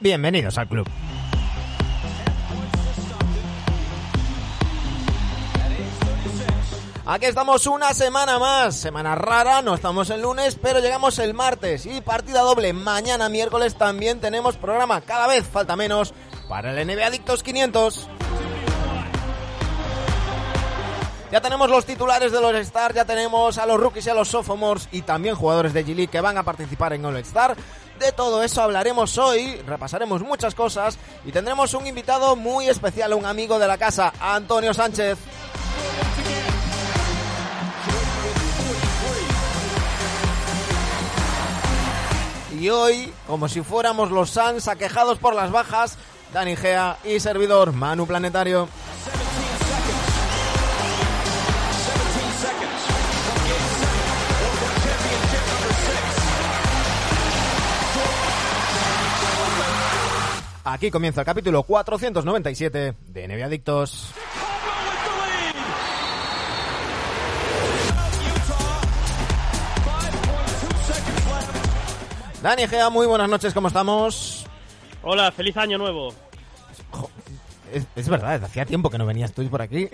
Bienvenidos al club. Aquí estamos una semana más, semana rara, no estamos el lunes, pero llegamos el martes y partida doble. Mañana miércoles también tenemos programa, cada vez falta menos para el NBA Adictos 500. Ya tenemos los titulares de los Star, ya tenemos a los rookies y a los sophomores y también jugadores de G-League que van a participar en All Star. De todo eso hablaremos hoy, repasaremos muchas cosas y tendremos un invitado muy especial, un amigo de la casa, Antonio Sánchez. Y hoy, como si fuéramos los Suns aquejados por las bajas, Dani Gea y servidor Manu Planetario. Aquí comienza el capítulo 497 de NBA Adictos. Dani Gea, muy buenas noches, ¿cómo estamos? Hola, feliz año nuevo. Es, es verdad, hacía tiempo que no venías tú por aquí.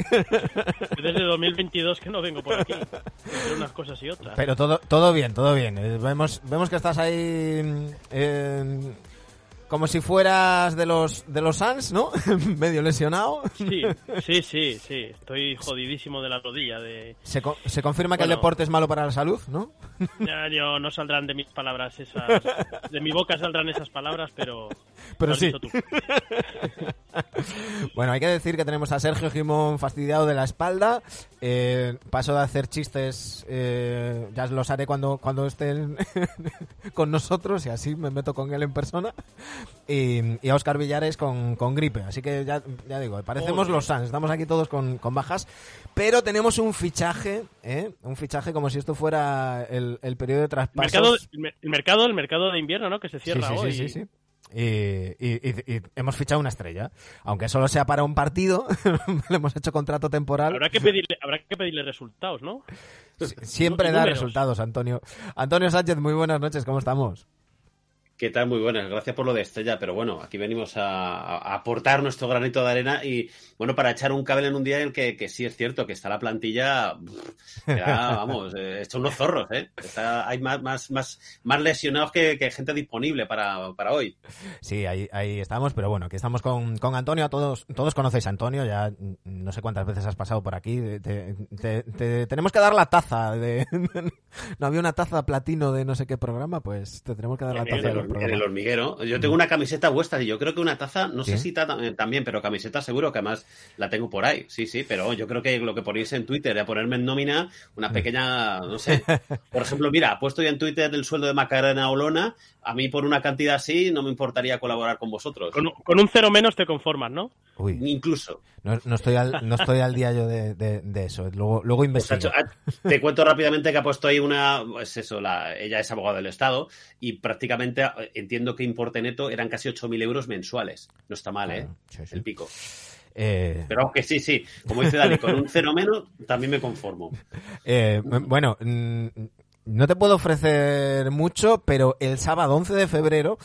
Desde 2022 que no vengo por aquí. Entre unas cosas y otras. Pero todo, todo bien, todo bien. Eh, Vemos, vemos que estás ahí mm, eh, como si fueras de los de los Suns, ¿no? Medio lesionado. Sí, sí, sí, sí. Estoy jodidísimo de la rodilla. De... Se, co- se confirma que el deporte es malo para la salud, ¿no? Ya, yo, no saldrán de mis palabras esas... De mi boca saldrán esas palabras, pero... Pero sí. tú. Bueno, hay que decir que tenemos a Sergio Gimón fastidiado de la espalda. Eh, paso de hacer chistes, eh, ya los haré cuando, cuando estén con nosotros y así me meto con él en persona. Y, y a Oscar Villares con, con gripe. Así que ya, ya digo, parecemos los Suns. Estamos aquí todos con, con bajas. Pero tenemos un fichaje, ¿eh? Un fichaje como si esto fuera el, el periodo de traspasos. mercado, el mer- el mercado, el mercado de invierno, ¿no? Que se Sí, cierra sí, sí, hoy. sí, sí. Y, y- y- y hemos fichado una estrella. Aunque solo sea para un partido, le hemos hecho contrato temporal. Habrá que pedirle, habrá que pedirle resultados, ¿no? Sie- Siempre da números. resultados, Antonio. Antonio Sánchez, muy buenas noches, ¿cómo estamos? ¿Qué tal? Muy buenas. Gracias por lo de Estrella, pero bueno, aquí venimos a, aportar nuestro granito de arena y, bueno, para echar un cable en un día en el que, que sí es cierto que está la plantilla, ya, vamos, eh, hecho unos zorros, ¿eh? Está- hay más, más, más, más lesionados que, que gente disponible para, para hoy. Sí, ahí, ahí estamos, pero bueno, aquí estamos con, con Antonio. Todos, todos conocéis a Antonio, ya no sé cuántas veces has pasado por aquí. Te- te- te- tenemos que dar la taza. De, no había una taza platino de no sé qué programa, pues te tenemos que dar la taza En del el, hor- en programa. el hormiguero. Yo tengo una camiseta vuestra y yo creo que una taza, no sé si eh, también, pero camiseta seguro que además la tengo por ahí. Sí, sí, pero yo creo que lo que ponéis en Twitter de ponerme en nómina, una pequeña, no sé. Por ejemplo, mira, puesto ya en Twitter el sueldo de Macarena Olona, a mí por una cantidad así no me importaría colaborar con vosotros. Con, con un cero menos te conformas, ¿no? Uy, Incluso. no, no estoy al, no estoy al día yo de, de- de eso. Luego, luego Pues, investigo. hecho- ha- te cuento rápidamente que ha puesto ahí una, pues eso, la, ella es abogada del Estado y prácticamente eh, entiendo que importe neto eran casi 8.000 euros mensuales. No está mal, ¿eh? Claro, sí, sí. El pico. Eh, Pero aunque sí, sí, como dice Dani, con un cero menos también me conformo. Eh, bueno, mm, no te puedo ofrecer mucho, pero el sábado 11 de febrero,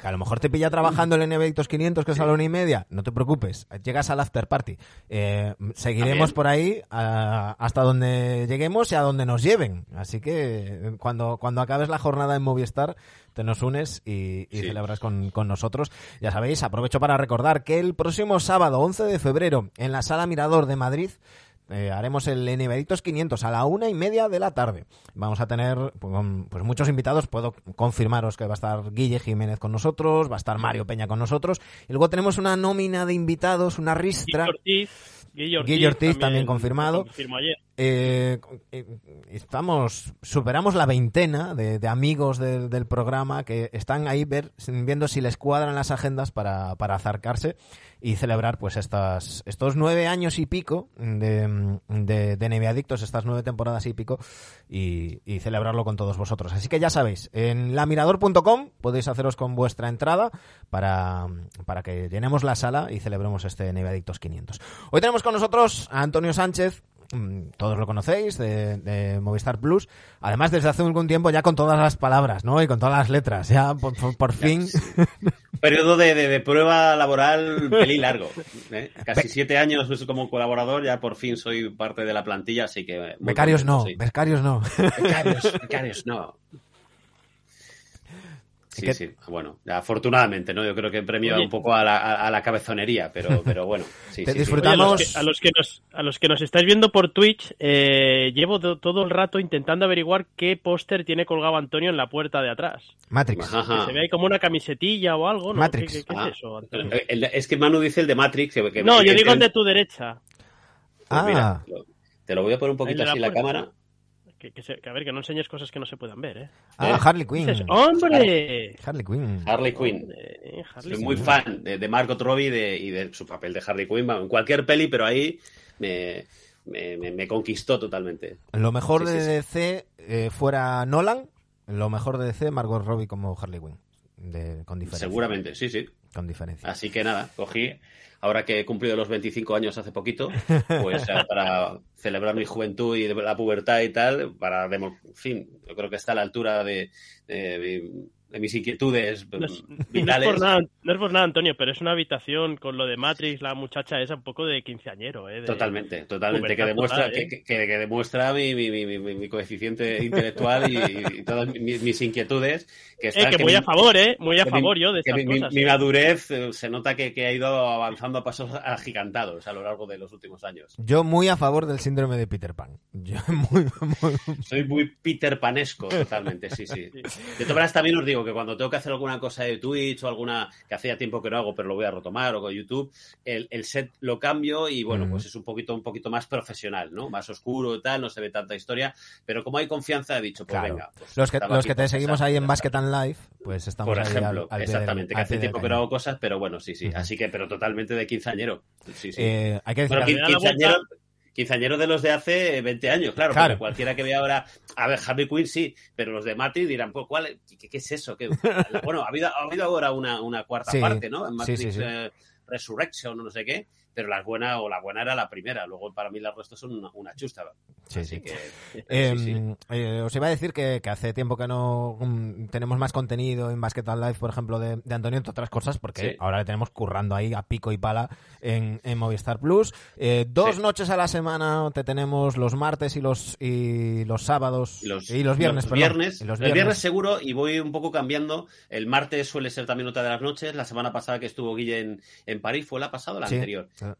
que a lo mejor te pilla trabajando en el NBA 500, que es a la una y media, no te preocupes, llegas al after party. Eh, seguiremos También. por ahí a- hasta donde lleguemos y a donde nos lleven. Así que cuando, cuando acabes la jornada en Movistar, te nos unes y, y Sí. celebras con, con nosotros. Ya sabéis, aprovecho para recordar que el próximo sábado 11 de febrero, en la Sala Mirador de Madrid, eh, haremos el Neveritos 500 a la una y media de la tarde. Vamos a tener pues, pues, muchos invitados. Puedo confirmaros que va a estar Guille Jiménez con nosotros, va a estar Mario Peña con nosotros. Y luego tenemos una nómina de invitados, una ristra. Guillo Ortiz, Guillo Ortiz, Ortiz también confirmado. Ayer. Eh, eh, estamos superamos la veintena de, de amigos del, del programa que están ahí ver, viendo si les cuadran las agendas para, para acercarse y celebrar pues estas estos nueve años y pico de, de, de Adictos, estas nueve temporadas y pico y, y celebrarlo con todos vosotros. Así que ya sabéis, en lamirador.com podéis haceros con vuestra entrada para, para que llenemos la sala y celebremos este NBA Adictos 500. Hoy tenemos con nosotros a Antonio Sánchez, todos lo conocéis, de, de Movistar Plus. Además, desde hace algún tiempo ya con todas las palabras, ¿no? Y con todas las letras. Ya, por, por- por fin. Periodo de, de- de prueba laboral pelín largo. ¿eh? Casi siete años como colaborador, ya por fin soy parte de la plantilla, así que... Becarios no, sí. becarios no. Becarios, becarios, no. Sí, ¿Qué- sí, bueno, afortunadamente, ¿no? Yo creo que premio Oye. un poco a la, a- a la cabezonería, pero, pero bueno, sí, Te sí, sí. disfruta- Oye, a, los que, a los que nos, a los que nos estáis viendo por Twitch, eh, llevo do- todo el rato intentando averiguar qué póster tiene colgado Antonio en la puerta de atrás. Matrix. Ajá. Que se ve ahí como una camisetilla o algo, ¿no? Matrix. ¿Qué, qué- qué Ah, es eso, Antonio? el de- es que Manu dice el de Matrix. Que, que- No, que- yo digo el de tu derecha. pues mira, Ah. lo- te lo voy a poner un poquito la así en la puerta. cámara. Que, que se- que a ver, que no enseñes cosas que no se puedan ver, ¿eh? Ah, Harley Quinn. Dices, ¡Hombre! Harley Quinn. Harley Quinn. Harley Soy muy fan de, de Margot Robbie y de, y de su papel de Harley Quinn. En cualquier peli, pero ahí me, me, me- me conquistó totalmente. Lo mejor Sí, de sí, sí. DC eh, fuera Nolan, lo mejor de DC Margot Robbie como Harley Quinn. De- con diferencia. Seguramente, sí, sí. Con diferencia. Así que nada, cogí, ahora que he cumplido los 25 años hace poquito, pues para celebrar mi juventud y la pubertad y tal, para, demo- en fin, yo creo que está a la altura de, de- de- de mis inquietudes No es, no es vitales. por nada, no es por nada, Antonio, pero es una habitación con lo de Matrix, la muchacha esa un poco de quinceañero, ¿eh? De- Totalmente, totalmente, que demuestra, total, ¿eh? que, que- que demuestra mi, mi- mi- mi- mi coeficiente intelectual y, y todas mis, mis inquietudes. Que, Eh, están- que que muy mi- a favor, ¿eh? Muy a favor yo de estas mi, mi- cosas. mi ¿eh? madurez se nota que, que ha ido avanzando a pasos agigantados a lo largo de los últimos años. Yo muy a favor del síndrome de Peter Pan. Yo muy, muy- Soy muy Peter Panesco, totalmente, sí, sí. Sí. De todas maneras, también os digo que cuando tengo que hacer alguna cosa de Twitch o alguna que hacía tiempo que no hago, pero lo voy a retomar, o con YouTube, el, el set lo cambio y bueno, Mm. pues es un poquito, un poquito más profesional, ¿no? Más oscuro y tal, no se ve tanta historia, pero como hay confianza, he dicho, pues Claro. venga. pues Los que, los que te seguimos ahí en Basket and Life, pues estamos Por ahí al- ejemplo, al pie del- exactamente, que hace tiempo que no hago cosas, pero bueno, sí, sí. Así que, pero totalmente de quinceañero. Sí, sí. Eh, hay que decir Bueno, quinceañero, vuelta. Quinceañero de los de hace 20 años, claro, Claro. cualquiera que vea ahora, a ver, Harley Quinn sí, pero los de Matrix dirán, pues, ¿cuál, qué, qué es eso? ¿Qué- bueno, ha habido, ha habido ahora una, una cuarta Sí, parte, ¿no? En Matrix sí, sí. eh, Resurrection o no sé qué, pero la buena o la buena era la primera, luego para mí las restos son una, una chusta. Sí, Así sí. que, Eh, sí, sí. eh, os iba a decir que, que hace tiempo que no mm, tenemos más contenido en Basket and Life, por ejemplo, de, de Antonio, entre otras cosas, porque Sí. ahora le tenemos currando ahí a pico y pala en, en Movistar Plus. Eh, dos noches a la semana te tenemos los martes y los y los sábados Y los, y los viernes, los viernes, Y los el viernes seguro y voy un poco cambiando. El martes suele ser también otra de las noches. La semana pasada que estuvo Guille en, en París fue la pasada o la Sí.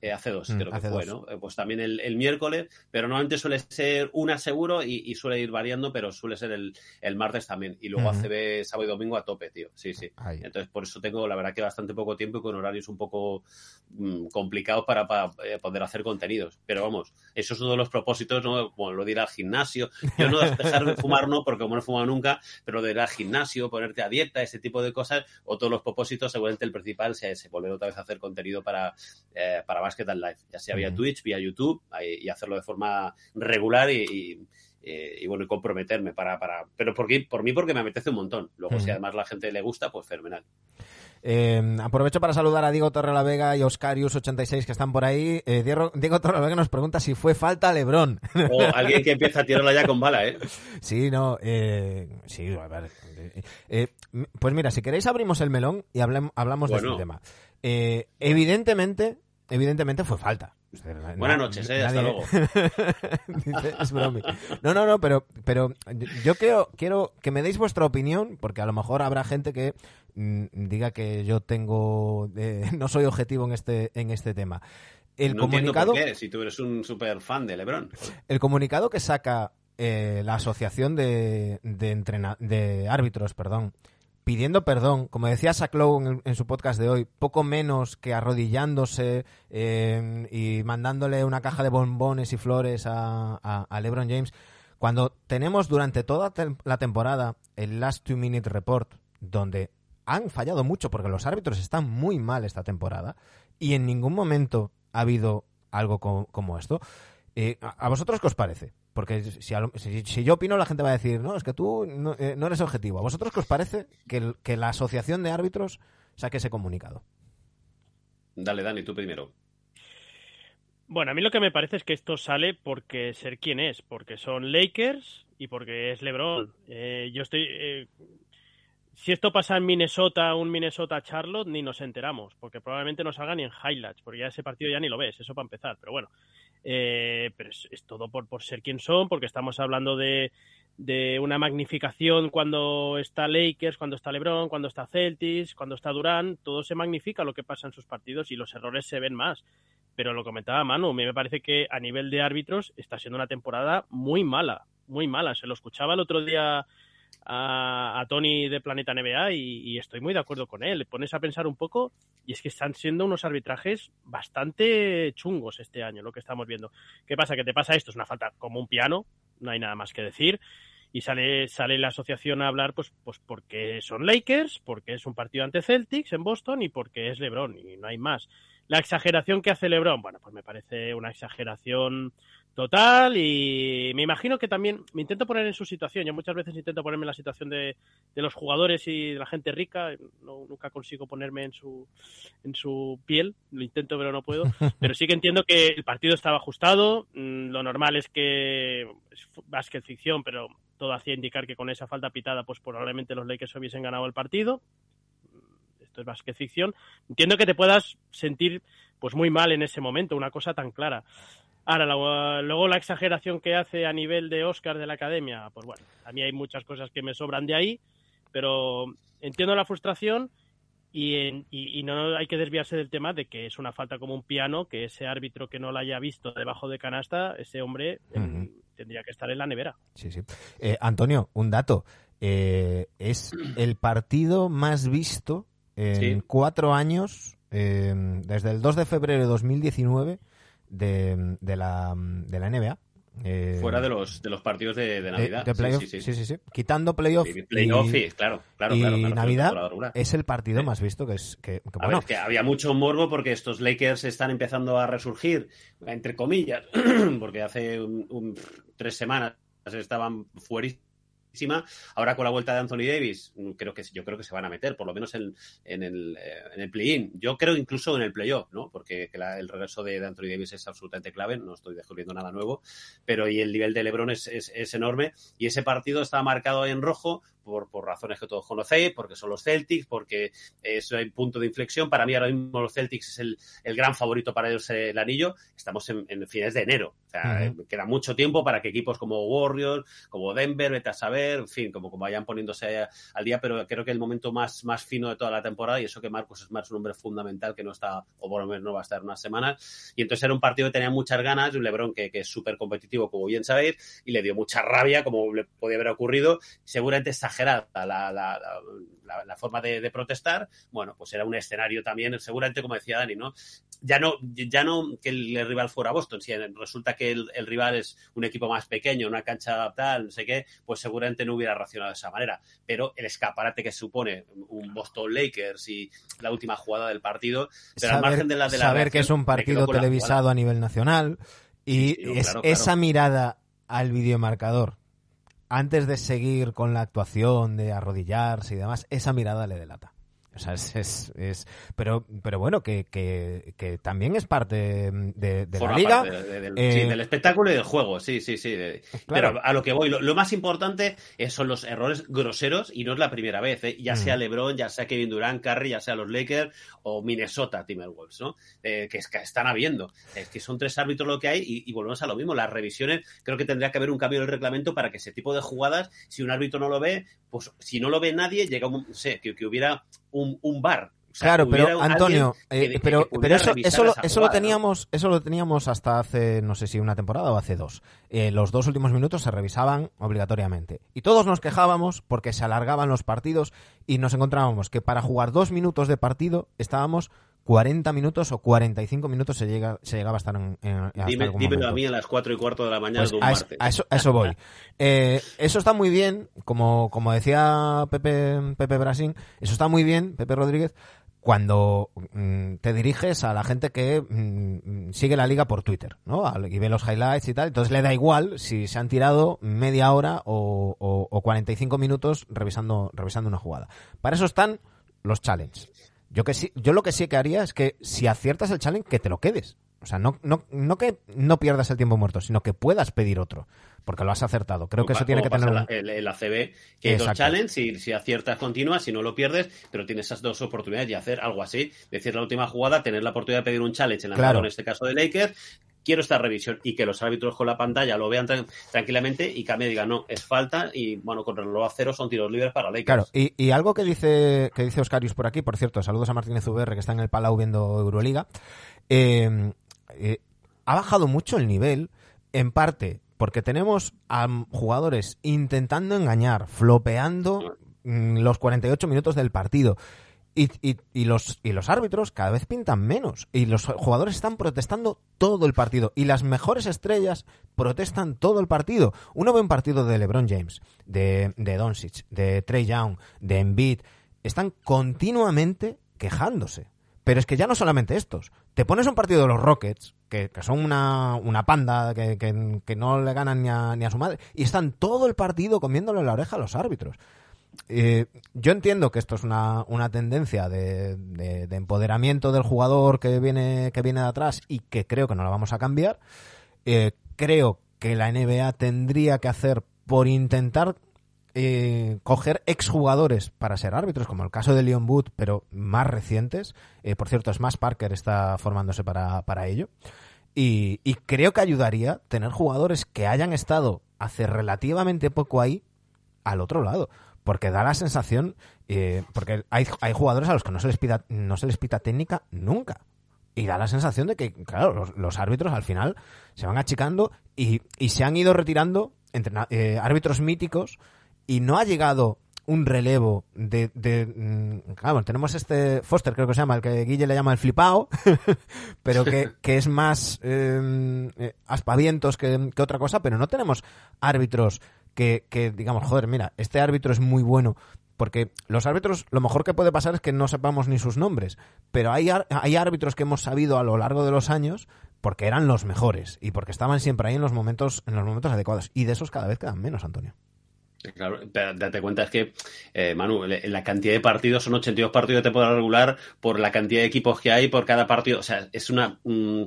Eh, hace dos, Mm, creo que fue, dos. ¿no? Eh, Pues también el, el miércoles, pero normalmente suele ser una seguro y, y suele ir variando, pero suele ser el, el martes también. Y luego Ujú. ACB sábado y domingo a tope, tío. Sí, sí. Ahí. Entonces, por eso tengo, la verdad, que bastante poco tiempo y con horarios un poco mm, complicados para, para, eh, poder hacer contenidos. Pero vamos, eso es uno de los propósitos, ¿no? Como lo de ir al gimnasio. Yo no dejar de fumar, no, porque como no he fumado nunca, pero lo de ir al gimnasio, ponerte a dieta, ese tipo de cosas, o todos los propósitos, seguramente el principal sea ese, volver otra vez a hacer contenido para, eh, para Basket and Life, ya sea vía. Twitch, vía YouTube, y hacerlo de forma regular y, y- eh, y, bueno, y comprometerme para, para, pero por, qué- por mí porque me apetece un montón. Luego, si además la gente le gusta, pues fenomenal. Eh, aprovecho para saludar a Diego Torrelavega y Oscarius86 que están por ahí. Eh, Diego, Diego Torrelavega nos pregunta si fue falta a Lebrón. O alguien que empieza a tirarla ya con bala, ¿eh? Sí, no, eh, sí, a ver. eh, pues mira, si queréis abrimos el melón y hablamos de Bueno. este tema. Evidentemente, evidentemente fue falta. O sea, na- Buenas na- noches, ¿eh? Hasta nadie- luego. Dice, es bromi. No, no, no, pero, pero yo- yo quiero, quiero que me deis vuestra opinión, porque a lo mejor habrá gente que mm, diga que yo tengo, eh, no soy objetivo en este, en este tema. El no comunicado, por qué, si tú eres un súper fan de LeBron. el comunicado que saca eh, la asociación de, de, entrena- de árbitros, perdón, pidiendo perdón, como decía Saclow en, en su podcast de hoy, poco menos que arrodillándose eh, y mandándole una caja de bombones y flores a, LeBron James, cuando tenemos durante toda la temporada el Last Two Minute Report, donde han fallado mucho porque los árbitros están muy mal esta temporada y en ningún momento ha habido algo co- como esto. Eh, ¿a, a vosotros qué os parece? Porque si, a lo- si- si yo opino, la gente va a decir, no, es que tú no, eh, no eres objetivo. ¿A vosotros qué os parece que, el- que la asociación de árbitros saque ese comunicado? Dale, Dani, tú primero. Bueno, a mí lo que me parece es que esto sale porque ser quien es, porque son Lakers y porque es LeBron. Eh, yo estoy. Eh, si esto pasa en Minnesota, un Minnesota-Charlotte, ni nos enteramos, porque probablemente no salga ni en highlights, porque ya ese partido ya ni lo ves, eso para empezar. Pero bueno, eh, pero es, todo por, por, ser quien son, porque estamos hablando de, de, una magnificación cuando está Lakers, cuando está LeBron, cuando está Celtics, cuando está Durán, todo se magnifica lo que pasa en sus partidos y los errores se ven más. Pero lo comentaba Manu, a mí me parece que a nivel de árbitros está siendo una temporada muy mala, muy mala. Se lo escuchaba el otro día a, Tony de Planeta NBA y, estoy muy de acuerdo con él. Pones a pensar un poco y es que están siendo unos arbitrajes bastante chungos este año, lo que estamos viendo. ¿Qué pasa? Que te pasa esto, es una falta como un piano, no hay nada más que decir. Y sale, sale la asociación a hablar, pues, pues porque son Lakers, porque es un partido ante Celtics en Boston y porque es LeBron, y no hay más. La exageración que hace LeBron, bueno, pues me parece una exageración total y me imagino que también me intento poner en su situación. Yo muchas veces intento ponerme en la situación de, de los jugadores y de la gente rica. No, nunca consigo ponerme en su, en su piel. Lo intento, pero no puedo. Pero sí que entiendo que el partido estaba ajustado. Lo normal es que es básquet ficción, pero todo hacía indicar que con esa falta pitada, pues probablemente los Lakers hubiesen ganado el partido esto es básquet ficción, entiendo que te puedas sentir pues muy mal en ese momento, una cosa tan clara. Ahora, luego, luego, la exageración que hace a nivel de Oscar de la academia, pues bueno, a mí hay muchas cosas que me sobran de ahí, pero entiendo la frustración y, en, y, y, no hay que desviarse del tema de que es una falta como un piano, que ese árbitro que no la haya visto debajo de canasta, ese hombre uh -huh. eh, tendría que estar en la nevera. Sí, sí. Eh, Antonio, un dato. Eh, es el partido más visto en sí. cuatro años, eh, desde el 2 de febrero de 2019, de, de, la, de la NBA. Eh, Fuera de los, de los partidos de, de Navidad. De, de playoff, sí, sí, sí, sí, sí, Quitando playoff. Playoff, y, claro, claro, y claro, claro, Navidad es el partido más visto que es. Que, que, a bueno. ver, que había mucho morbo porque estos Lakers están empezando a resurgir, entre comillas, porque hace un, un, tres semanas estaban fuerísimos Ahora con la vuelta de Anthony Davis, creo que yo creo que se van a meter, por lo menos en, en el, en el play-in. Yo creo incluso en el playoff, ¿no? Porque la, el regreso de, Anthony Davis es absolutamente clave, no estoy descubriendo nada nuevo, pero y el nivel de LeBron es, es enorme y ese partido está marcado en rojo por, por, razones que todos conocéis, porque son los Celtics, porque es un punto de inflexión. Para mí ahora mismo los Celtics es el, el gran favorito para ellos el anillo. Estamos en, en fines de enero. O sea, uh -huh. queda mucho tiempo para que equipos como Warriors, como Denver, vete a saber, en fin, como, como vayan poniéndose al día, pero creo que el momento más, más fino de toda la temporada, y eso que Marcos Smart es un hombre fundamental que no está, o por lo menos no va a estar unas semanas. Y entonces era un partido que tenía muchas ganas, un Lebron que, que es súper competitivo, como bien sabéis, y le dio mucha rabia, como le podía haber ocurrido. Seguramente exagerada la, la, la, la forma de, de, protestar, bueno, pues era un escenario también, seguramente como decía Dani, ¿no? Ya no, ya no que el, el rival fuera Boston, si resulta que el, el, rival es un equipo más pequeño, una cancha tal, no sé qué, pues seguramente no hubiera racionado de esa manera. Pero el escaparate que supone un Boston Lakers y la última jugada del partido, pero saber, al margen de la de la saber que es un partido televisado a nivel nacional y sí, sí, es, claro, claro. esa mirada al videomarcador antes de seguir con la actuación, de arrodillarse y demás, esa mirada le delata. O sea, es, es, es, pero, pero bueno, que, que, que también es parte de, de la liga. De, de, del, eh, sí, del espectáculo y del juego, sí, sí, sí. Claro. Pero a lo que voy, lo, lo, más importante son los errores groseros y no es la primera vez, ¿eh? ya sea mm. LeBron, ya sea Kevin Durant, Curry, ya sea los Lakers o Minnesota Timberwolves, ¿no? Eh, que, es, que, están habiendo. Es que son tres árbitros lo que hay y, y, volvemos a lo mismo. Las revisiones, creo que tendría que haber un cambio en el reglamento para que ese tipo de jugadas, si un árbitro no lo ve, pues si no lo ve nadie, llega un, no sé, que, que hubiera un, un bar. O sea, claro, pero Antonio, eh, pero, pero eso, eso, lo, eso lo teníamos, eso lo teníamos hasta hace, no sé si una temporada o hace dos. Eh, los dos últimos minutos se revisaban obligatoriamente. Y todos nos quejábamos porque se alargaban los partidos y nos encontrábamos que para jugar dos minutos de partido estábamos 40 minutos o 45 minutos se, llega, se llegaba a estar en. en Dime, dímelo a mí a las 4 y cuarto de la mañana pues de un a, martes. A eso, a eso voy. Eh, eso está muy bien, como, como decía Pepe, Pepe Brasín, eso está muy bien, Pepe Rodríguez, cuando mm, te diriges a la gente que mm, sigue la liga por Twitter, ¿no? Y ve los highlights y tal. Entonces le da igual si se han tirado media hora o, o, o 45 minutos revisando, revisando una jugada. Para eso están los challenges. Yo, que sí, yo lo que sí que haría es que si aciertas el challenge, que te lo quedes. O sea, no, no, no que no pierdas el tiempo muerto, sino que puedas pedir otro, porque lo has acertado. Creo que eso tiene que tener un... el, el, ACB, que hay dos challenges, si, si aciertas continúas, si no lo pierdes, pero tienes esas dos oportunidades y hacer algo así. Decir la última jugada, tener la oportunidad de pedir un challenge en la claro. en este caso de Lakers, quiero esta revisión y que los árbitros con la pantalla lo vean tra tranquilamente y que me diga no, es falta y bueno, con reloj a cero son tiros libres para Lakers. Claro, y, y, algo que dice que dice Oscarius por aquí, por cierto, saludos a Martínez VR que está en el Palau viendo Euroliga, eh, eh, ha bajado mucho el nivel, en parte porque tenemos a jugadores intentando engañar, flopeando mm, los 48 minutos del partido. Y, y, y, los, y los árbitros cada vez pintan menos. Y los jugadores están protestando todo el partido. Y las mejores estrellas protestan todo el partido. Uno ve un partido de LeBron James, de, de Doncic, de Trey Young, de Embiid. Están continuamente quejándose. Pero es que ya no solamente estos. Te pones un partido de los Rockets, que, que son una, una panda que, no le ganan ni a, ni a su madre, y están todo el partido comiéndole la oreja a los árbitros. Eh, yo entiendo que esto es una, una tendencia de, de, de, empoderamiento del jugador que viene, que viene de atrás y que creo que no la vamos a cambiar. Eh, creo que la NBA tendría que hacer por intentar eh, coger exjugadores para ser árbitros, como el caso de Leon Wood, pero más recientes. Eh, por cierto, Smash Parker está formándose para, para ello. Y, y, creo que ayudaría tener jugadores que hayan estado hace relativamente poco ahí al otro lado. Porque da la sensación, eh, porque hay, hay jugadores a los que no se les pita, no se les pita técnica nunca. Y da la sensación de que, claro, los, los árbitros al final se van achicando y, y se han ido retirando entre, eh, árbitros míticos y no ha llegado un relevo de, de claro, tenemos este Foster creo que se llama, el que Guille le llama el flipao, pero que, que, es más eh, aspavientos que, que, otra cosa, pero no tenemos árbitros que, que digamos, joder, mira, este árbitro es muy bueno, porque los árbitros, lo mejor que puede pasar es que no sepamos ni sus nombres, pero hay, hay árbitros que hemos sabido a lo largo de los años porque eran los mejores y porque estaban siempre ahí en los momentos, en los momentos adecuados. Y de esos cada vez quedan menos, Antonio. Claro, date cuenta es que, eh, Manu, la cantidad de partidos son 82 partidos de temporada regular por la cantidad de equipos que hay por cada partido. O sea, es una mm,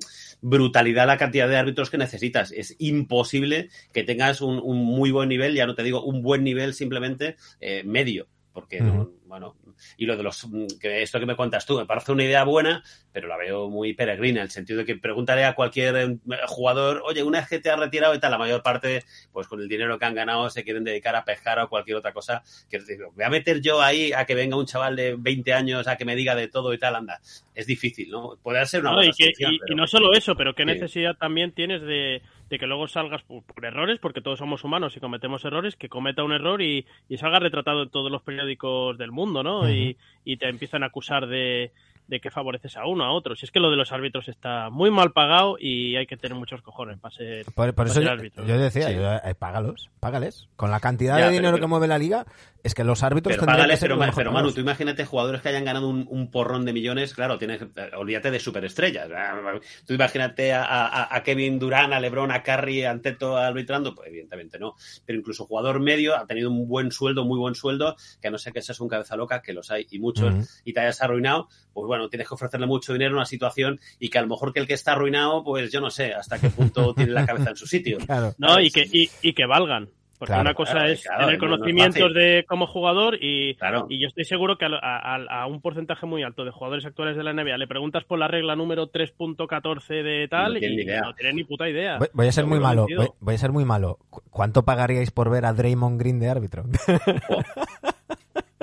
brutalidad la cantidad de árbitros que necesitas. Es imposible que tengas un, muy buen nivel, ya no te digo un buen nivel, simplemente eh, medio. Porque, uh -huh. no, bueno, y lo de los que esto que me cuentas tú me parece una idea buena pero la veo muy peregrina en el sentido de que preguntaré a cualquier jugador oye una vez que te has retirado y tal la mayor parte pues con el dinero que han ganado se quieren dedicar a pescar o cualquier otra cosa que voy a meter yo ahí a que venga un chaval de 20 años a que me diga de todo y tal anda es difícil no puede ser una no, y, que, y, pero... y, no solo eso pero qué sí. necesidad también tienes de de que luego salgas por, por, errores, porque todos somos humanos y cometemos errores, que cometa un error y, y salga retratado en todos los periódicos del mundo, ¿no? Uh -huh. y, y, te empiezan a acusar de, de que favoreces a uno, a otro. Si es que lo de los árbitros está muy mal pagado y hay que tener muchos cojones para ser, por, por para eso ser yo, árbitro. Yo decía, sí. yo, eh, págalos, págales. Con la cantidad ya, de dinero pero, que mueve la liga, es que los árbitros pero págales, pero, pero Manu, tú imagínate jugadores que hayan ganado un, un porrón de millones, claro, tienes, eh, olvídate de superestrellas. Tú imagínate a, a, a Kevin Durant, a LeBron, a Curry, a Anteto arbitrando, pues evidentemente no. Pero incluso jugador medio ha tenido un buen sueldo, muy buen sueldo, que a no sé que seas un cabeza loca, que los hay y muchos, uh -huh. y te hayas arruinado, pues bueno, tienes que ofrecerle mucho dinero en una situación y que a lo mejor que el que está arruinado, pues yo no sé hasta qué punto tiene la cabeza en su sitio. Claro. No, y que, y, y que valgan. Porque claro, una cosa claro, es claro, tener conocimientos no, no de como jugador y, y, yo estoy seguro que a, a, a, un porcentaje muy alto de jugadores actuales de la NBA le preguntas por la regla número 3.14 de tal no y no tienen ni puta idea. Voy, voy a ser muy malo, voy, voy, a ser muy malo. ¿Cuánto pagaríais por ver a Draymond Green de árbitro? Oh.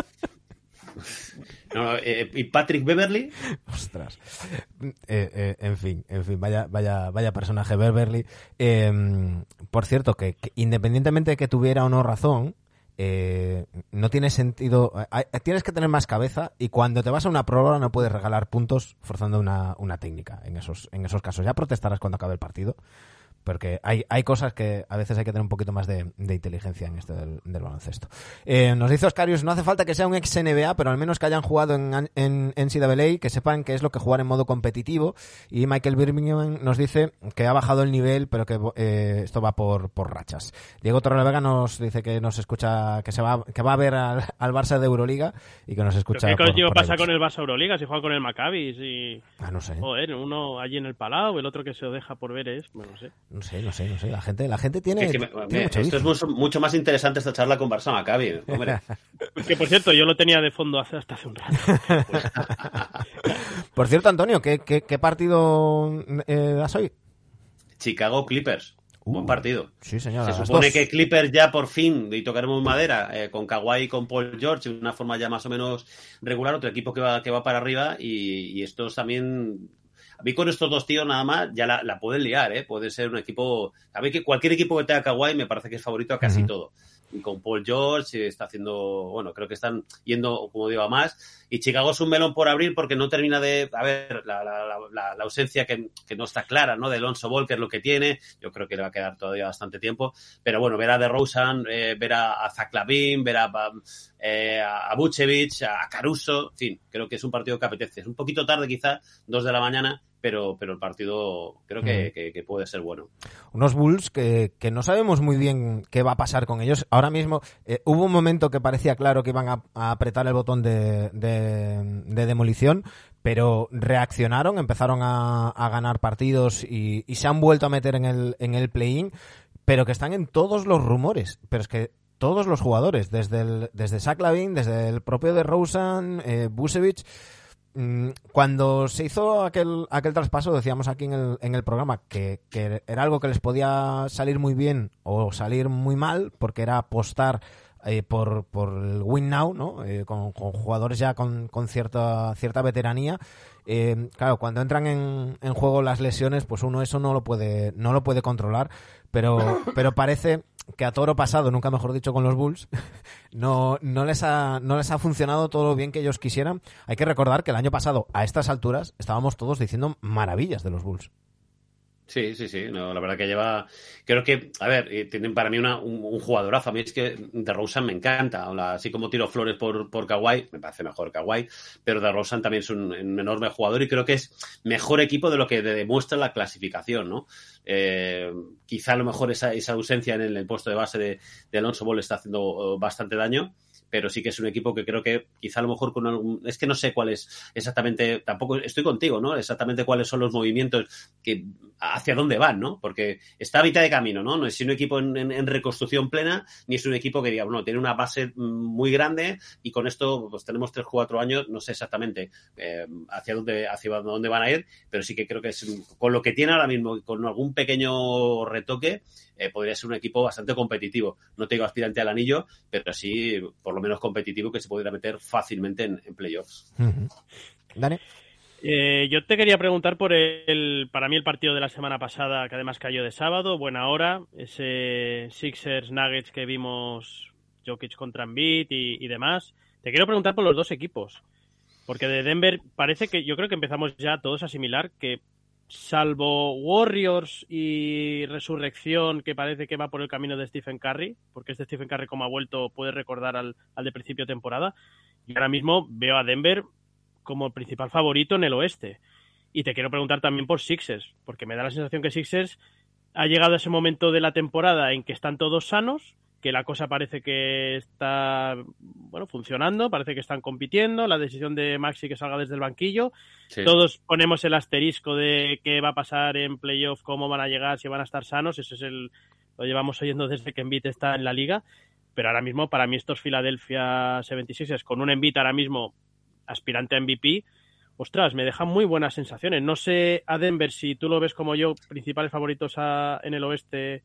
No, eh, ¿Y Patrick Beverly? Ostras. Eh, eh, en fin, en fin, vaya, vaya, vaya personaje Beverly. Em, por cierto, que, que, independientemente de que tuviera o no razón, eh, no tiene sentido. tienes que tener más cabeza y cuando te vas a una prueba no puedes regalar puntos forzando una, una técnica en esos, en esos casos. Ya protestarás cuando acabe el partido porque hay, hay cosas que a veces hay que tener un poquito más de, inteligencia en esto del, baloncesto. Eh, nos dice Oscarius, no hace falta que sea un ex NBA, pero al menos que hayan jugado en, en, NCAA, que sepan qué es lo que jugar en modo competitivo. Y Michael Birmingham nos dice que ha bajado el nivel, pero que eh, esto va por, por rachas. Diego Torrevega nos dice que nos escucha, que se va, que va a ver al, Barça de Euroliga y que nos escucha. ¿Qué coño pasa con el Barça Euroliga? Si juega con el Maccabi, si... Ah, no sé. Joder, uno allí en el Palau, el otro que se lo deja por ver es, bueno, no sé. No sé, no sé, no sé. La gente, la gente tiene. esto es mucho, más interesante esta charla con Barça Maccabi, que por cierto, yo lo tenía de fondo hace, hasta hace un rato. por cierto, Antonio, ¿qué, qué, partido eh, das hoy? Chicago Clippers. Buen uh, partido. Sí, señor. Se supone que Clippers ya por fin, y tocaremos madera, eh, con Kawhi y con Paul George, de una forma ya más o menos regular, otro equipo que va, que va para arriba, y, y estos también a mí con estos dos tíos nada más ya la, pueden liar, ¿eh? Puede ser un equipo... A mí que cualquier equipo que tenga Kawhi me parece que es favorito a casi todo. Y con Paul George está haciendo... Bueno, creo que están yendo, como digo, a más. Y Chicago es un melón por abrir porque no termina de... A ver, la, ausencia que, no está clara, ¿no? De Alonso Ball, que es lo que tiene. Yo creo que le va a quedar todavía bastante tiempo. Pero bueno, ver a DeRozan, eh, ver a, a Zach Lavin, ver a... Eh, a a Caruso, en fin, creo que es un partido que apetece. Es un poquito tarde quizá, dos de la mañana, pero, pero el partido creo que, puede ser bueno. Unos Bulls que, no sabemos muy bien qué va a pasar con ellos. Ahora mismo eh, hubo un momento que parecía claro que iban a, apretar el botón de, demolición, pero reaccionaron, empezaron a, ganar partidos y, se han vuelto a meter en el, en el play-in, pero que están en todos los rumores. Pero es que todos los jugadores, desde, el, desde Zach Lavin, desde el propio de Rosen, eh, Busevich cuando se hizo aquel, aquel traspaso, decíamos aquí en el, en el programa que, era algo que les podía salir muy bien o salir muy mal, porque era apostar eh, por, por el win now, ¿no? Eh, con, jugadores ya con, con cierta, cierta veteranía. Eh, claro, cuando entran en, en, juego las lesiones, pues uno eso no lo puede, no lo puede controlar, pero, pero parece que a toro pasado, nunca mejor dicho con los Bulls, no, no, les ha, no les ha funcionado todo lo bien que ellos quisieran. Hay que recordar que el año pasado, a estas alturas, estábamos todos diciendo maravillas de los Bulls. Sí, sí, sí. No, la verdad que lleva. Creo que, a ver, tienen para mí una, un, jugadorazo. A mí es que de Rosen me encanta. Así como tiro flores por, por Kawhi, me parece mejor Kawhi. Pero de Rosen también es un, enorme jugador y creo que es mejor equipo de lo que demuestra la clasificación, ¿no? Eh, quizá a lo mejor esa, esa ausencia en el, puesto de base de, de Alonso Ball está haciendo oh, bastante daño pero sí que es un equipo que creo que quizá a lo mejor con algún... Es que no sé cuál es exactamente, tampoco estoy contigo, ¿no? Exactamente cuáles son los movimientos que hacia dónde van, ¿no? Porque está a mitad de camino, ¿no? No es un equipo en, reconstrucción plena, ni es un equipo que diga, bueno, tiene una base muy grande y con esto pues tenemos tres, cuatro años, no sé exactamente eh, hacia dónde hacia dónde van a ir, pero sí que creo que es con lo que tiene ahora mismo, con algún pequeño retoque, eh, podría ser un equipo bastante competitivo. No tengo aspirante al anillo, pero sí por lo menos competitivo que se podría meter fácilmente en, playoffs. Dale. Eh, yo te quería preguntar por el, para mí el partido de la semana pasada, que además cayó de sábado, buena hora, ese Sixers Nuggets que vimos Jokic contra Embiid y, y demás. Te quiero preguntar por los dos equipos, porque de Denver parece que yo creo que empezamos ya todos a asimilar que salvo Warriors y Resurrección, que parece que va por el camino de Stephen Curry, porque este Stephen Curry, como ha vuelto, puede recordar al, al de principio de temporada. Y ahora mismo veo a Denver como el principal favorito en el oeste. Y te quiero preguntar también por Sixers, porque me da la sensación que Sixers ha llegado a ese momento de la temporada en que están todos sanos, que la cosa parece que está bueno funcionando, parece que están compitiendo, la decisión de Maxi que salga desde el banquillo, todos ponemos el asterisco de qué va a pasar en playoff, cómo van a llegar, si van a estar sanos, eso es el lo llevamos oyendo desde que Embiid está en la liga, pero ahora mismo para mí estos Philadelphia 76 con un Embiid ahora mismo aspirante a MVP, ostras, me dejan muy buenas sensaciones. No sé a Denver si tú lo ves como yo, principales favoritos en el oeste,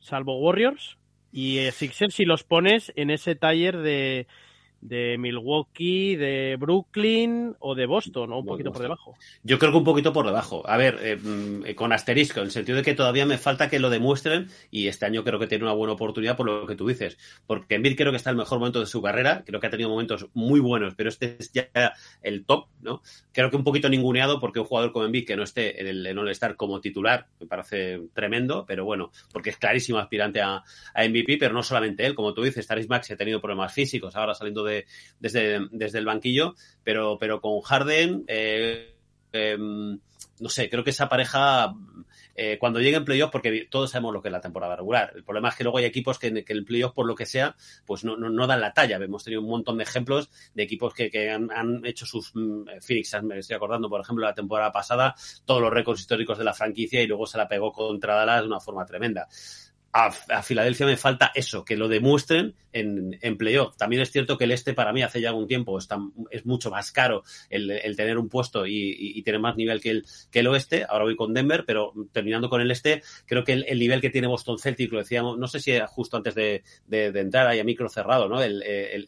salvo Warriors, y Sixers si los pones en ese taller de, de Milwaukee, de Brooklyn o de Boston, o un poquito por debajo. Yo creo que un poquito por debajo. A ver, eh, mm, con asterisco, en el sentido de que todavía me falta que lo demuestren y este año creo que tiene una buena oportunidad por lo que tú dices. Porque Embiid creo que está en el mejor momento de su carrera, creo que ha tenido momentos muy buenos, pero este es ya el top, ¿no? Creo que un poquito ninguneado porque un jugador como Embiid que no esté en el All-Star como titular me parece tremendo, pero bueno, porque es clarísimo aspirante a, MVP, pero no solamente él, como tú dices, Taris Max ha tenido problemas físicos ahora saliendo de, desde, desde el banquillo, pero, pero con Harden, eh, em, no sé, creo que esa pareja eh, cuando llegue en playoff, porque todos sabemos lo que es la temporada regular. El problema es que luego hay equipos que, que el playoff, por lo que sea, pues no, no, dan la talla. Hemos tenido un montón de ejemplos de equipos que, que han, hecho sus mm, Phoenix, me estoy acordando, por ejemplo, la temporada pasada, todos los récords históricos de la franquicia y luego se la pegó contra Dallas de una forma tremenda a, Filadelfia me falta eso, que lo demuestren en, en, playoff. También es cierto que el este para mí hace ya algún tiempo está, es mucho más caro el, el tener un puesto y, y, tener más nivel que el, que el oeste. Ahora voy con Denver, pero terminando con el este, creo que el, el nivel que tiene Boston Celtics, lo decíamos, no sé si justo antes de, de, de entrar ahí a micro cerrado, ¿no? El, eh,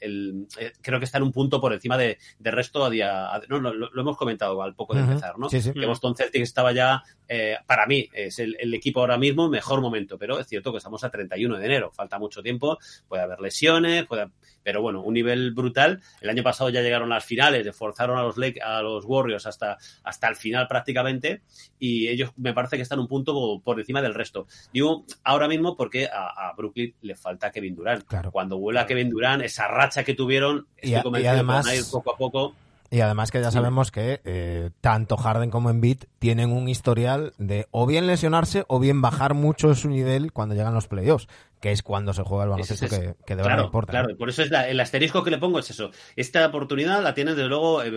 creo que está en un punto por encima de, de resto a día. A, no, lo, lo, hemos comentado al poco de empezar, ¿no? Sí, sí. Que Boston Celtics estaba ya, eh, para mí, es el, el equipo ahora mismo mejor momento, pero es cierto que estamos a 31 de enero, falta mucho tiempo, puede haber lesiones, pero bueno, un nivel brutal. El año pasado ya llegaron las finales, forzaron a los, a los Warriors hasta, hasta el final prácticamente y ellos me parece que están un punto por encima del resto. Digo ahora mismo porque a, a Brooklyn le falta Kevin Durant. Claro. Cuando vuela. Kevin Durant, esa racha que tuvieron, y, y además, van a ir poco a poco. Y además que ya sabemos que eh, tanto Harden como Embiid tienen un historial de o bien lesionarse o bien bajar mucho su nivel cuando llegan los playoffs, que es cuando se juega el baloncesto es, es, que, que, de verdad claro, importa. Claro, por eso es la, el asterisco que le pongo es eso. Esta oportunidad la tienes desde luego, eh,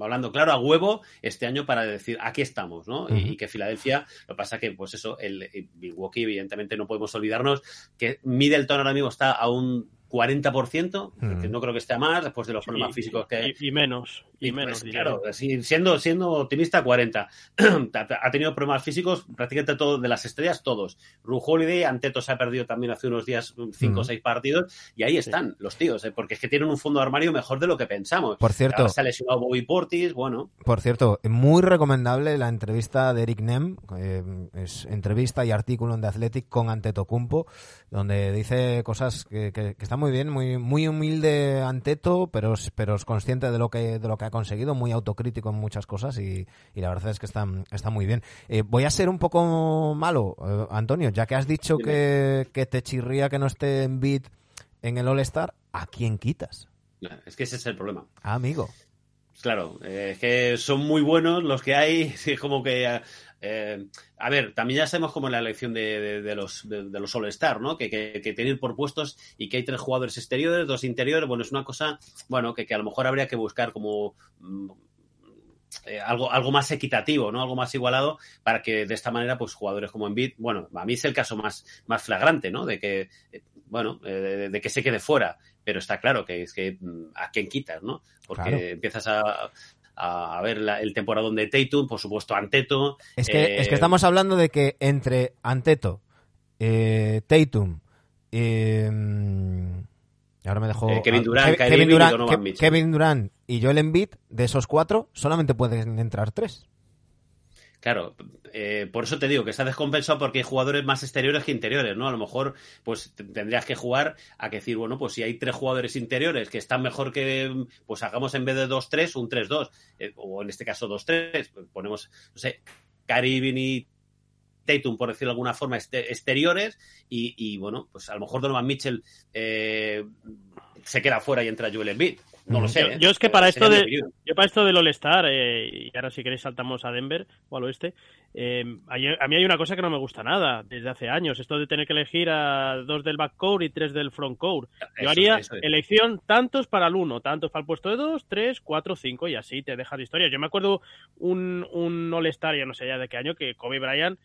hablando claro, a huevo este año para decir aquí estamos, ¿no? Uh -huh. y, y, que Filadelfia, lo que pasa que, pues eso, el, el Milwaukee, evidentemente no podemos olvidarnos que Middleton ahora mismo está a un 40%, mm. que no creo que esté a más después de los problemas y, físicos que y, y menos y, menos pues, claro siendo siendo optimista 40 ha tenido problemas físicos prácticamente todo de las estrellas todos Ru Holiday Anteto se ha perdido también hace unos días 5 o 6 partidos y ahí están sí. los tíos ¿eh? porque es que tienen un fondo de armario mejor de lo que pensamos por cierto Ahora se ha lesionado Bobby Portis bueno por cierto muy recomendable la entrevista de Eric Nem eh, es entrevista y artículo en The Athletic con Antetokounmpo donde dice cosas que, que, que están muy bien, muy, muy humilde Anteto, pero, pero es consciente de lo que, de lo que ha conseguido, muy autocrítico en muchas cosas y, y la verdad es que está, está muy bien. Eh, voy a ser un poco malo, eh, Antonio, ya que has dicho que, que, te chirría que no esté en beat en el All-Star, ¿a quién quitas? Es que ese es el problema. Ah, amigo. Claro, eh, es que son muy buenos los que hay, es como que eh, a ver, también ya sabemos como en la elección de, de, de los, de, de, los All-Star, ¿no? Que, que, que, tienen por puestos y que hay tres jugadores exteriores, dos interiores. Bueno, es una cosa, bueno, que, que a lo mejor habría que buscar como. Mm, eh, algo, algo más equitativo, ¿no? Algo más igualado para que de esta manera, pues jugadores como Embiid, bueno, a mí es el caso más, más flagrante, ¿no? De que, eh, bueno, eh, de, que se quede fuera, pero está claro que es que mm, a quién quitas, ¿no? Porque claro. empiezas a, a, ver la, el temporada de Tatum, por supuesto Anteto. Es que, eh... es que estamos hablando de que entre Anteto, eh, Tatum, eh, ahora me dejó eh, Kevin Durant, Kevin, Kevin, Durant, Ke Kevin Durant y Joel Embiid, de esos cuatro solamente pueden entrar tres. Claro, eh, por eso te digo que está descompensado porque hay jugadores más exteriores que interiores, ¿no? A lo mejor, pues tendrías que jugar a que decir, bueno, pues si hay tres jugadores interiores que están mejor que, pues hagamos en vez de 2-3, un 3-2, eh, o en este caso 2-3, pues ponemos, no sé, Caribin y Tatum, por decirlo de alguna forma, exteriores, y, y bueno, pues a lo mejor Donovan Mitchell eh, se queda fuera y entra Joel Embiid. No lo sé. Yo, ¿eh? yo es que para esto, de, yo para esto del All-Star, eh, y ahora si queréis saltamos a Denver o al oeste, eh, a mí hay una cosa que no me gusta nada desde hace años, esto de tener que elegir a dos del backcourt y tres del frontcourt. Yo haría eso, eso elección tantos para el uno, tantos para el puesto de dos, tres, cuatro, cinco y así te dejas de historia. Yo me acuerdo un, un All-Star, ya no sé ya de qué año, que Kobe Bryant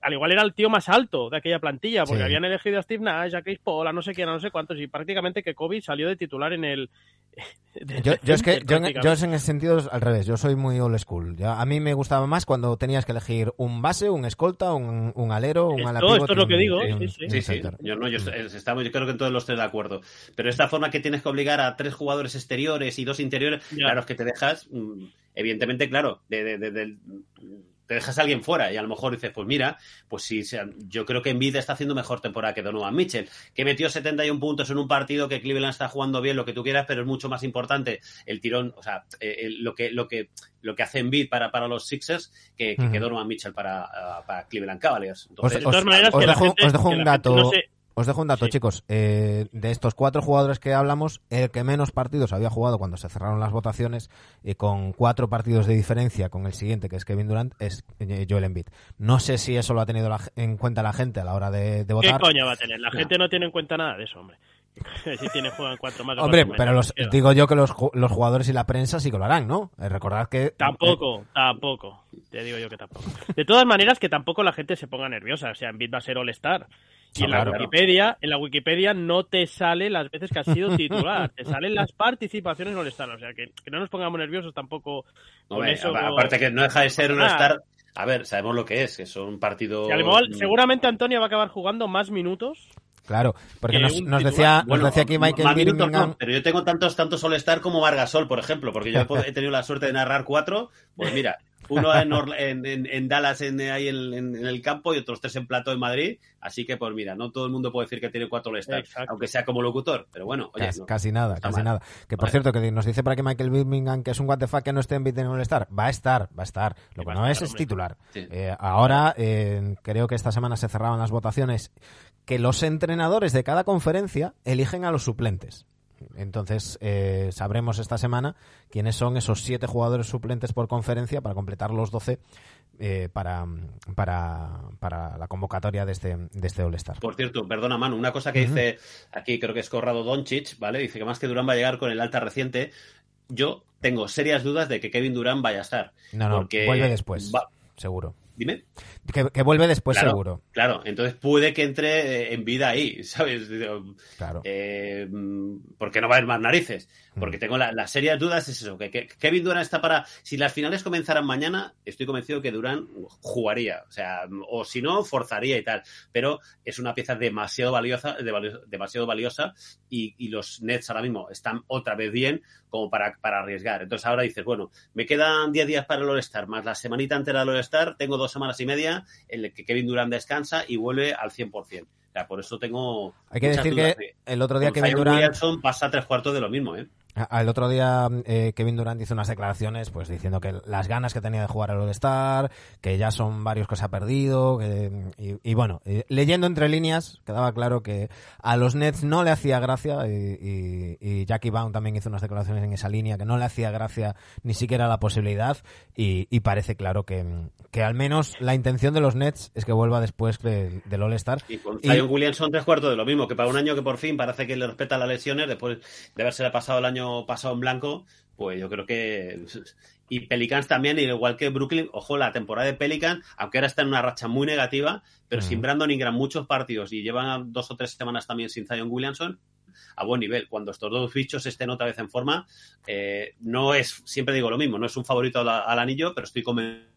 al igual era el tío más alto de aquella plantilla, porque Sí. habían elegido a Steve Nash, a Chris Paul, a no sé quién, a no sé cuántos, y prácticamente que Kobe salió de titular en el... de- Yo, yo es que yo, en- yo en ese sentido es al revés, yo soy muy old school. A mí me gustaba más cuando tenías que elegir un base, un escolta, un, un alero, un Esto- ala esto es lo que un- digo, un- sí, sí. Yo, no, yo, estamos, yo creo que todos los tres de acuerdo. Pero esta forma que tienes que obligar a tres jugadores exteriores y dos interiores, Ya. claro, es que te dejas, mm, evidentemente, claro, de, de- de- del- te dejas a alguien fuera y a lo mejor dices, pues mira, pues sí, sea- yo creo que Embiid está haciendo mejor temporada que Donovan Mitchell, que metió 71 puntos en un partido que Cleveland está jugando bien, lo que tú quieras, pero es mucho más importante el tirón, o sea, eh, el- lo que lo que lo que hace Embiid para, para los Sixers que, que. Donovan Mitchell para, ah, para Cleveland Cavaliers. Os, Entonces, De todas os- maneras, os que la dejo, gente- os dejo que un dato. no se- Os dejo un dato, Sí. chicos. Eh, de estos cuatro jugadores que hablamos, el que menos partidos había jugado cuando se cerraron las votaciones, y con cuatro partidos de diferencia con el siguiente, que es Kevin Durant, es eh, Joel Embiid. No sé si eso lo ha tenido la- en cuenta la gente a la hora de, de ¿Qué votar. coño va a tener? La gente no tiene en cuenta nada de eso, hombre. si tiene juegan cuatro más Hombre, cuatro pero digo yo que los, los jugadores y la prensa sí que lo harán, ¿no? Eh, recordad que... Tampoco, tampoco. Te digo yo que tampoco. De todas maneras, que tampoco la gente se ponga nerviosa. O sea, Embiid va a ser All-Star. Y en la claro. Wikipedia, en la Wikipedia no te sale las veces que has sido titular, te salen las participaciones en All-Star. O sea, que, que no nos pongamos nerviosos tampoco con Hombre, eso. a- aparte que no deja de ser un Ah. star. A ver, sabemos lo que es, que son un partido. Que a lo mejor, seguramente Antonio va a acabar jugando más minutos. Claro, porque que nos, nos decía, nos Bueno, decía aquí Michael más minutos Birmingham... no, pero yo tengo tantos, tantos All-Star como Vargasol, por ejemplo, porque yo he tenido la suerte de narrar cuatro. Pues mira, uno en, Orla- en, en- en Dallas, en, ahí en, en- en el campo, y otros tres en Plato en Madrid. Así que, pues mira, no todo el mundo puede decir que tiene cuatro All-Star, Exacto. aunque sea como locutor. Pero bueno, oye, Casi, no. casi nada, casi mal. nada. Que por Vale. cierto, que nos dice por aquí Michael Birmingham que es un what the fuck que no esté en Beat en All-Star. Va a estar, va a estar. Lo que no es es titular. Sí. Eh, ahora, eh, creo que esta semana se cerraban las votaciones que los entrenadores de cada conferencia eligen a los suplentes. Entonces, eh, sabremos esta semana quiénes son esos siete jugadores suplentes por conferencia para completar los 12 eh, para, para, para la convocatoria de este, de este All-Star. Por cierto, perdona, Manu, una cosa que dice aquí, creo que es Corrado Doncic, ¿vale? Dice que más que Durán va a llegar con el alta reciente. Yo tengo serias dudas de que Kevin Durán vaya a estar. No, no, porque vuelve después, va- seguro. Dime. Que, que vuelve después, Claro. seguro. Claro, entonces puede que entre eh, en vida ahí, ¿sabes? Claro. Eh, mm, porque no va a haber más narices. Porque Mm. tengo la- las serias dudas, es eso, que, que Kevin Durant está para... Si las finales comenzaran mañana, estoy convencido que Durant jugaría. O sea, o si no, forzaría y tal. Pero es una pieza demasiado valiosa, de valio- demasiado valiosa y, y los Nets ahora mismo están otra vez bien como para, para arriesgar. Entonces ahora dices, bueno, me quedan 10 días para el All-Star, más la semanita entera del All-Star, tengo dos semanas y media en el que Kevin Durant descansa y vuelve al 100%. O sea, por eso tengo Hay que decir que de- el otro día Kevin Durant Williamson pasa tres cuartos de lo mismo, ¿eh? A- El otro día eh, Kevin Durant hizo unas declaraciones pues diciendo que las ganas que tenía de jugar al All-Star, que ya son varios que se ha perdido, que- y, y bueno, eh, leyendo entre líneas quedaba claro que a los Nets no le hacía gracia y, y- y Jackie Baum también hizo unas declaraciones en esa línea que no le hacía gracia ni siquiera la posibilidad y, parece claro que, que al menos la intención de los Nets es que vuelva después del, del All-Star. Y con Zion Williamson tres cuartos de lo mismo, que para un año que por fin parece que le respeta las lesiones, después de haberse pasado el año pasado en blanco, pues yo creo que... Y Pelicans también, igual que Brooklyn, ojo, la temporada de Pelicans, aunque ahora está en una racha muy negativa, pero Mm. sin Brandon Ingram muchos partidos y llevan dos o tres semanas también sin Zion Williamson, a buen nivel. Cuando estos dos bichos estén otra vez en forma, eh, no es, siempre digo lo mismo, no es un favorito al, al anillo, pero estoy convencido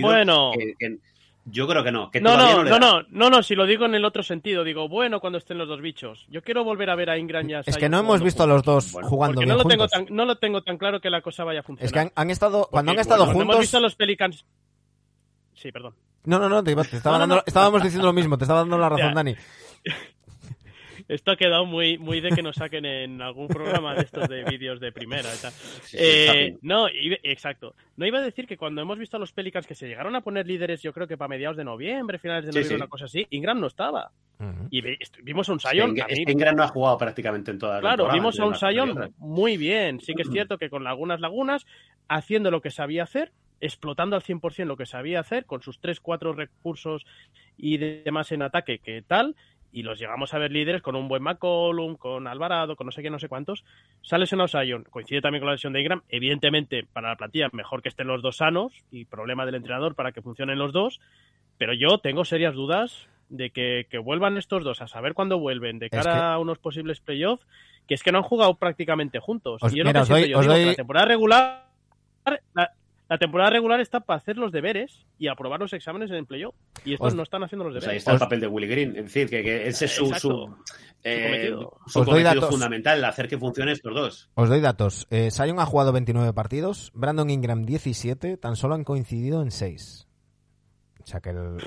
Bueno. que- que- yo creo que no. Que No, no, no, da. no, no, no, si lo digo en el otro sentido, digo, bueno, cuando estén los dos bichos. Yo quiero volver a ver a Ingram y a Es que no hemos visto a los dos Bueno, jugando bien no lo, tengo juntos. tan, no lo tengo tan claro que la cosa vaya a funcionar. Es que han, han estado, cuando han estado bueno, juntos... Hemos visto a los Pelicans. Sí, perdón. No, no, no, te, te estaba No, no, dando- no. estábamos diciendo lo mismo, te estaba dando la razón. Dani. Esto ha quedado muy, muy de que nos saquen en algún programa de estos de vídeos de primera y tal. Sí, sí, Eh, no, iba- exacto. No iba a decir que cuando hemos visto a los Pelicans que se llegaron a poner líderes, yo creo que para mediados de noviembre, finales de noviembre, sí. una cosa así, Ingram no estaba. Y vimos a un que Ingram no ha jugado prácticamente en toda la Claro, vimos a un Sion muy bien. Sí que es cierto que con algunas lagunas, haciendo lo que sabía hacer, explotando al 100% lo que sabía hacer, con sus 3-4 recursos y demás en ataque, que tal, y los llegamos a ver líderes con un buen McCollum, con Alvarado, con no sé qué, no sé cuántos. Sale lesionado Sion, coincide también con la lesión de Ingram. Evidentemente, para la plantilla, mejor que estén los dos sanos y problema del entrenador para que funcionen los dos. Pero yo tengo serias dudas de que, vuelvan estos dos, a saber cuándo vuelven, de cara a unos posibles playoffs, que es que no han jugado prácticamente juntos. y yo lo que yo, la temporada regular, la, temporada regular está para hacer los deberes y aprobar los exámenes en el playoff. Y estos no están haciendo los deberes. ahí está el papel de Willy Green. Es decir, que, ese es su, su, eh, cometido, fundamental, hacer que funcione estos dos. Os doy datos. Eh, Sion ha jugado 29 partidos, Brandon Ingram 17, tan solo han coincidido en 6. O sea que el,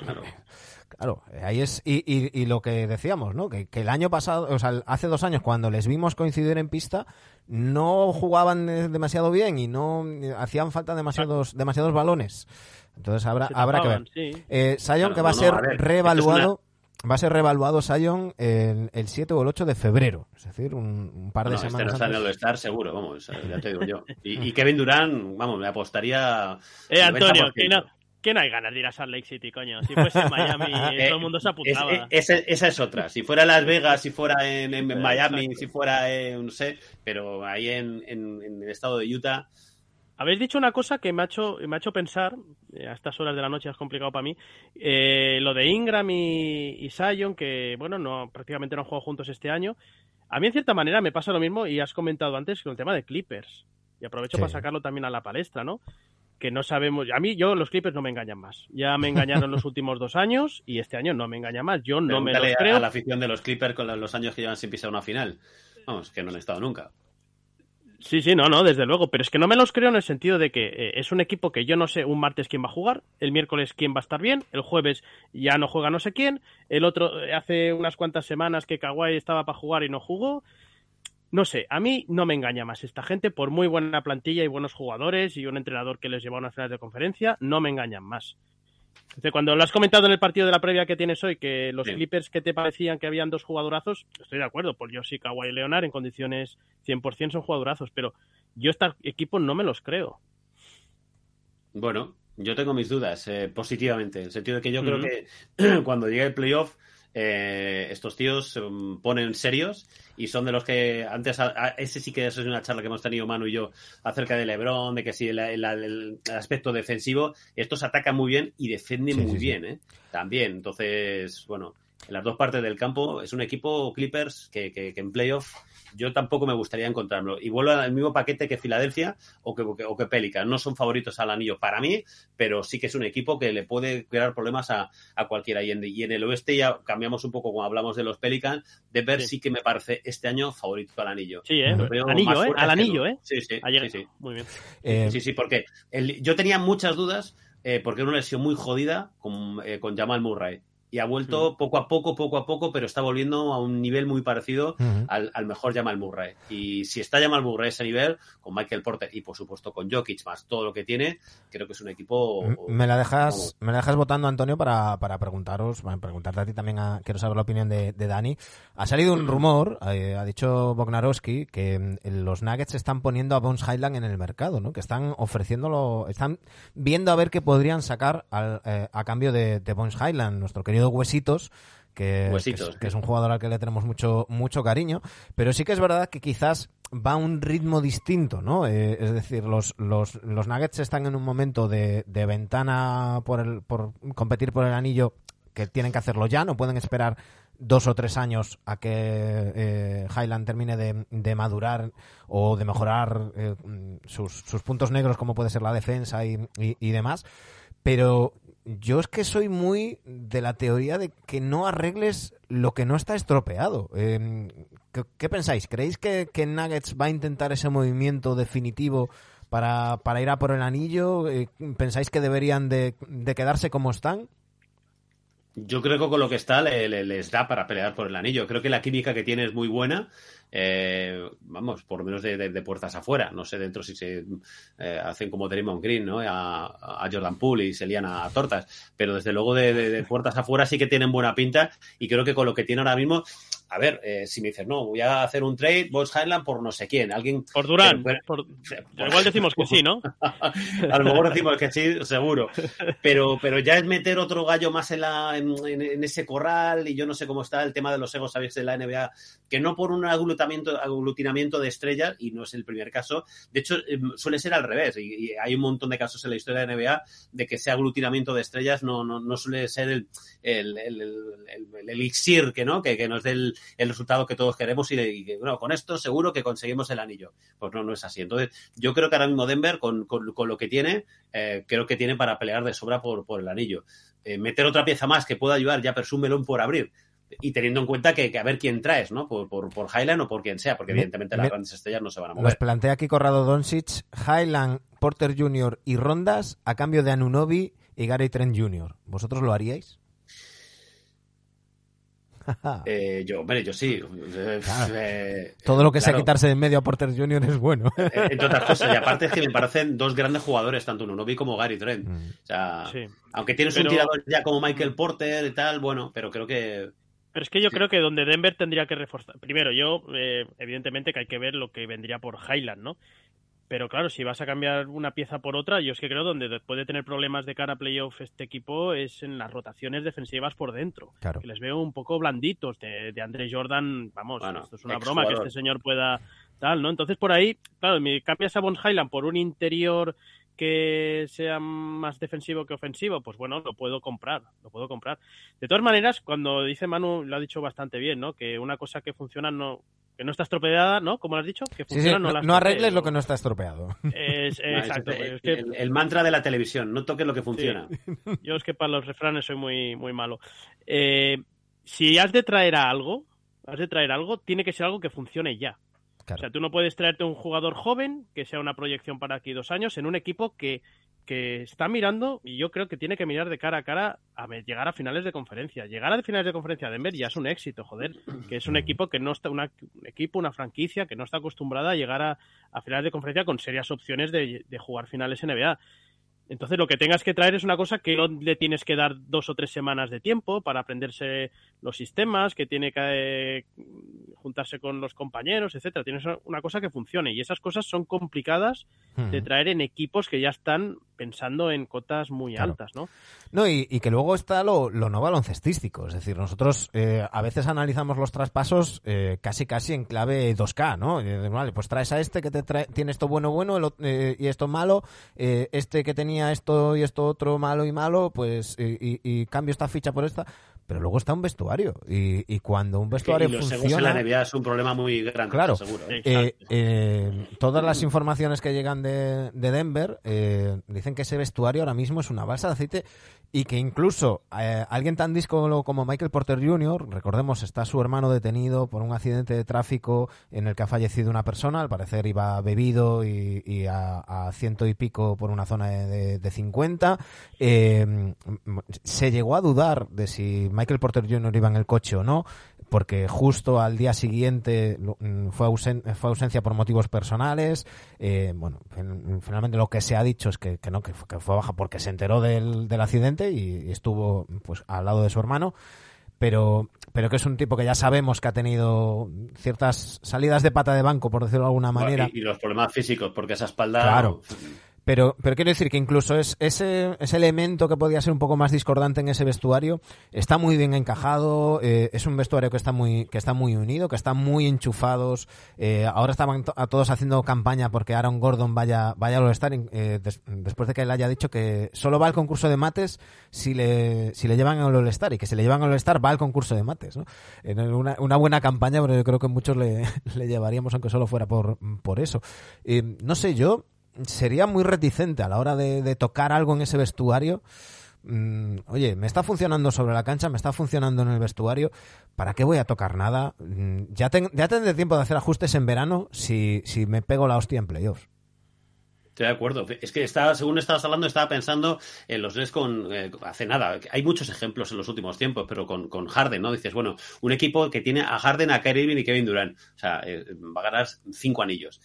Claro, ahí es. Y, y, lo que decíamos, ¿no? Que, el año pasado, o sea, hace dos años, cuando les vimos coincidir en pista, no jugaban eh, demasiado bien y no hacían falta demasiados, demasiados balones. Entonces habrá, habrá que ver. Eh, Sion, que va a ser reevaluado. Va a ser reevaluado Sion el, el, 7 o el 8 de febrero, es decir, un, par de este semanas. Este no estar seguro, vamos, ya te digo yo. Y, Kevin Durán, vamos, me apostaría. Eh, Antonio, que no, que no hay ganas de ir a Salt Lake City, coño. Si fuese Miami, todo el mundo se apuntaba. esa, es otra. Si fuera Las Vegas, si fuera en, Miami, si fuera en, no sé, pero ahí en, el estado de Utah. Habéis dicho una cosa que me ha hecho, me ha hecho pensar, eh, a estas horas de la noche es complicado para mí, eh, lo de Ingram y, y Sion, que bueno, no prácticamente no han jugado juntos este año. A mí en cierta manera me pasa lo mismo y has comentado antes con el tema de Clippers. Y aprovecho para sacarlo también a la palestra, ¿no? Que no sabemos. A mí, yo, los Clippers no me engañan más. Ya me engañaron los últimos dos años y este año no me engaña más. Yo no me los creo. a la afición de los Clippers con los años que llevan sin pisar una final. Vamos, que no han estado nunca. Sí, sí, no, no, desde luego. Pero es que no me los creo en el sentido de que eh, es un equipo que yo no sé un martes quién va a jugar, el miércoles quién va a estar bien, el jueves ya no juega no sé quién, el otro eh, hace unas cuantas semanas que Kawhi estaba para jugar y no jugó no sé, a mí no me engaña más esta gente, por muy buena plantilla y buenos jugadores y un entrenador que les lleva a unas finales de conferencia, no me engañan más. Entonces, cuando lo has comentado en el partido de la previa que tienes hoy, que los Clippers que te parecían que habían dos jugadorazos, estoy de acuerdo, por yo sí, Kawhi y Leonard en condiciones 100% son jugadorazos, pero yo este equipo no me los creo. Bueno, yo tengo mis dudas eh, positivamente, en el sentido de que yo creo que cuando llegue el playoff eh, estos tíos se ponen serios y son de los que antes, ese sí que es una charla que hemos tenido Manu y yo acerca de Lebron, de que si el, aspecto defensivo, estos atacan muy bien y defienden muy bien, ¿eh? También, entonces, bueno, en las dos partes del campo es un equipo Clippers que, que, que en playoff yo tampoco me gustaría encontrarlo. Y vuelvo al mismo paquete que Filadelfia o que, o que Pelican. No son favoritos al anillo para mí, pero sí que es un equipo que le puede crear problemas a, cualquiera. Y en, y en, el oeste ya cambiamos un poco, como hablamos de los Pelicans, de ver sí. que me parece este año favorito al anillo. Sí, ¿eh? Anillo, ¿eh? Al anillo, ¿eh? Sí, sí. sí, Muy bien. Eh, sí, sí, porque yo tenía muchas dudas eh, porque era una lesión muy jodida con, eh, con Jamal Murray y ha vuelto poco a poco, poco a poco, pero está volviendo a un nivel muy parecido al, mejor Jamal Murray. Y si está Jamal Murray a ese nivel, con Michael Porter y por supuesto con Jokic más todo lo que tiene, creo que es un equipo. Me la dejas, me la dejas votando, Antonio, para, para preguntaros, para preguntarte a ti también, quiero saber la opinión de, Dani. Ha salido un rumor, eh, ha dicho Bognarowski, que mm, los Nuggets están poniendo a Bones Highland en el mercado, ¿no? Que están ofreciéndolo, están viendo a ver qué podrían sacar eh, a cambio de, de Bones Highland, nuestro querido Huesitos, que, es, un jugador al que le tenemos mucho, mucho cariño, pero sí que es verdad que quizás va a un ritmo distinto, ¿no? Eh, es decir, los, los, los Nuggets están en un momento de, ventana por, el, por competir por el anillo que tienen que hacerlo ya, no pueden esperar dos o tres años a que eh, Highland termine de, madurar o de mejorar eh, sus, sus, puntos negros como puede ser la defensa y, y demás. Pero yo es que soy muy de la teoría de que no arregles lo que no está estropeado. Em, ¿qué, pensáis? ¿Creéis que, Nuggets va a intentar ese movimiento definitivo para, ir a por el anillo? Eh, ¿Pensáis que deberían de, quedarse como están? Yo creo que con lo que está les da para pelear por el anillo. Creo que la química que tiene es muy buena eh, vamos, por lo menos de, puertas afuera. No sé dentro si se eh, hacen como Draymond Green, ¿no? A, Jordan Poole y se lían a, tortas. Pero desde luego de, puertas afuera sí que tienen buena pinta y creo que con lo que tiene ahora mismo a ver, eh, si me dices, no, voy a hacer un trade, Boss Highland por no sé quién, alguien... Por Durán, igual decimos que sí, ¿no? a lo mejor decimos que sí, seguro. Pero, pero ya es meter otro gallo más en, la, en, ese corral y yo no sé cómo está el tema de los egos, sabéis, de la NBA, que no por un aglutinamiento, aglutinamiento de estrellas, y no es el primer caso, de hecho em, suele ser al revés, y, hay un montón de casos en la historia de la NBA de que ese aglutinamiento de estrellas no, no, no suele ser el, el, el, el elixir que, ¿no? que, que nos dé el, resultado que todos queremos y, que, bueno, con esto seguro que conseguimos el anillo. Pues no, no es así. Entonces, yo creo que ahora mismo Denver, con, con, lo que tiene, eh, creo que tiene para pelear de sobra por, por el anillo. Eh, meter otra pieza más que pueda ayudar, ya presúmelo por abrir y teniendo en cuenta que, a ver quién traes, ¿no? Por, por, por, Highland o por quien sea, porque evidentemente las grandes estrellas no se van a mover. Nos plantea aquí Corrado Doncic, Highland, Porter Jr. y Rondas a cambio de Anunobi y Gary Trent Jr. ¿Vosotros lo haríais? Eh, yo, hombre, yo sí. Eh, Todo lo que sea quitarse de en medio a Porter Jr. es bueno. Entre otras cosas, y aparte es que me parecen dos grandes jugadores, tanto Nunobi como Gary Trent. Mm. O sea, aunque tienes un tirador ya como Michael Porter y tal, bueno, pero creo que pero es que yo creo que donde Denver tendría que reforzar. Primero, yo, eh, evidentemente, que hay que ver lo que vendría por Highland, ¿no? Pero claro, si vas a cambiar una pieza por otra, yo es que creo donde puede tener problemas de cara a playoff este equipo es en las rotaciones defensivas por dentro. Claro. Que les veo un poco blanditos de, de Andre Jordan. Vamos, esto es una broma que este señor pueda tal, ¿no? Entonces por ahí, claro, me cambias a Von Highland por un interior que sea más defensivo que ofensivo, pues bueno, lo puedo comprar, lo puedo comprar. De todas maneras, cuando dice Manu, lo ha dicho bastante bien, ¿no? Que una cosa que funciona no, que no está estropeada, ¿no? Como lo has dicho, que funciona, no, no, arregles lo que no está estropeado. Es, exacto. el, mantra de la televisión, no toques lo que funciona. Yo es que para los refranes soy muy, muy malo. Eh, si has de traer a algo, has de traer algo, tiene que ser algo que funcione ya. O sea, tú no puedes traerte un jugador joven que sea una proyección para aquí dos años en un equipo que, que está mirando y yo creo que tiene que mirar de cara a cara a llegar a finales de conferencia. Llegar a finales de conferencia de Denver ya es un éxito, joder, que es un equipo que no está, un equipo, una franquicia que no está acostumbrada a llegar a, finales de conferencia con serias opciones de, de jugar finales NBA. Entonces lo que tengas que traer es una cosa que no le tienes que dar dos o tres semanas de tiempo para aprenderse los sistemas, que tiene que eh, juntarse con los compañeros, etcétera. Tienes una cosa que funcione y esas cosas son complicadas de traer en equipos que ya están pensando en cotas muy altas, ¿no? No, y, que luego está lo, no baloncestístico. Es decir, nosotros eh, a veces analizamos los traspasos eh, casi casi en clave 2K, ¿no? vale, pues traes a este que te trae, tiene esto bueno, bueno y esto malo, este que tenía esto y esto otro malo y malo, pues y, cambio esta ficha por esta pero luego está un vestuario y, cuando un vestuario funciona en la es un problema muy grande claro seguro, ¿eh? Eh, eh, todas las informaciones que llegan de, de Denver dicen que ese vestuario ahora mismo es una balsa de aceite y que incluso alguien tan disco como Michael Porter Jr., recordemos, está su hermano detenido por un accidente de tráfico en el que ha fallecido una persona, al parecer iba bebido y, a, ciento y pico por una zona de, de 50. Eh, se llegó a dudar de si Michael Porter Jr. iba en el coche o no porque justo al día siguiente mm, fue, fue ausencia por motivos personales. Eh, bueno, finalmente lo que se ha dicho es que, no, que fue, baja porque se enteró del, del accidente y, estuvo pues al lado de su hermano. Pero, pero que es un tipo que ya sabemos que ha tenido ciertas salidas de pata de banco, por decirlo de alguna manera. Y, los problemas físicos, porque esa espalda. Claro. Pero, pero quiero decir que incluso es, ese, ese elemento que podía ser un poco más discordante en ese vestuario está muy bien encajado, eh, es un vestuario que está muy, que está muy unido, que están muy enchufados. Eh, ahora estaban a todos haciendo campaña porque Aaron Gordon vaya, vaya al All-Star eh, después de que él haya dicho que solo va al concurso de mates si le, si le llevan al All-Star y que si le llevan al All-Star va al concurso de mates. ¿no? Una, una, buena campaña, pero yo creo que muchos le, le llevaríamos aunque solo fuera por, por eso. no sé, yo sería muy reticente a la hora de, tocar algo en ese vestuario. Mm, oye, me está funcionando sobre la cancha, me está funcionando en el vestuario, ¿para qué voy a tocar nada? Mm, ya, ya tendré tiempo de hacer ajustes en verano si, si me pego la hostia en playoffs. Estoy de acuerdo. Es que estaba, según estabas hablando, estaba pensando en los Nets con eh, hace nada. Hay muchos ejemplos en los últimos tiempos, pero con, con, Harden, ¿no? Dices, bueno, un equipo que tiene a Harden, a Kyrie y Kevin Durant. O sea, eh, va a ganar cinco anillos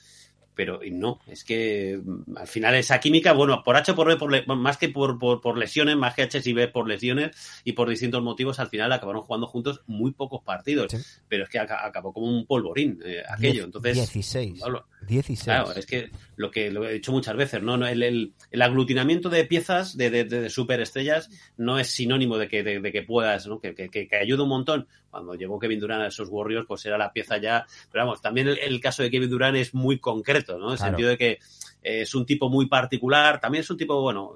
pero no, es que mm, al final esa química, bueno, por H por B, por más que por, por, lesiones, más que H y B por lesiones y por distintos motivos, al final acabaron jugando juntos muy pocos partidos, pero es que acabó como un polvorín eh, aquello. Entonces, 16. 16. Claro, es que lo que lo he dicho muchas veces, ¿no? El, el, el aglutinamiento de piezas de, de, de, superestrellas no es sinónimo de que, de, que puedas, ¿no? Que, que, que, ayuda un montón. Cuando llegó Kevin Durant a esos Warriors, pues era la pieza ya. Pero vamos, también el, el caso de Kevin Durant es muy concreto, ¿no? En el sentido de que es un tipo muy particular, también es un tipo, bueno,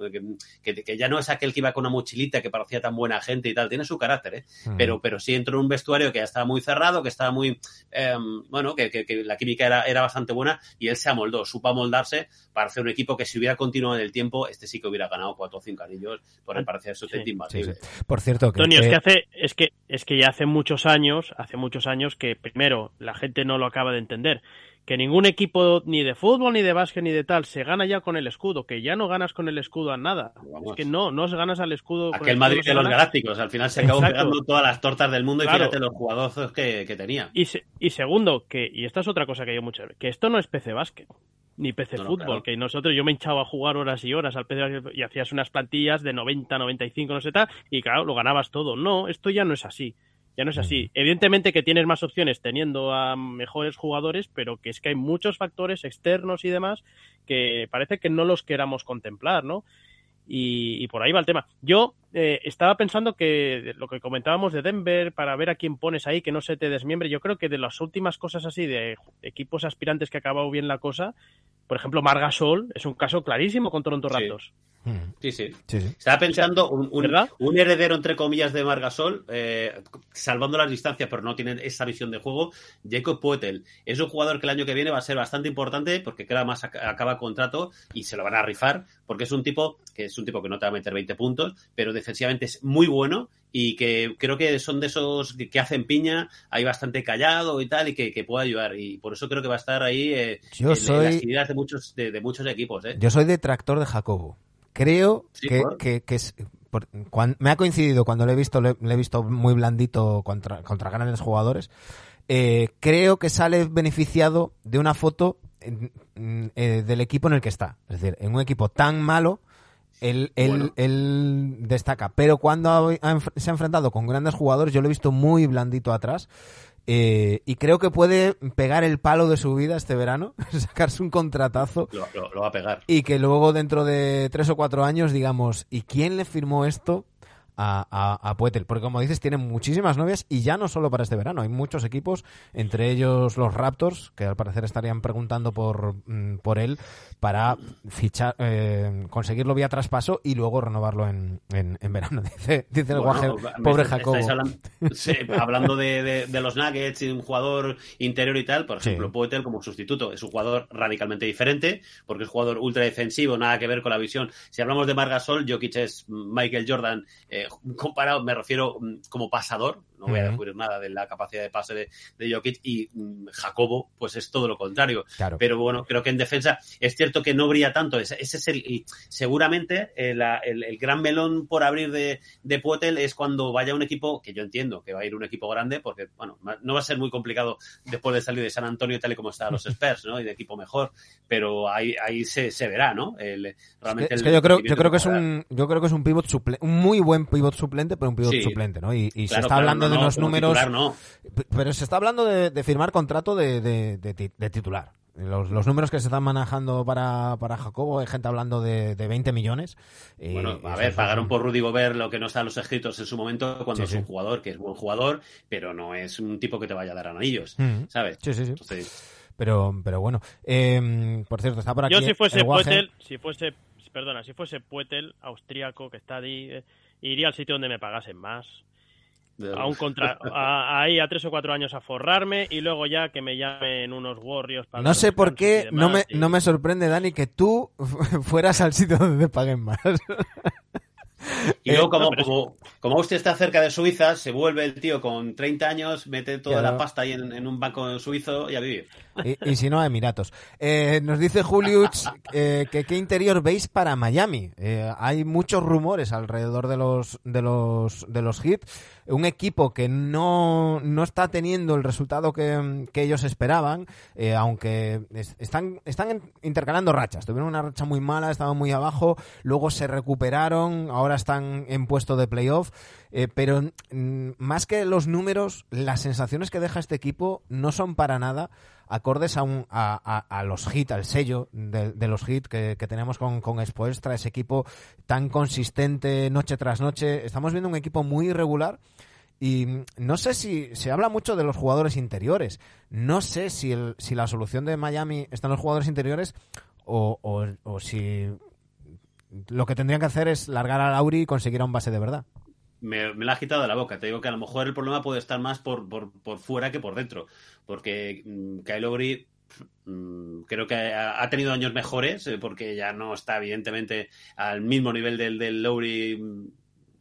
que, que, ya no es aquel que iba con una mochilita que parecía tan buena gente y tal, tiene su carácter, ¿eh? pero, pero sí entró en un vestuario que ya estaba muy cerrado, que estaba muy, em, bueno, que, que, la química era, era bastante buena y él se amoldó, supo amoldarse para hacer un equipo que si hubiera continuado en el tiempo, este sí que hubiera ganado cuatro o cinco anillos, por el parecer eso sí, Por cierto, que, Antonio, es que hace, es que, es que ya hace muchos años, hace muchos años que primero la gente no lo acaba de entender que ningún equipo ni de fútbol, ni de básquet, ni de tal se gana ya con el escudo, que ya no ganas con el escudo a nada. Es que no, no se ganas al escudo. Aquel Madrid de los Galácticos, al final se acabó pegando todas las tortas del mundo y fíjate los jugadores que, tenía. Y, y segundo, que, y esta es otra cosa que yo mucho, que esto no es PC básquet ni PC fútbol, que nosotros yo me hinchaba a jugar horas y horas al PC y hacías unas plantillas de 90, 95, no sé tal, y claro, lo ganabas todo. No, esto ya no es así. Ya no es así. Evidentemente que tienes más opciones teniendo a mejores jugadores, pero que es que hay muchos factores externos y demás que parece que no los queramos contemplar, ¿no? Y, por ahí va el tema. Yo eh, estaba pensando que lo que comentábamos de Denver, para ver a quién pones ahí, que no se te desmiembre, yo creo que de las últimas cosas así, de equipos aspirantes que ha acabado bien la cosa, por ejemplo, Margasol es un caso clarísimo con Toronto Raptors. Sí, sí. Estaba pensando un, un, heredero, entre comillas, de Margasol, eh, salvando las distancias, pero no tiene esa visión de juego. Jacob Poetel es un jugador que el año que viene va a ser bastante importante porque queda más acaba contrato y se lo van a rifar porque es un tipo que es un tipo que no te va a meter 20 puntos, pero defensivamente es muy bueno y que creo que son de esos que, hacen piña, hay bastante callado y tal, y que, puede ayudar. Y por eso creo que va a estar ahí eh, en, las ideas de muchos, de, muchos equipos. ¿eh? Yo soy detractor de Jacobo. Creo que, es, me ha coincidido cuando le he visto, le, he visto muy blandito contra, contra grandes jugadores. Eh, creo que sale beneficiado de una foto eh, del equipo en el que está. Es decir, en un equipo tan malo, él, él, destaca. Pero cuando se ha enfrentado con grandes jugadores, yo lo he visto muy blandito atrás. Eh, y creo que puede pegar el palo de su vida este verano, sacarse un contratazo. Lo, va a pegar. Y que luego dentro de tres o cuatro años digamos, ¿y quién le firmó esto? A, a, a Puetel, porque como dices, tiene muchísimas novias y ya no solo para este verano, hay muchos equipos, entre ellos los Raptors, que al parecer estarían preguntando por, mm, por él para fichar, eh, conseguirlo vía traspaso y luego renovarlo en, en, verano, dice, dice el guaje, pobre Jacobo. Hablando, de, de, los Nuggets y un jugador interior y tal, por ejemplo, Puetel como sustituto es un jugador radicalmente diferente, porque es un jugador ultra defensivo, nada que ver con la visión. Si hablamos de Margasol, Jokic es Michael Jordan eh, comparado, me refiero mm, como pasador, no voy a descubrir nada de la capacidad de pase de, de Jokic y mm, Jacobo, pues es todo lo contrario. Pero bueno, creo que en defensa es cierto que no brilla tanto. Ese, es el, seguramente eh, el, el, gran melón por abrir de, de Puetel es cuando vaya un equipo, que yo entiendo que va a ir un equipo grande, porque bueno, no va a ser muy complicado después de salir de San Antonio tal y como están los Spurs, ¿no? Y de equipo mejor, pero ahí, ahí se, se verá, ¿no? realmente es que, yo creo, yo creo que es un, yo creo que es un pivot suplente, un muy buen pivot suplente, pero un pivot suplente, ¿no? Y, se está hablando de unos números. Pero se está hablando de, firmar contrato de, titular. Los, números que se están manejando para, para Jacobo, hay gente hablando de, 20 millones. bueno, a ver, pagaron por Rudy Gobert lo que no está en los escritos en su momento cuando es un jugador que es buen jugador, pero no es un tipo que te vaya a dar anillos, ¿sabes? Sí, sí, sí. Pero, pero bueno, em, por cierto, está por aquí. Yo si fuese Puetel, si fuese, perdona, si fuese Puetel, austríaco, que está ahí, eh, iría al sitio donde me pagasen más a un contra ahí a tres o cuatro años a forrarme y luego ya que me llamen unos Warriors para no sé por qué no me no me sorprende Dani que tú fueras al sitio donde paguen más y luego, como, como, como, usted está cerca de Suiza, se vuelve el tío con 30 años, mete toda la pasta ahí en, un banco suizo y a vivir. Y, si no, a Emiratos. Eh, nos dice Julius eh, que qué interior veis para Miami. Eh, hay muchos rumores alrededor de los de los de los hits. Un equipo que no, no está teniendo el resultado que, que ellos esperaban, eh, aunque están, están intercalando rachas. Tuvieron una racha muy mala, estaban muy abajo, luego se recuperaron, ahora están en puesto de playoff. Eh, pero más que los números, las sensaciones que deja este equipo no son para nada acordes a, un, a, los hits, al sello de, los hits que, tenemos con, con Expoestra, ese equipo tan consistente noche tras noche. Estamos viendo un equipo muy irregular. Y no sé si se habla mucho de los jugadores interiores. No sé si, si la solución de Miami está en los jugadores interiores o, o, si lo que tendrían que hacer es largar a Lauri y conseguir a un base de verdad. Me, la ha quitado la boca. Te digo que a lo mejor el problema puede estar más por, por, por fuera que por dentro porque mm, Kyle Lowry mm, creo que ha, tenido años mejores, eh, porque ya no está evidentemente al mismo nivel del, del Lowry mm,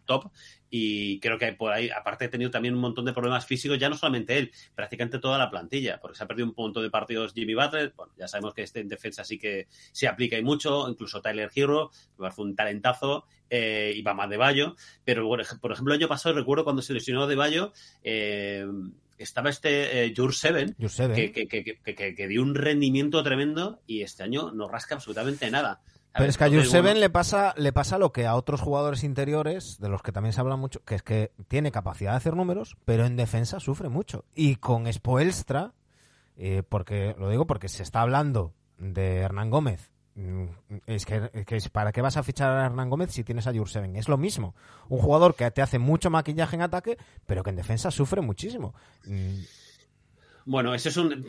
top. Y creo que por ahí, aparte, ha tenido también un montón de problemas físicos, ya no solamente él, prácticamente toda la plantilla, porque se ha perdido un punto de partidos Jimmy Butler. Bueno, ya sabemos que este en defensa sí que se aplica y mucho, incluso Tyler Hero, que a un talentazo, eh, y va más de Bayo. Pero, por ejemplo, el año pasado recuerdo cuando se lesionó de Bayo, eh, estaba este eh, Seven, que, dio un rendimiento tremendo y este año no rasca absolutamente nada. Pero es que a Jurseven le pasa le pasa lo que a otros jugadores interiores, de los que también se habla mucho, que es que tiene capacidad de hacer números, pero en defensa sufre mucho. Y con Spoelstra, eh, porque lo digo porque se está hablando de Hernán Gómez Mm, es que, es ¿para qué vas a fichar a Hernán Gómez si tienes a Jurseven? Es lo mismo. Un jugador que te hace mucho maquillaje en ataque, pero que en defensa sufre muchísimo. Mm, bueno, eso es un.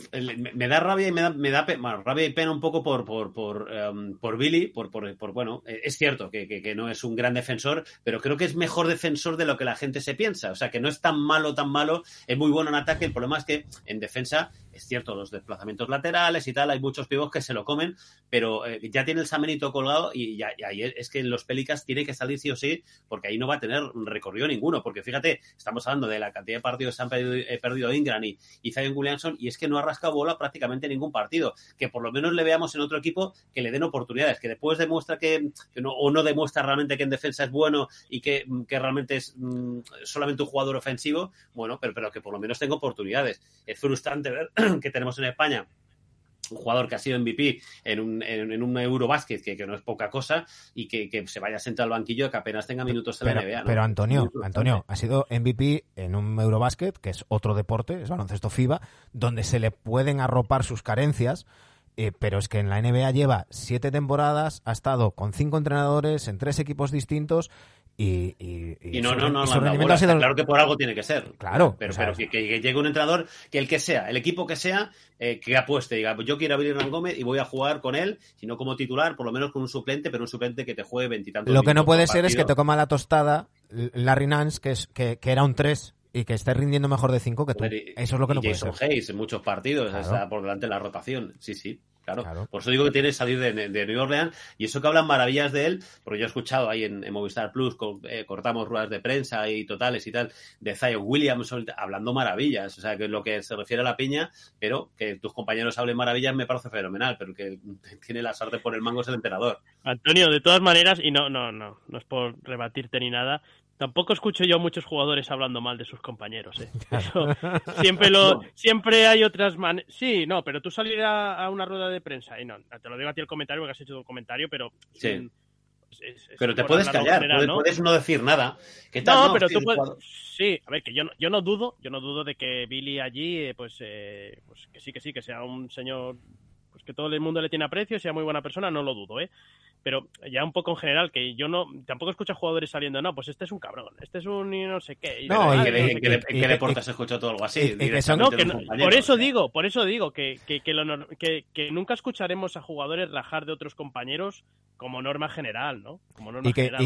Me da rabia y me da, me da rabia y pena un poco por, por, por, em, por Billy, por, por, por, bueno, e, es cierto que, que, no es un gran defensor, pero creo que es mejor defensor de lo que la gente se piensa. O sea, que no es tan malo, tan malo, es muy bueno en ataque. El problema es que en defensa, es cierto, los desplazamientos laterales y tal, hay muchos pibos que se lo comen, pero eh, ya tiene el Samenito colgado y, ya, ahí es que en los Pelicas tiene que salir sí o sí, porque ahí no va a tener recorrido ninguno. Porque fíjate, estamos hablando de la cantidad de partidos que se han perdido, perdido Ingram y, y Zion y es que no ha rascado bola prácticamente ningún partido. Que por lo menos le veamos en otro equipo que le den oportunidades, que después demuestra que, no, o no demuestra realmente que en defensa es bueno y que, realmente es mm, solamente un jugador ofensivo, bueno, pero, pero que por lo menos tenga oportunidades. Es frustrante ver que tenemos en España un jugador que ha sido MVP en un, en, un Eurobasket, que, que, no es poca cosa, y que, se vaya a sentar al banquillo que apenas tenga minutos en la NBA. Pero Antonio, Antonio, ha sido MVP en un Eurobasket, que es otro deporte, es baloncesto FIBA, donde se le pueden arropar sus carencias. Eh, pero es que en la NBA lleva siete temporadas, ha estado con cinco entrenadores en tres equipos distintos y, y, no, no, no, claro que por algo tiene que ser. Claro. Pero, pero que, llegue un entrenador, que el que sea, el equipo que sea, eh, que apueste, diga, pues yo quiero abrir Hernán Gómez y voy a jugar con él, sino como titular, por lo menos con un suplente, pero un suplente que te juegue veintitantos Lo que no puede ser es que te coma la tostada Larry Nance, que, es, que, que era un 3 y que esté rindiendo mejor de 5 que tú. Eso es lo que no puede ser. Hayes en muchos partidos, está por delante de la rotación. Sí, sí. Claro. Por eso digo que tiene que salir de, de, New Orleans. Y eso que hablan maravillas de él, porque yo he escuchado ahí en, Movistar Plus, eh, cortamos ruedas de prensa y totales y tal, de Zion Williams hablando maravillas. O sea, que es lo que se refiere a la piña, pero que tus compañeros hablen maravillas me parece fenomenal, pero que tiene la suerte por el mango es el emperador. Antonio, de todas maneras, y no, no, no, no es por rebatirte ni nada, Tampoco escucho yo a muchos jugadores hablando mal de sus compañeros. ¿eh? siempre, lo, siempre hay otras maneras. Sí, no, pero tú salir a, una rueda de prensa, y no, te lo digo a ti el comentario porque has hecho tu comentario, pero. Sí. pero te puedes callar, puedes, ¿no? decir nada. No, pero tú puedes. Sí, a ver, que yo no, yo no dudo, yo no dudo de que Billy allí, eh, pues, eh, pues que sí, que sí, que sea un señor pues que todo el mundo le tiene aprecio, sea muy buena persona, no lo dudo, ¿eh? pero ya un poco en general, que yo no tampoco escucho a jugadores saliendo, no, pues este es un cabrón, este es un no sé qué. no, y, ¿en qué deporte has escuchado algo así? por eso digo, por eso digo que, que, nunca escucharemos a jugadores rajar de otros compañeros como norma general, ¿no? Como norma general.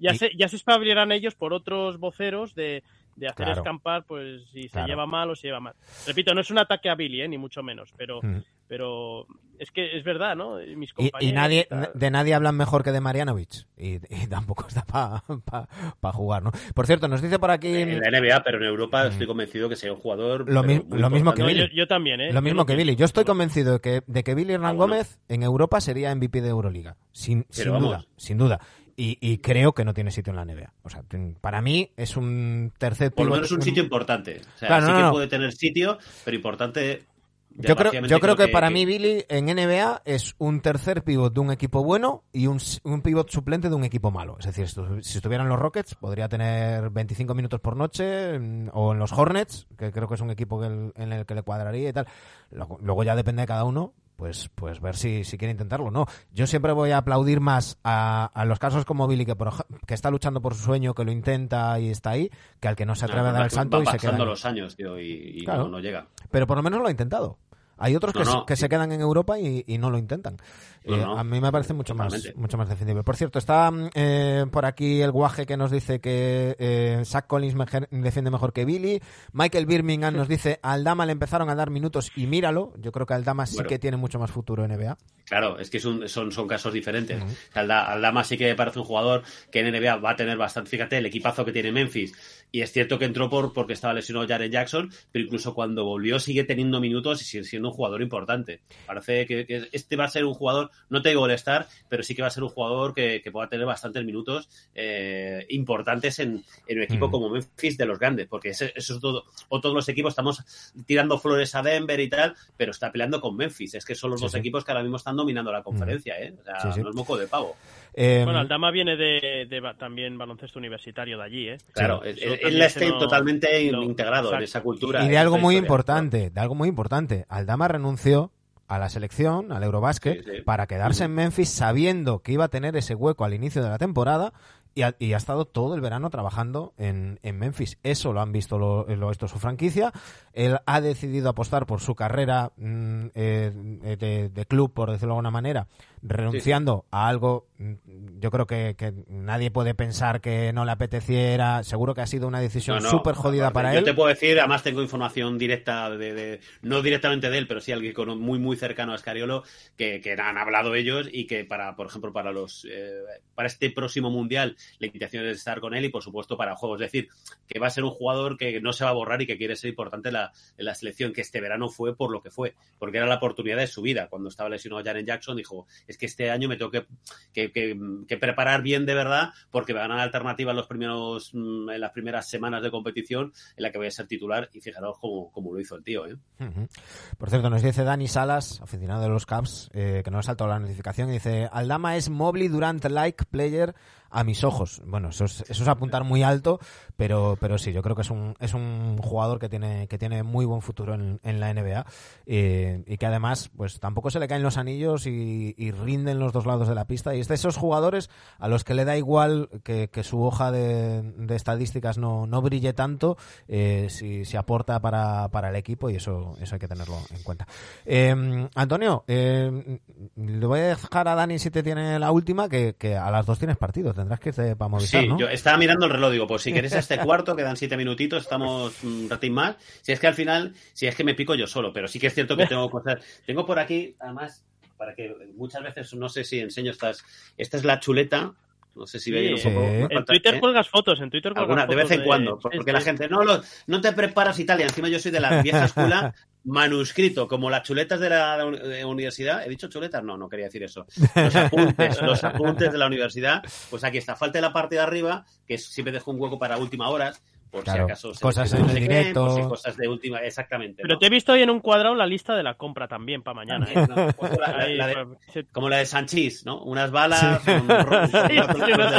ya, se, ya se espabilarán ellos por otros voceros de, hacer escampar, pues si se lleva mal o se lleva mal. Repito, no es un ataque a Billy, ¿eh? ni mucho menos, pero, mm. Pero es que es verdad, ¿no? Mis compañeros, y, nadie, de nadie hablan mejor que de Marianovic. Y, tampoco está para jugar, ¿no? Por cierto, nos dice por aquí. En la NBA, pero en Europa mm. estoy convencido que sea un jugador. Lo, mismo que Billy. Yo, también, ¿eh? Lo mismo que Billy. Yo estoy convencido de que, de que Billy Hernán ah, Gómez en Europa sería MVP de Euroliga. Sin, sin duda. Sin duda. y, creo que no tiene sitio en la NBA. O sea, para mí es un tercer Por lo menos un sitio importante. O sea, sí que puede tener sitio, pero importante yo creo, yo creo que, para mí Billy en NBA es un tercer pivot de un equipo bueno y un, un pivot suplente de un equipo malo. Es decir, si estuvieran los Rockets podría tener 25 minutos por noche mm, o en los Hornets, que creo que es un equipo en el que le cuadraría y tal. Luego ya depende de cada uno, pues, pues ver si, si quiere intentarlo no. Yo siempre voy a aplaudir más a, los casos como Billy, que, que está luchando por su sueño, que lo intenta y está ahí, que al que no se atreve a dar el salto y se queda. los años, y, no, llega. Pero por lo menos lo ha intentado. Hay otros que, que se quedan en Europa y, no lo intentan. Eh, a mí me parece mucho más, mucho más defendible. Por cierto, está eh, por aquí el guaje que nos dice que eh, Zach Collins defiende mejor que Billy. Michael Birmingham nos dice Aldama le empezaron a dar minutos y míralo. Yo creo que Aldama sí que tiene mucho más futuro en NBA. Claro, es que son, son, casos diferentes. Aldama sí que parece un jugador que en NBA va a tener bastante. Fíjate, el equipazo que tiene Memphis y es cierto que entró por porque estaba lesionado Jared Jackson, pero incluso cuando volvió sigue teniendo minutos y sigue siendo un jugador importante. Parece que, este va a ser un jugador, no te digo el estar, pero sí que va a ser un jugador que, pueda tener bastantes minutos eh, importantes en, un equipo mm. como Memphis de los grandes, porque eso es todo. O todos los equipos estamos tirando flores a Denver y tal, pero está peleando con Memphis. Es que son los dos equipos que ahora mismo están dominando la conferencia, mm. ¿eh? O sea, no es moco de pavo. Eh, bueno, Aldama viene de, también baloncesto universitario de allí, ¿eh? Claro, él está totalmente integrado en esa cultura. Y de algo muy importante, de algo muy importante. Aldama renunció a la selección, al Eurobasket, para quedarse en Memphis sabiendo que iba a tener ese hueco al inicio de la temporada y ha, estado todo el verano trabajando en, Memphis. Eso lo han visto lo, lo, esto su franquicia. Él ha decidido apostar por su carrera mm, eh, de, de, club, por decirlo de alguna manera, renunciando a algo, mm, yo creo que, nadie puede pensar que no le apeteciera, seguro que ha sido una decisión súper jodida para él. Yo te puedo decir, además tengo información directa, de, no directamente de él, pero sí alguien muy muy cercano a Escariolo, que, han hablado ellos y que para, por ejemplo, para los eh, para este próximo mundial, la invitación es estar con él y por supuesto para juegos, es decir, que va a ser un jugador que no se va a borrar y que quiere ser importante en la, en la selección, que este verano fue por lo que fue, porque era la oportunidad de su vida. Cuando estaba lesionado Jaren Jackson, dijo, es que este año me tengo que, preparar bien de verdad porque me van a dar alternativa en, los primeros, mm, en las primeras semanas de competición en la que voy a ser titular y fijaros cómo, lo hizo el tío. ¿eh? Por cierto, nos dice Dani Salas, aficionado de los Caps, eh, que nos ha saltado la notificación, y dice, Aldama es Mobley Durant like player a mis ojos. Bueno, eso es, eso es apuntar muy alto, pero, pero sí, yo creo que es un, es un jugador que tiene, que tiene muy buen futuro en, en la NBA eh, y que además pues tampoco se le caen los anillos y, y rinden los dos lados de la pista. Y es de esos jugadores a los que le da igual que, su hoja de, estadísticas no, no brille tanto eh, si, si aporta para, para el equipo y eso, eso hay que tenerlo en cuenta. Eh, Antonio, le voy a dejar a Dani si te tiene la última, que, que a las dos tienes partidos tendrás que para Movistar, Sí, yo estaba mirando el reloj, digo, pues si quieres este cuarto, quedan siete minutitos, estamos un ratín más. Si es que al final, si es que me pico yo solo, pero sí que es cierto que tengo cosas. Tengo por aquí, además, para que muchas veces, no sé si enseño estas. Esta es la chuleta, no sé si veis un poco. En Twitter ¿eh? cuelgas fotos, en Twitter cuelgas fotos De vez en cuando, porque la gente, no, no te preparas Italia. Encima yo soy de la vieja escuela manuscrito, como las chuletas de la, universidad. ¿He dicho chuletas? No, no quería decir eso. Los apuntes, los apuntes de la universidad. Pues aquí está. Falta la parte de arriba, que siempre dejo un hueco para última hora, por si acaso cosas en directo. cosas de última exactamente pero te he visto hoy en un cuadrado la lista de la compra también para mañana ¿eh? pues como la de Sanchís no unas balas un de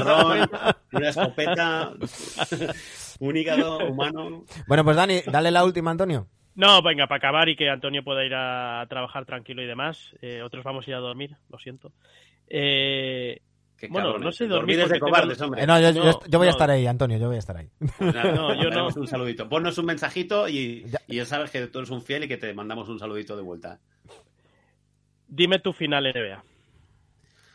ron una escopeta un hígado humano. Bueno pues Dani dale la última Antonio. No, venga, para acabar y que Antonio pueda ir a trabajar tranquilo y demás. Eh, otros vamos a ir a dormir, lo siento. Eh, bueno, no sé dormir. dormir de cobardes, hombre. Eh, no, yo, voy a estar ahí, Antonio, yo voy a estar ahí. Pues no, yo no. Un saludito. Ponnos un mensajito y ya. sabes que tú eres un fiel y que te mandamos un saludito de vuelta. Dime tu final NBA.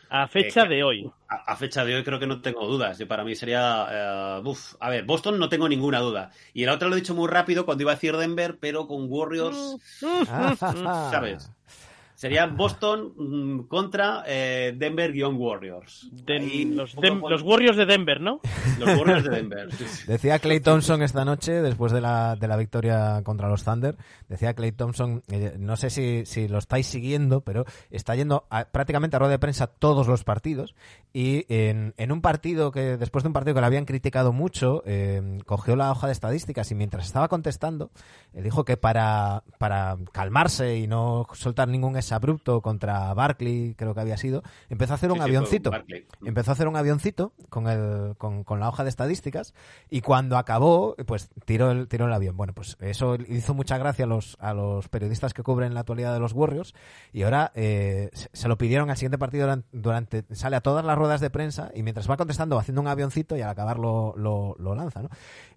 A fecha de hoy. A, fecha de hoy creo que no tengo dudas. Para mí sería. Eh, a ver, Boston no tengo ninguna duda. Y el otro lo he dicho muy rápido cuando iba a decir Denver, pero con Warriors. ¿Sabes? Sería Boston mm, contra eh, Denver Young Warriors. los, los, Warriors de Denver, ¿no? Los Warriors de Denver. Decía Clay Thompson esta noche, después de la, de la victoria contra los Thunder, decía Clay Thompson, eh, no sé si, si, lo estáis siguiendo, pero está yendo prácticamente a rueda de prensa todos los partidos y en, en, un partido que, después de un partido que le habían criticado mucho, eh, cogió la hoja de estadísticas y mientras estaba contestando, dijo que para, para calmarse y no soltar ningún abrupto contra Barkley, creo que había sido, empezó a hacer un avioncito. Empezó a hacer un avioncito con, el, con, la hoja de estadísticas y cuando acabó, pues tiró el, tiró el avión. Bueno, pues eso hizo mucha gracia a los, a los periodistas que cubren la actualidad de los Warriors y ahora eh, se lo pidieron al siguiente partido durante, sale a todas las ruedas de prensa y mientras va contestando va haciendo un avioncito y al acabar lo, lo, lo lanza, ¿no?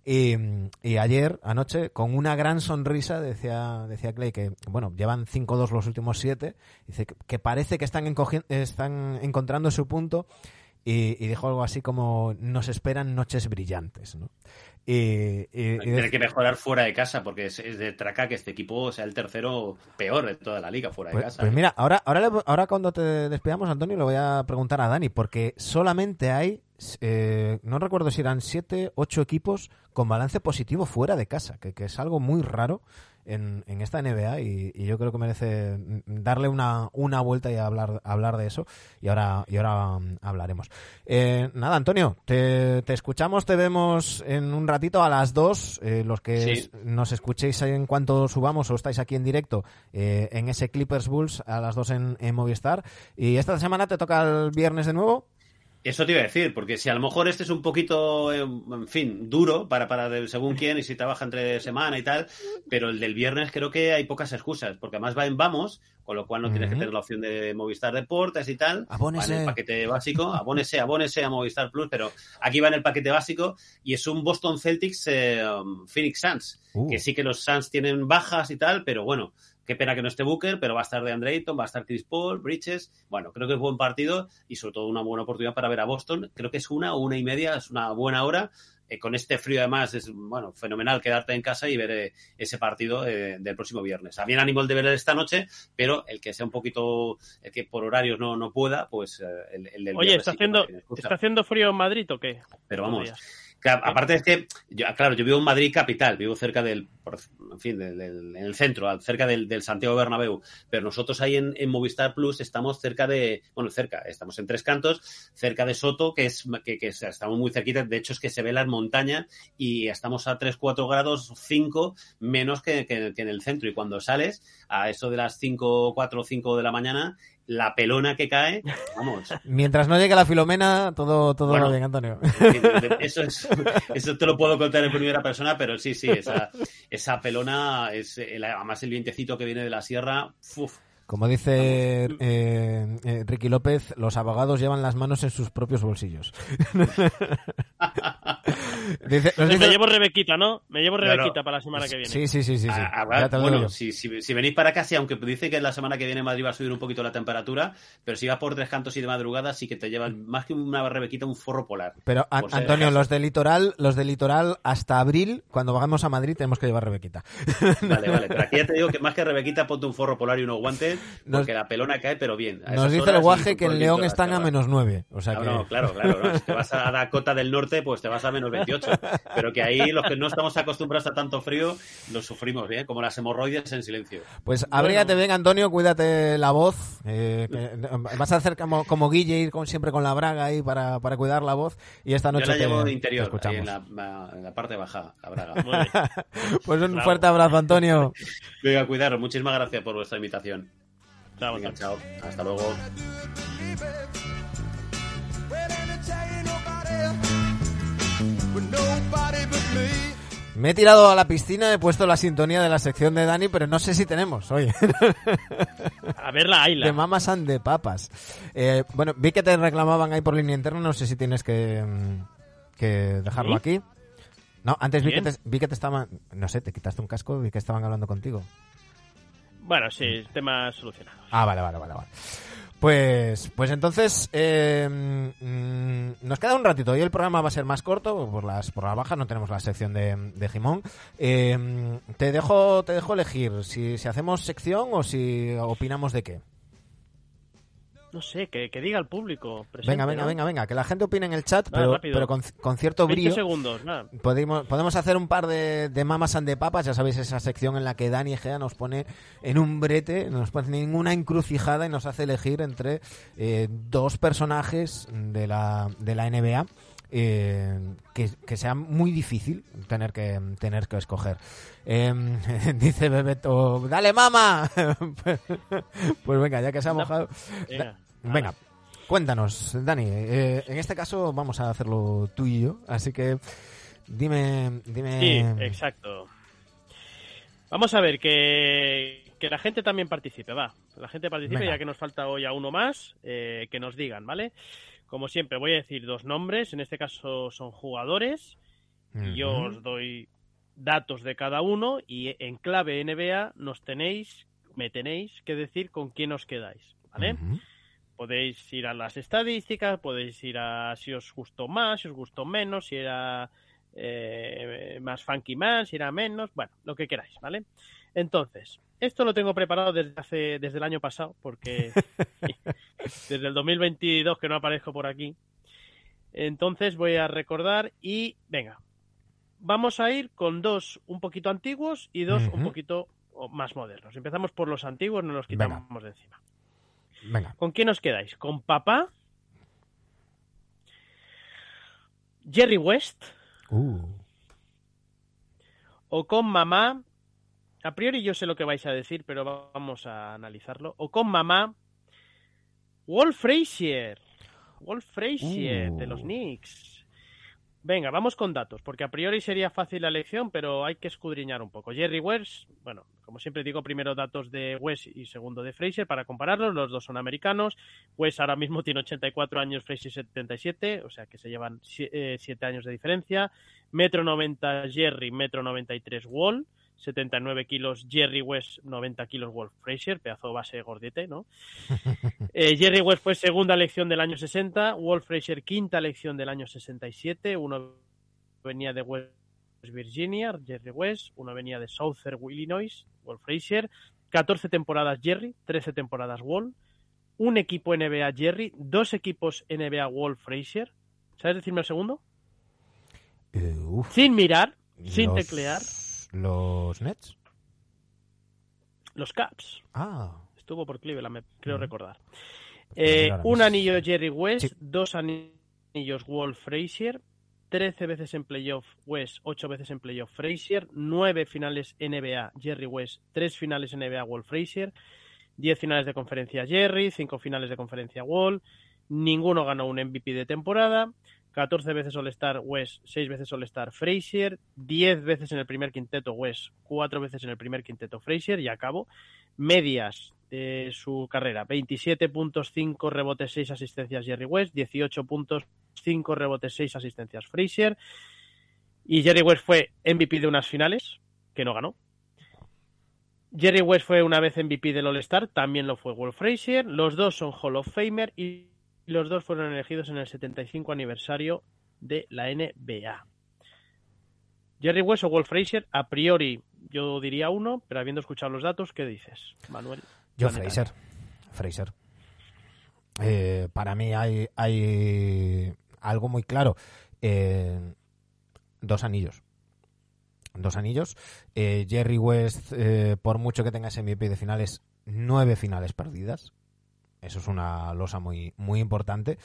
Y, ayer, anoche, con una gran sonrisa, decía, decía Clay que, bueno, llevan 5-2 los últimos 7, dice que, parece que están, están encontrando su punto y, dijo algo así como, nos esperan noches brillantes, ¿no? Y, Tiene que mejorar fuera de casa, porque es, de traca que este equipo sea el tercero peor de toda la liga fuera de pues, casa. Pues mira, ahora, ahora, ahora cuando te despedamos, Antonio, le voy a preguntar a Dani, porque solamente hay eh, no recuerdo si eran siete, ocho equipos con balance positivo fuera de casa, que, es algo muy raro en, esta NBA y, yo creo que merece darle una, una vuelta y hablar, hablar de eso y ahora, y ahora um, hablaremos. Eh, nada, Antonio, te, escuchamos, te vemos en un ratito a las dos, eh, los que nos escuchéis en cuanto subamos o estáis aquí en directo en ese Clippers Bulls a las dos en, en Movistar y esta semana te toca el viernes de nuevo. Eso te iba a decir, porque si a lo mejor este es un poquito, eh, en fin, duro para, para según quién y si trabaja entre semana y tal, pero el del viernes creo que hay pocas excusas, porque además va en Vamos, con lo cual no tienes que tener la opción de Movistar Deportes y tal. Abónese. en el paquete básico, abónese, abónese a Movistar Plus, pero aquí va en el paquete básico y es un Boston Celtics eh, Phoenix Suns, que uh. sí que los Suns tienen bajas y tal, pero bueno, Qué pena que no esté Booker, pero va a estar de Ayton, va a estar Chris Paul, Bridges. Bueno, creo que es buen partido y sobre todo una buena oportunidad para ver a Boston. Creo que es una o una y media, es una buena hora. Eh, con este frío además es bueno fenomenal quedarte en casa y ver eh, ese partido eh, del próximo viernes. Había ánimo el de ver esta noche, pero el que sea un poquito, el que por horarios no, no pueda, pues el, el del Oye, ¿está, haciendo, ¿está haciendo frío en Madrid o qué? Pero vamos. Aparte es que, yo, claro, yo vivo en Madrid capital, vivo cerca del, en fin, del, en el centro, cerca del, Santiago Bernabéu, pero nosotros ahí en, Movistar Plus estamos cerca de, bueno, cerca, estamos en Tres Cantos, cerca de Soto, que es, que, estamos muy cerquita, de hecho es que se ve las montañas y estamos a 3, 4 grados, 5 menos que en el centro. Y cuando sales a eso de las 5, 4 o 5 de la mañana la pelona que cae, vamos. Mientras no llegue la filomena, todo, todo va bien, Antonio. Eso, es, eso te lo puedo contar en primera persona, pero sí, sí, esa, esa pelona, es además el vientecito que viene de la sierra, uf, como dice eh, eh, Ricky López, los abogados llevan las manos en sus propios bolsillos. Me llevo Rebequita, ¿no? Me llevo Rebequita para la semana que viene. Sí, sí, sí, sí. Ah, bueno, si, si, venís para casi, aunque dice que la semana que viene en Madrid va a subir un poquito la temperatura, pero si vas por tres cantos y de madrugada, sí que te llevan más que una Rebequita, un forro polar. Pero, Antonio, los del litoral, los del litoral, hasta abril, cuando vayamos a Madrid, tenemos que llevar Rebequita. Vale, vale. Pero aquí ya te digo que más que Rebequita, ponte un forro polar y unos guantes, porque la pelona cae, pero bien. nos dice el guaje que en León están a menos nueve. O sea no, claro, claro. Si te vas a Dakota del Norte, pues te vas a menos 28. Pero que ahí los que no estamos acostumbrados a tanto frío, lo sufrimos bien, como las hemorroides en silencio. Pues abrígate bien, Antonio, cuídate la voz. Eh, vas a hacer como, como Guille, ir con, siempre con la braga ahí para, para cuidar la voz. Y esta noche Yo la llevo te, interior, en la, parte baja, la braga. pues un fuerte abrazo, Antonio. Venga, cuidaros. Muchísimas gracias por vuestra invitación. Chao, Venga, chao. Hasta luego. Me he tirado a la piscina, he puesto la sintonía de la sección de Dani, pero no sé si tenemos hoy. A ver la Ayla. De mamas and de papas. Eh, bueno, vi que te reclamaban ahí por línea interna, no sé si tienes que, mm, que dejarlo aquí. No, antes vi que, te, vi que te estaban... No sé, te quitaste un casco, vi que estaban hablando contigo. Bueno, sí, tema solucionado. Ah, vale, vale, vale. vale. Pues, pues entonces eh, mm, nos queda un ratito. Hoy el programa va a ser más corto por las por la baja. No tenemos la sección de, de Jimón. Eh, te dejo te dejo elegir si, si hacemos sección o si opinamos de qué. No sé, que, que diga al público. presente, Venga, venga, ¿no? venga, venga, que la gente opine en el chat, Vale, pero, rápido. pero con, con cierto 20 brío. segundos, nada. Podemos, podemos hacer un par de, de mamas and de papas, ya sabéis, esa sección en la que Dani Egea nos pone en un brete, no nos pone ninguna encrucijada y nos hace elegir entre eh, dos personajes de la, de la NBA. Eh, que, que sea muy difícil tener que tener que escoger. Eh, dice Bebeto, dale mama. pues venga, ya que se ha mojado. Venga, Venga, cuéntanos, Dani. eh, en este caso vamos a hacerlo tú y yo, así que dime, dime. Sí, exacto. Vamos a ver que, que la gente también participe, va. La gente participe, Venga. ya que nos falta hoy a uno más, eh, que nos digan, ¿vale? Como siempre, voy a decir dos nombres, en este caso son jugadores, y yo os doy datos de cada uno, y en clave NBA nos tenéis, me tenéis que decir con quién os quedáis, ¿vale? Podéis ir a las estadísticas, podéis ir a si os gustó más, si os gustó menos, si era eh, más funky más, si era menos, bueno, lo que queráis, ¿vale? Entonces, esto lo tengo preparado desde hace, desde el año pasado, porque desde el 2022 que no aparezco por aquí. Entonces voy a recordar y venga, vamos a ir con dos un poquito antiguos y dos un poquito más modernos. Empezamos por los antiguos, no los quitamos de encima. Venga. ¿Con quién os quedáis? ¿Con papá? ¿Jerry West? Uh. ¿O con mamá? A priori yo sé lo que vais a decir, pero vamos a analizarlo. ¿O con mamá? Wolf Frazier. Wolf Frazier, de los Uh. Knicks. Venga, vamos con datos, porque a priori sería fácil la elección, pero hay que escudriñar un poco. Jerry West, bueno, como siempre digo, primero datos de West y segundo de Fraser para compararlos. Los dos son americanos. West ahora mismo tiene 84 años, Fraser 77, o sea que se llevan 7 años de diferencia. Metro 90 Jerry, metro 93 Wall. 79 kilos Jerry West, 90 kilos Wolf Fraser, pedazo base gordete, ¿no? Eh, Jerry West fue segunda elección del año 60, Wolf Fraser quinta elección del año 67, uno venía de West Virginia, Jerry West, uno venía de Southern Illinois, Wolf Fraser, 14 temporadas Jerry, 13 temporadas Wall, un equipo NBA Jerry, dos equipos NBA Wolf Fraser, ¿sabes decirme el segundo? Eh, uf. Sin mirar, sin Los- teclear, Los Nets. los Caps. Ah. Estuvo por Cleveland, me creo recordar. Pues Eh, un anillo Jerry West, Sí. dos anillos Wolf Frazier, 13 veces en playoff West, 8 veces en playoff Frazier, 9 finales NBA Jerry West, 3 finales NBA Wolf Frazier, 10 finales de conferencia Jerry, 5 finales de conferencia Wall, ninguno ganó un MVP de temporada, 14 veces All-Star West, 6 veces All-Star Frazier, 10 veces en el primer quinteto West, 4 veces en el primer quinteto Frazier y acabo. Medias de su carrera, 27 puntos, 5 rebotes, 6 asistencias Jerry West, 18 puntos, 5 rebotes, 6 asistencias Frazier. Y Jerry West fue MVP de unas finales, que no ganó. Jerry West fue una vez MVP del All-Star, también lo fue Wolf Frazier. Los dos son Hall of Famer y los dos fueron elegidos en el 75 aniversario de la NBA. Jerry West o Wolf Frazier, a priori yo diría uno, pero habiendo escuchado los datos, ¿qué dices, Manuel? Yo. Fraser. Fraser. Eh, para mí hay, hay algo muy claro. Eh, dos anillos. Dos anillos. Eh, Jerry West, por mucho que tenga ese MVP de finales, nueve finales perdidas. Eso es una losa muy, muy importante.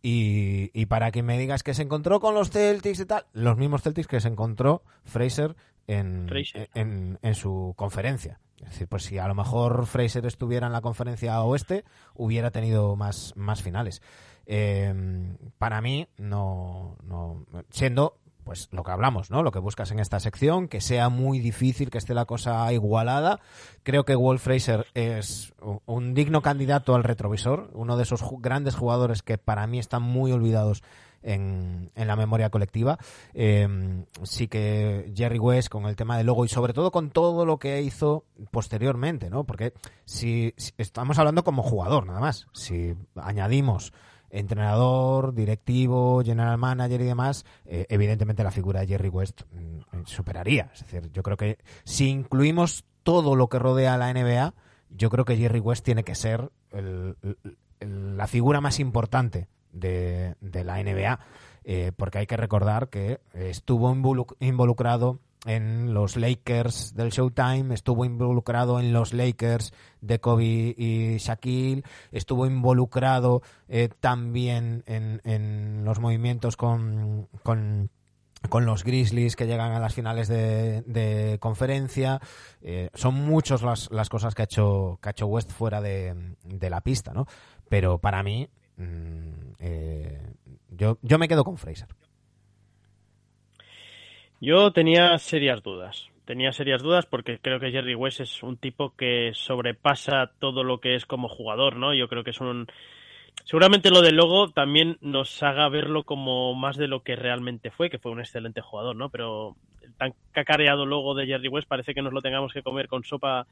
Y, y para que me digas que se encontró con los Celtics y tal, los mismos Celtics que se encontró Fraser en, Fraser. en, en su conferencia. Es decir, pues si a lo mejor Fraser estuviera en la conferencia oeste, hubiera tenido más, más finales. Eh, para mí, no, no. Siendo, pues lo que hablamos, ¿no? Lo que buscas en esta sección, que sea muy difícil, que esté la cosa igualada. Creo que Wolf Fraser es un digno candidato al retrovisor, uno de esos grandes jugadores que para mí están muy olvidados en, en la memoria colectiva. Eh, sí que Jerry West con el tema del logo y sobre todo con todo lo que hizo posteriormente, ¿no? Porque si estamos hablando como jugador nada más, si añadimos entrenador, directivo, general manager y demás, eh, evidentemente la figura de Jerry West mm, superaría. Es decir, yo creo que si incluimos todo lo que rodea a la NBA, yo creo que Jerry West tiene que ser el, la figura más importante de, de la NBA, eh, porque hay que recordar que estuvo involucrado en los Lakers del Showtime, estuvo involucrado en los Lakers de Kobe y Shaquille, estuvo involucrado eh, también en, los movimientos con, con, los Grizzlies que llegan a las finales de, conferencia. Eh, son muchas las, cosas que ha hecho, West fuera de, la pista, ¿no? Pero para mí, mmm, eh, yo, yo me quedo con Fraser. Yo tenía serias dudas. Tenía serias dudas porque creo que Jerry West es un tipo que sobrepasa todo lo que es como jugador, ¿no? Yo creo que es un. Seguramente lo del logo también nos haga verlo como más de lo que realmente fue, que fue un excelente jugador, ¿no? Pero el tan cacareado logo de Jerry West parece que nos lo tengamos que comer con sopa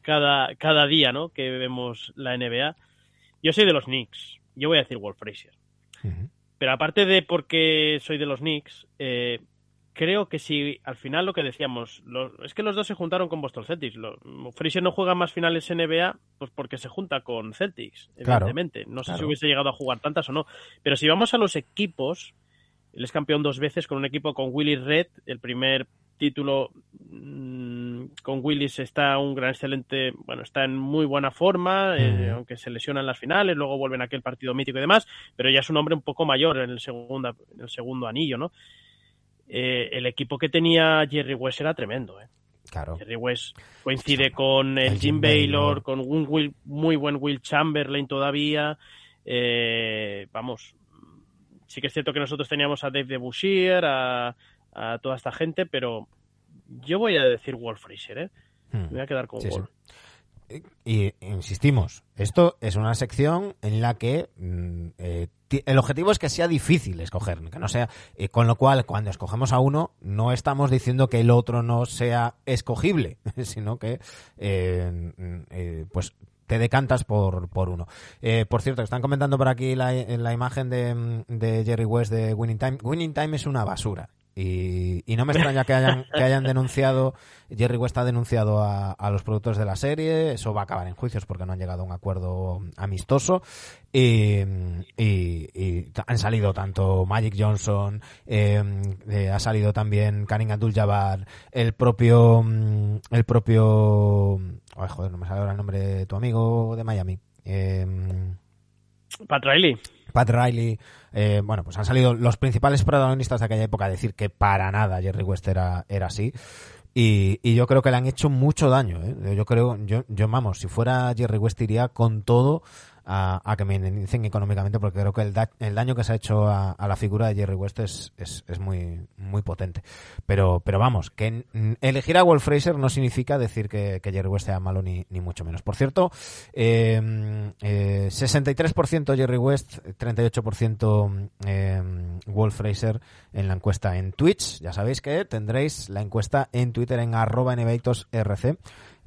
cada, cada día, ¿no? Que vemos la NBA. Yo soy de los Knicks. Yo voy a decir Wolf Frazier. Uh -huh. Pero aparte de porque soy de los Knicks, eh, creo que si al final lo que decíamos, lo, es que los dos se juntaron con Boston Celtics. Lo, Frazier no juega más finales NBA pues porque se junta con Celtics, evidentemente. Claro, no sé claro. si hubiese llegado a jugar tantas o no. Pero si vamos a los equipos, él es campeón dos veces con un equipo con Willie Red, el primer título mmm, con Willis está un gran excelente, bueno, está en muy buena forma, eh, aunque se lesiona en las finales, luego vuelven a aquel partido mítico y demás, pero ya es un hombre un poco mayor en el segundo, en el segundo anillo, ¿no? Eh, el equipo que tenía Jerry West era tremendo, ¿eh? Claro. Jerry West coincide con el, el Jim, Jim Baylor, Baylor, con un Will, muy buen Will Chamberlain todavía. Eh, vamos, sí que es cierto que nosotros teníamos a Dave de Bouchier, a, a toda esta gente, pero yo voy a decir Wolf Fraser, ¿eh? Hmm. Me voy a quedar con sí, Wolf. Sí. Y, insistimos, esto es una sección en la que mm, eh, el objetivo es que sea difícil escoger, que no sea, eh, con lo cual cuando escogemos a uno no estamos diciendo que el otro no sea escogible, sino que eh, eh, pues te decantas por, por uno. Eh, por cierto, están comentando por aquí la, la imagen de, de, Jerry West de Winning Time. Winning Time es una basura. Y, y no me extraña que hayan, que hayan denunciado, Jerry West ha denunciado a, a, los productores de la serie, eso va a acabar en juicios porque no han llegado a un acuerdo amistoso. Y, y, y han salido tanto Magic Johnson, eh, eh, ha salido también Karim Abdul-Jabbar, el propio, el propio, ay, joder, no me sale ahora el nombre de tu amigo de Miami. Eh, Pat Riley. Pat Riley, eh, bueno, pues han salido los principales protagonistas de aquella época a decir que para nada Jerry West era, era así. Y, y, yo creo que le han hecho mucho daño. ¿eh? Yo creo, yo, yo vamos, si fuera Jerry West iría con todo a, a, que me indemnicen económicamente porque creo que el, da, el daño que se ha hecho a, a, la figura de Jerry West es, es, es, muy, muy potente. Pero, pero vamos, que elegir a Wolf Fraser no significa decir que, que Jerry West sea malo ni, ni, mucho menos. Por cierto, eh, eh, 63% Jerry West, 38% eh, Wolf Fraser en la encuesta en Twitch. Ya sabéis que tendréis la encuesta en Twitter en arroba rc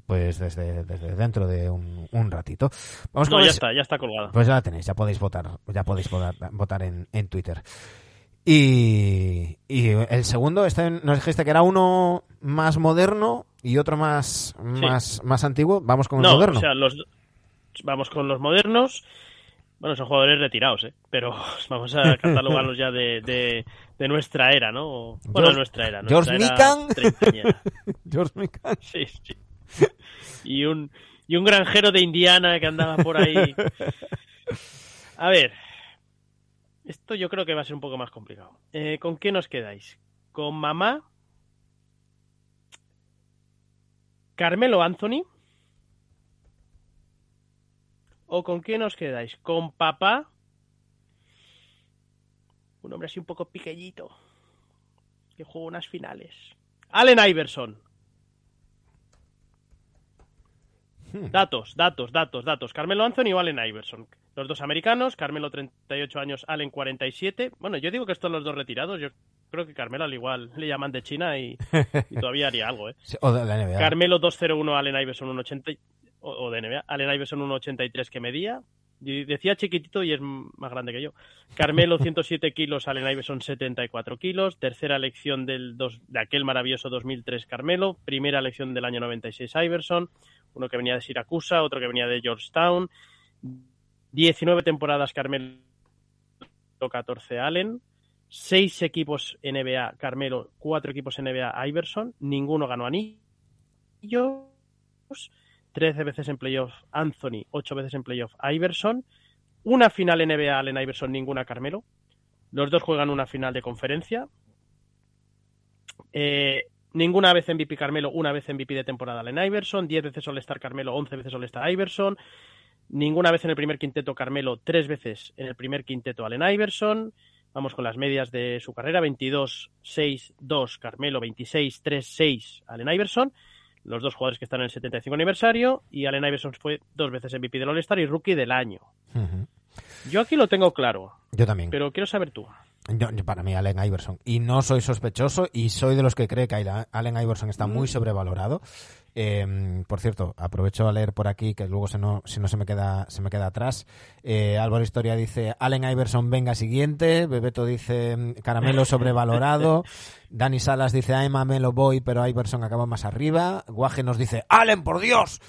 pues desde, desde dentro de un, un ratito. Vamos no, ya está, ya está colgada. Pues ya la tenéis, ya podéis votar, ya podéis votar, votar en, en Twitter. Y, y el segundo, este nos dijiste que era uno más moderno y otro más, sí. más, más antiguo. Vamos con el no, moderno. O sea, los, vamos con los modernos. Bueno, son jugadores retirados, ¿eh? Pero vamos a catalogarlos ya de, de, de, nuestra era, ¿no? Bueno, de nuestra era. Nuestra George Mikan. George Mikan. Sí, sí. Y un y un granjero de Indiana que andaba por ahí. A ver, esto yo creo que va a ser un poco más complicado. Eh, ¿Con qué nos quedáis? ¿Con mamá? ¿Carmelo Anthony? ¿O con qué nos quedáis? ¿Con papá? Un hombre así un poco pequeñito. Que juega unas finales. Allen Iverson. Datos, datos, datos, datos. Carmelo Anthony o Allen Iverson. Los dos americanos, Carmelo 38 años, Allen 47. Bueno, yo digo que estos son los dos retirados. Yo creo que Carmelo al igual le llaman de China y, todavía haría algo, ¿eh? o de la NBA. Carmelo 201, Allen Iverson 180 o, o de NBA. Allen Iverson 183 que medía. Decía chiquitito y es más grande que yo. Carmelo 107 kilos, Allen Iverson 74 kilos. Tercera elección del dos, de aquel maravilloso 2003 Carmelo. Primera elección del año 96 Iverson. Uno que venía de Siracusa, otro que venía de Georgetown. 19 temporadas Carmelo, 14 Allen. Seis equipos NBA Carmelo, cuatro equipos NBA Iverson. Ninguno ganó anillos 13 veces en playoff Anthony, 8 veces en playoff Iverson, una final NBA Allen Iverson, ninguna Carmelo. Los dos juegan una final de conferencia. Eh, ninguna vez MVP Carmelo, una vez MVP de temporada Allen Iverson, 10 veces All-Star Carmelo, 11 veces All-Star Iverson. Ninguna vez en el primer quinteto Carmelo, tres veces en el primer quinteto Allen Iverson. Vamos con las medias de su carrera, 22, 6, 2 Carmelo, 26, 3, 6 Allen Iverson los dos jugadores que están en el 75 aniversario, y Allen Iverson fue dos veces MVP del All-Star y Rookie del año. Yo aquí lo tengo claro. Yo también. Pero quiero saber tú. Yo, para mí, Allen Iverson. Y no soy sospechoso y soy de los que cree que Allen Iverson está muy mm. sobrevalorado. Em, por cierto, aprovecho a leer por aquí que luego si no, si no se me queda se me queda atrás. Eh, Álvaro Historia dice Allen Iverson venga siguiente. Bebeto dice em, caramelo sobrevalorado. Dani Salas dice I'm a Melo Boy, pero Iverson acaba más arriba. Guaje nos dice Allen por Dios.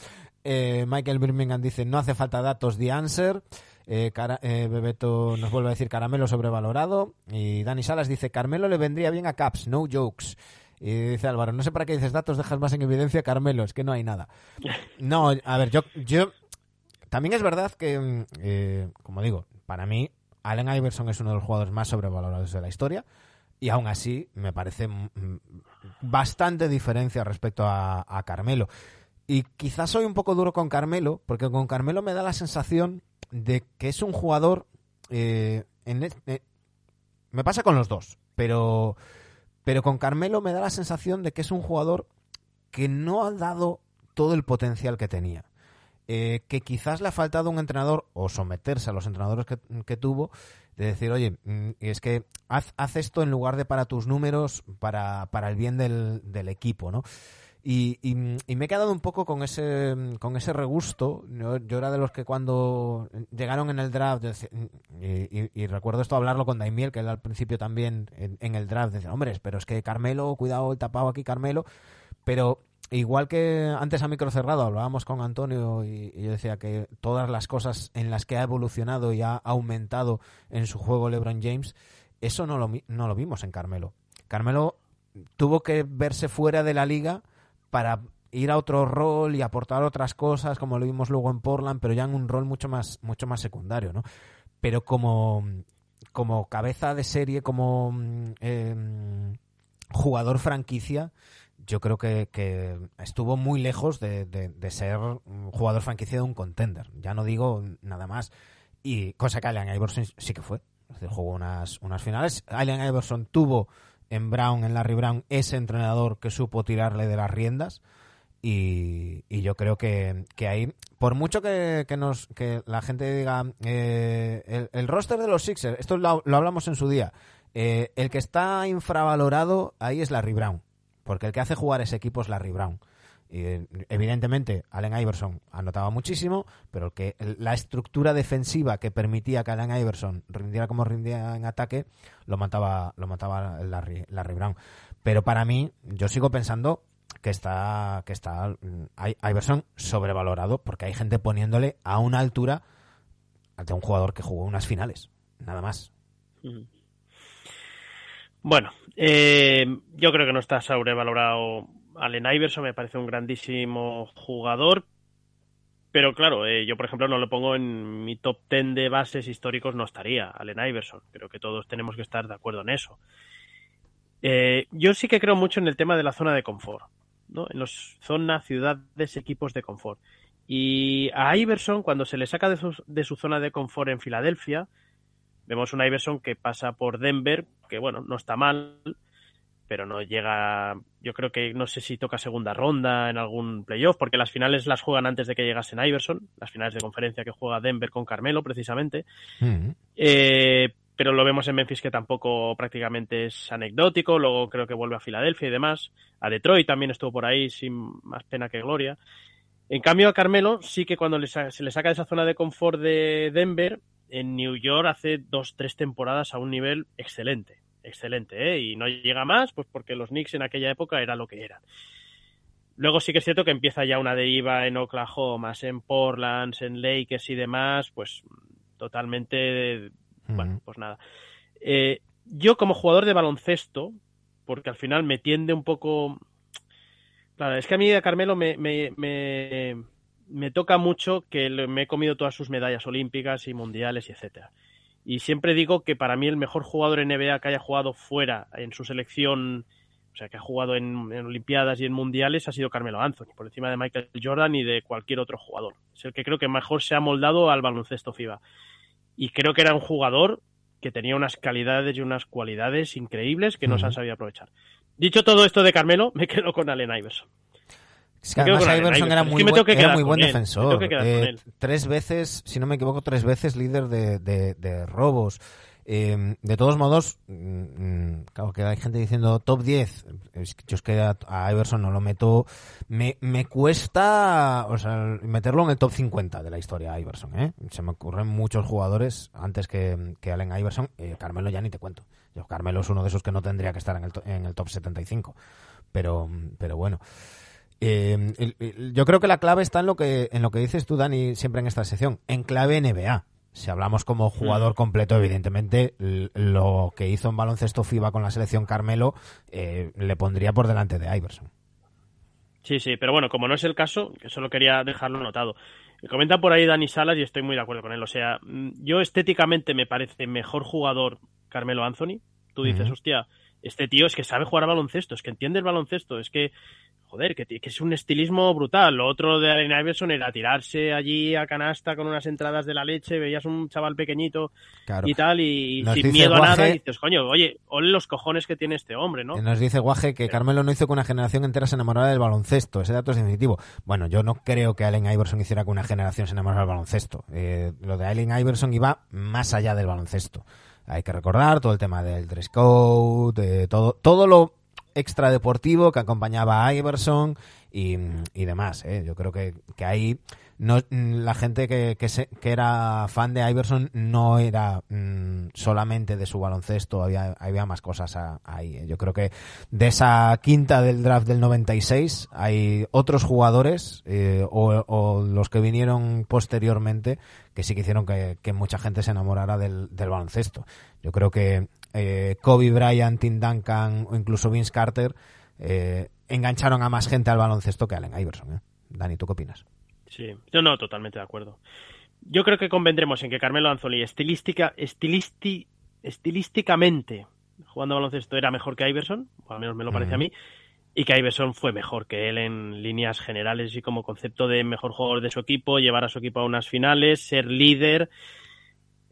Eh, Michael Birmingham dice no hace falta datos the answer. Eh, eh, Bebeto nos vuelve a decir caramelo sobrevalorado. Y Dani Salas dice Carmelo le vendría bien a Caps, no jokes. Y dice Álvaro, no sé para qué dices datos, dejas más en evidencia Carmelo, es que no hay nada. No, a ver, yo, yo también es verdad que, mm, eh, como digo, para mí Allen Iverson es uno de los jugadores más sobrevalorados de la historia y aún así me parece mm, mm, bastante diferencia respecto a, Carmelo. Y quizás soy un poco duro con Carmelo, porque con Carmelo me da la sensación de que es un jugador... Eh, en, eh, me pasa con los dos, pero pero con Carmelo me da la sensación de que es un jugador que no ha dado todo el potencial que tenía. Eh, que quizás le ha faltado un entrenador o someterse a los entrenadores que, tuvo, de decir, oye, mm, es que haz, esto en lugar de para tus números, para, para el bien del, del equipo, ¿no? Y, y, me he quedado un poco con ese, con ese regusto. Yo, era de los que cuando llegaron en el draft, y, recuerdo esto hablarlo con Daimiel, que él al principio también en, el draft, decía, hombre, pero es que Carmelo, cuidado el tapado aquí Carmelo, pero igual que antes a micro cerrado hablábamos con Antonio y, yo decía que todas las cosas en las que ha evolucionado y ha aumentado en su juego LeBron James, eso no lo, no lo vimos en Carmelo. Carmelo tuvo que verse fuera de la liga para ir a otro rol y aportar otras cosas, como lo vimos luego en Portland, pero ya en un rol mucho más, mucho más secundario, ¿no? Pero como, como cabeza de serie, como em, jugador franquicia, yo creo que, estuvo muy lejos de, de, ser un jugador franquicia de un contender. Ya no digo nada más. Y cosa que Allen Iverson sí que fue. jugó unas, unas finales. Allen Iverson tuvo en Brown, en Larry Brown, ese entrenador que supo tirarle de las riendas. Y, yo creo que, que, ahí, por mucho que, nos, que la gente diga, eh, el, roster de los Sixers, esto lo, hablamos en su día, eh, el que está infravalorado ahí es Larry Brown, porque el que hace jugar ese equipo es Larry Brown. Y, evidentemente, Allen Iverson anotaba muchísimo, pero que la estructura defensiva que permitía que Allen Iverson rindiera como rindía en ataque, lo mataba, lo mataba Larry, Larry Brown. Pero para mí, yo sigo pensando que está, que está Iverson sobrevalorado, porque hay gente poniéndole a una altura ante un jugador que jugó unas finales, nada más. Bueno, eh, yo creo que no está sobrevalorado Allen Iverson me parece un grandísimo jugador, pero claro, eh, yo por ejemplo no lo pongo en mi top 10 de bases históricos, no estaría Allen Iverson. Creo que todos tenemos que estar de acuerdo en eso. Eh, yo sí que creo mucho en el tema de la zona de confort, ¿no? En los zona, ciudades, equipos de confort. Y a Iverson, cuando se le saca de su, de su zona de confort en Filadelfia, vemos un Iverson que pasa por Denver, que bueno, no está mal, pero no llega, yo creo que no sé si toca segunda ronda en algún playoff, porque las finales las juegan antes de que llegasen Iverson, las finales de conferencia que juega Denver con Carmelo precisamente. Mm. Eh, pero lo vemos en Memphis que tampoco prácticamente es anecdótico, luego creo que vuelve a Filadelfia y demás, a Detroit también estuvo por ahí sin más pena que gloria. En cambio a Carmelo sí que cuando se le saca de esa zona de confort de Denver, en New York hace dos, tres temporadas a un nivel excelente, excelente, ¿eh? y no llega más, pues porque los Knicks en aquella época era lo que eran. Luego sí que es cierto que empieza ya una deriva en Oklahoma, en Portland, en Lakers y demás, pues totalmente bueno, pues nada. Eh, yo como jugador de baloncesto, porque al final me tiende un poco... Claro, es que a mí de Carmelo me, me, me, me toca mucho que me he comido todas sus medallas olímpicas y mundiales y etcétera. Y siempre digo que para mí el mejor jugador en NBA que haya jugado fuera en su selección, o sea, que ha jugado en, en Olimpiadas y en Mundiales, ha sido Carmelo Anthony, por encima de Michael Jordan y de cualquier otro jugador. Es el que creo que mejor se ha moldado al baloncesto FIBA y creo que era un jugador que tenía unas calidades y unas cualidades increíbles que no se han sabido aprovechar. Dicho todo esto de Carmelo, me quedo con Allen Iverson. Es que además Iverson era muy buen, era muy buen defensor. Eh, tres veces, si no me equivoco, tres veces líder de, de- de robos. Eh, de todos modos, mm, claro que hay gente diciendo top 10. Es que yo es que a, Iverson no lo meto. Me, me cuesta o sea, meterlo en el top 50 de la historia Iverson. ¿eh? Se me ocurren muchos jugadores antes que, que Allen Iverson. Eh, Carmelo ya ni te cuento. Yo, Carmelo es uno de esos que no tendría que estar en el, en el top 75. Pero, pero bueno. Eh, el- el- yo creo que la clave está en lo que en lo que dices tú, Dani, siempre en esta sección, en clave NBA. Si hablamos como jugador completo, evidentemente lo que hizo en baloncesto FIBA con la selección Carmelo eh, le pondría por delante de Iverson. Sí, sí, pero bueno, como no es el caso, solo quería dejarlo notado. Comenta por ahí Dani Salas y estoy muy de acuerdo con él. O sea, mm, yo estéticamente me parece mejor jugador Carmelo Anthony. Tú dices, hostia, este tío es que sabe jugar a baloncesto, es que entiende el baloncesto, es que, joder, que, es un estilismo brutal. Lo otro de Allen Iverson era tirarse allí a canasta con unas entradas de la leche, veías un chaval pequeñito Claro. y tal, y, Nos sin miedo a nada, y dices, coño, oye, ole los cojones que tiene este hombre, ¿no? Eh, Nos dice Guaje que Carmelo no hizo que una generación entera se enamorara del baloncesto. Ese dato es definitivo. Bueno, yo no creo que Allen Iverson hiciera que una generación se enamorara del baloncesto. Eh, lo de Allen Iverson iba más allá del baloncesto. Hay que recordar todo el tema del dress code, eh, todo, todo lo extradeportivo que acompañaba a Iverson y, y demás. ¿eh? Yo creo que, que ahí no, mm, la gente que, que, se- que era fan de Iverson no era mm, solamente de su baloncesto, había, había más cosas ahí. Yo creo que de esa quinta del draft del 96 hay otros jugadores eh, o, los que vinieron posteriormente que sí que hicieron que, mucha gente se enamorara del, del baloncesto. Yo creo que eh, Kobe Bryant, Tim Duncan o incluso Vince Carter eh, engancharon a más gente al baloncesto que Allen Iverson. Dani, ¿tú qué opinas? Sí, yo no, totalmente de acuerdo. Yo creo que convendremos en que Carmelo Anthony estilística, estilisti, estilísticamente jugando a baloncesto era mejor que Iverson, o al menos me lo parece a mí, y que Iverson fue mejor que él en líneas generales y como concepto de mejor jugador de su equipo, llevar a su equipo a unas finales, ser líder.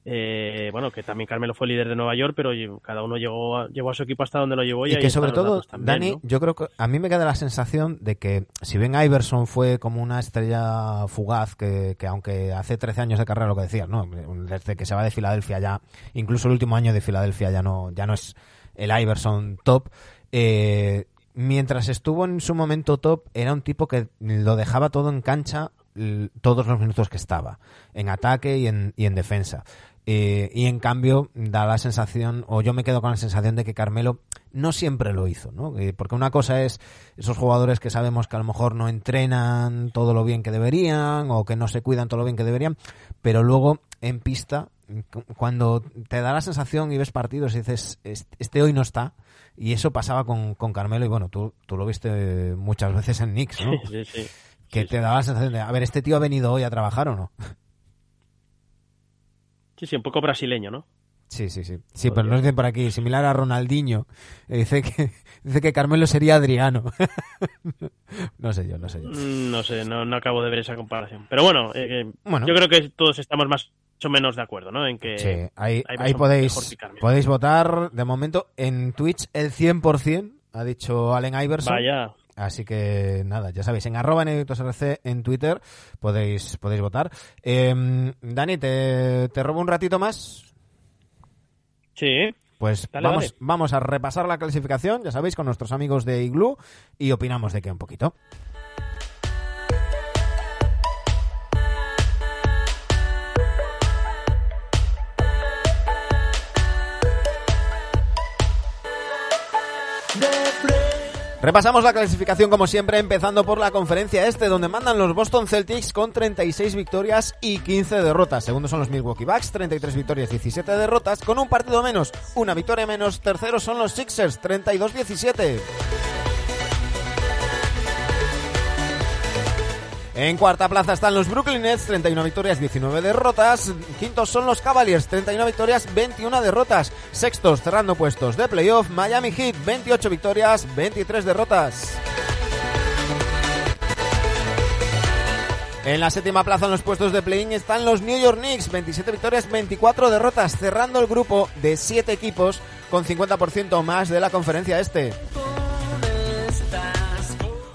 Eh, bueno, que también Carmelo fue líder de Nueva York, pero cada uno llegó a, llevó a su equipo hasta donde lo llevó. Y, Y que sobre todo, también, Dani, ¿no? yo creo que a mí me queda la sensación de que si bien Iverson fue como una estrella fugaz, que, que aunque hace 13 años de carrera, lo que decías, ¿no? Desde que se va de Filadelfia ya, incluso el último año de Filadelfia ya no, ya no es el Iverson top, eh, mientras estuvo en su momento top, era un tipo que lo dejaba todo en cancha todos los minutos que estaba, en ataque y en, y en defensa. Eh, y en cambio da la sensación, o yo me quedo con la sensación de que Carmelo no siempre lo hizo, ¿no? Eh, porque una cosa es esos jugadores que sabemos que a lo mejor no entrenan todo lo bien que deberían o que no se cuidan todo lo bien que deberían, pero luego en pista, cu- cuando te da la sensación y ves partidos y dices, "Est- este hoy no está, y eso pasaba con, con Carmelo y bueno, tú, tú lo viste muchas veces en Knicks, ¿no? Sí, sí. que Sí, te daba la sensación de, a ver, ¿este tío ha venido hoy a trabajar o no? Sí, sí, un poco brasileño, ¿no? Sí, sí, sí. Sí, pero nos dicen por aquí, similar a Ronaldinho, eh, dice que, dice que Carmelo sería Adriano. no sé yo, no sé yo. Mm, No sé, no, no acabo de ver esa comparación. Pero bueno, eh, eh, Bueno. yo creo que todos estamos más o menos de acuerdo, ¿no? En que Sí, ahí, ahí podéis, podéis votar. De momento, en Twitch el 100% ha dicho Allen Iverson. Vaya. Así que nada, ya sabéis, en arroba RC en Twitter podéis, podéis votar. Em, Dani, ¿te, ¿te robo un ratito más? Sí. Pues Dale, vamos, vamos a repasar la clasificación, ya sabéis, con nuestros amigos de Igloo y opinamos de qué un poquito. Repasamos la clasificación como siempre, empezando por la conferencia este, donde mandan los Boston Celtics con 36 victorias y 15 derrotas. Segundo son los Milwaukee Bucks, 33 victorias, 17 derrotas, con un partido menos, una victoria menos. Terceros son los Sixers, 32-17. En cuarta plaza están los Brooklyn Nets, 31 victorias, 19 derrotas. Quintos son los Cavaliers, 31 victorias, 21 derrotas. Sextos, cerrando puestos de playoff, Miami Heat, 28 victorias, 23 derrotas. En la séptima plaza en los puestos de play-in están los New York Knicks, 27 victorias, 24 derrotas, cerrando el grupo de 7 equipos con 50% más de la conferencia este.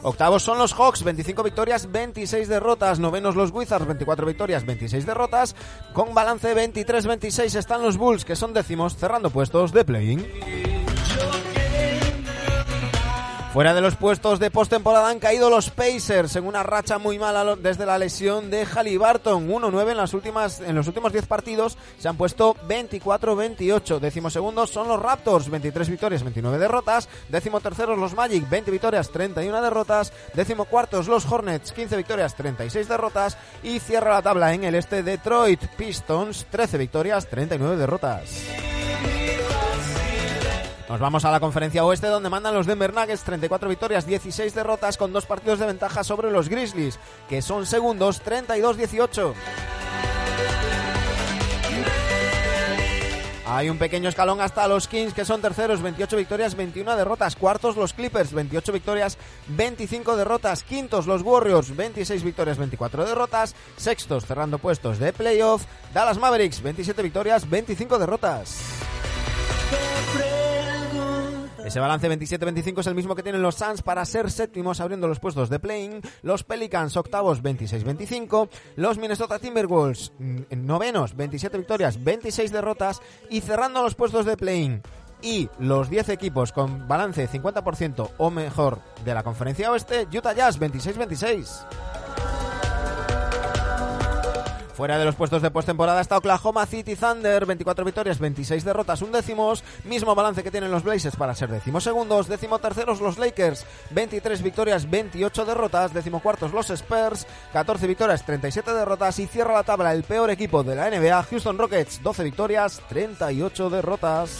Octavos son los Hawks, 25 victorias, 26 derrotas. Novenos los Wizards, 24 victorias, 26 derrotas. Con balance 23-26 están los Bulls, que son décimos, cerrando puestos de play-in. Fuera de los puestos de postemporada han caído los Pacers en una racha muy mala desde la lesión de Halliburton. 1-9 en en los últimos 10 partidos se han puesto 24-28. Décimo segundos son los Raptors, 23 victorias, 29 derrotas. Décimo terceros los Magic, 20 victorias, 31 derrotas. Décimo cuartos los Hornets, 15 victorias, 36 derrotas y cierra la tabla en el este Detroit Pistons, 13 victorias, 39 derrotas. Nos vamos a la conferencia oeste donde mandan los Denver Nuggets 34 victorias, 16 derrotas con dos partidos de ventaja sobre los Grizzlies, que son segundos 32-18. Hay un pequeño escalón hasta los Kings que son terceros, 28 victorias, 21 derrotas. Cuartos los Clippers, 28 victorias, 25 derrotas. Quintos los Warriors, 26 victorias, 24 derrotas. Sextos cerrando puestos de playoff. Dallas Mavericks, 27 victorias, 25 derrotas. Ese balance 27-25 es el mismo que tienen los Suns para ser séptimos abriendo los puestos de play-in, los Pelicans octavos 26-25, los Minnesota Timberwolves mm, novenos 27 victorias, 26 derrotas. Y cerrando los puestos de play-in y los 10 equipos con balance 50% o mejor de la conferencia oeste, Utah Jazz 26-26. Fuera de los puestos de postemporada está Oklahoma City Thunder, 24 victorias, 26 derrotas, un décimos, mismo balance que tienen los Blazers para ser décimos segundos, décimo terceros los Lakers, 23 victorias, 28 derrotas, décimo cuartos los Spurs, 14 victorias, 37 derrotas y cierra la tabla el peor equipo de la NBA, Houston Rockets, 12 victorias, 38 derrotas.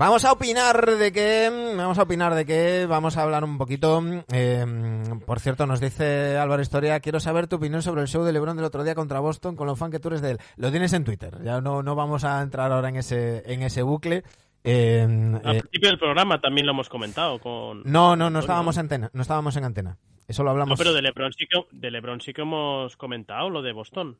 Vamos a opinar de que, vamos a opinar de que, vamos a hablar un poquito. eh, por cierto, nos dice Álvaro Historia, quiero saber tu opinión sobre el show de LeBron del otro día contra Boston, con lo fan que tú eres de él. Lo tienes en Twitter, ya no, no vamos a entrar ahora en ese, en ese bucle. Eh, Al eh, principio del programa también lo hemos comentado con... no, no, no estábamos en antena, no estábamos en antena. Eso lo hablamos. No, pero de LeBron, sí que, de LeBron sí que hemos comentado lo de Boston.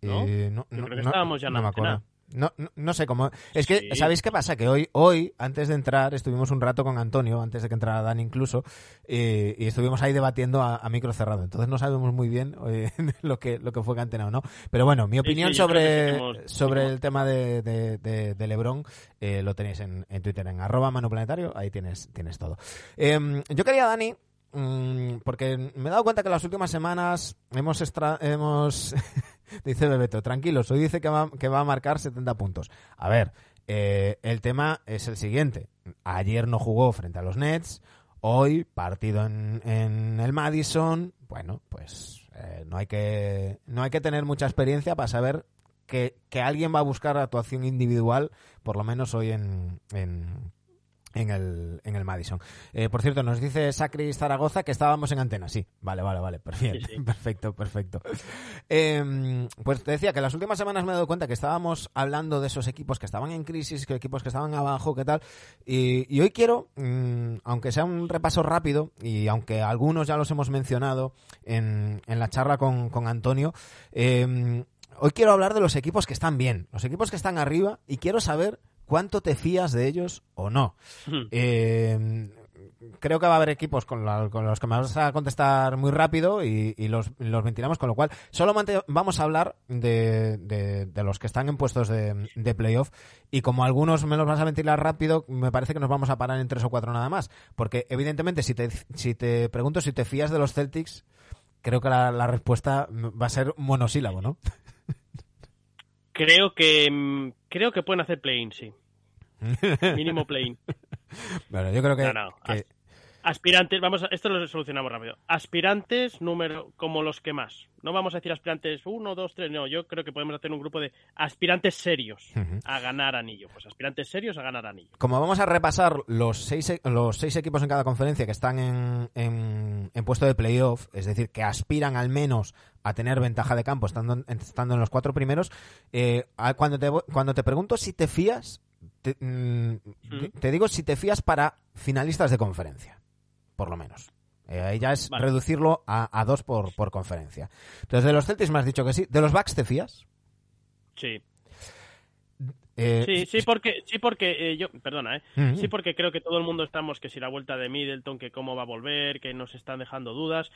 ¿no? Eh, no, Yo no, creo que estábamos ya en me antena. acuerdo. No, no, no sé cómo. Es que, Sí. ¿sabéis qué pasa? Que hoy, hoy, antes de entrar, estuvimos un rato con Antonio, antes de que entrara Dan incluso, eh, y estuvimos ahí debatiendo a, a micro cerrado. Entonces no sabemos muy bien eh, lo que lo que fue Cantena o no. Pero bueno, mi opinión sí, sobre, sobre el tema de, de, de- de Lebron eh, lo tenéis en, en Twitter, en arroba manoplanetario, ahí tienes, tienes todo. Em, yo quería, Dani, mm, porque me he dado cuenta que las últimas semanas hemos extra- hemos dice Bebeto, tranquilos, hoy dice que va, que va a marcar 70 puntos. A ver, eh, el tema es el siguiente. Ayer no jugó frente a los Nets, hoy partido en, en el Madison. Bueno, pues eh, no, hay que, no hay que tener mucha experiencia para saber que, que alguien va a buscar actuación individual, por lo menos hoy en, en, en el, en el Madison. Eh, por cierto, nos dice Sacri Zaragoza que estábamos en antena. Sí, vale, vale, vale. Perfecto, Sí, sí. perfecto, perfecto. Eh, pues te decía que las últimas semanas me he dado cuenta que estábamos hablando de esos equipos que estaban en crisis, que equipos que estaban abajo, qué tal. Y, y hoy quiero, mm, aunque sea un repaso rápido, y aunque algunos ya los hemos mencionado en, en la charla con, con Antonio, eh, hoy quiero hablar de los equipos que están bien, los equipos que están arriba, y quiero saber cuánto te fías de ellos o no. Eh, creo que va a haber equipos con, la- con los que me vas a contestar muy rápido y, y los, los ventilamos, con lo cual solo vamos a hablar de, de- de los que están en puestos de, de playoff y como algunos me los vas a ventilar rápido, me parece que nos vamos a parar en tres o cuatro nada más, porque evidentemente si te, si te pregunto si te fías de los Celtics, creo que la, la respuesta va a ser monosílabo, ¿no? Creo que mm, creo que pueden hacer play-in, sí. Mínimo play-in. Bueno, yo creo que, No, no, que- Aspirantes, vamos a, esto lo solucionamos rápido. Aspirantes número como los que más. No vamos a decir aspirantes uno, dos, tres, no, yo creo que podemos hacer un grupo de aspirantes serios a ganar anillo. Pues aspirantes serios a ganar anillo. Como vamos a repasar los seis, los seis equipos en cada conferencia que están en, en, en puesto de playoff, es decir, que aspiran al menos a tener ventaja de campo estando, en- estando en los cuatro primeros, eh, cuando, te, cuando te pregunto si te fías, te, mm, te digo si te fías para finalistas de conferencia, por lo menos. Eh, ahí ya es Vale. reducirlo a, a dos por, por conferencia. Entonces, de los Celtics me has dicho que sí. ¿De los Bucks te fías? Sí. Eh, Sí, sí, porque, sí, porque eh, yo, perdona, ¿eh? Sí, porque creo que todo el mundo estamos que si la vuelta de Middleton, que cómo va a volver, que nos están dejando dudas.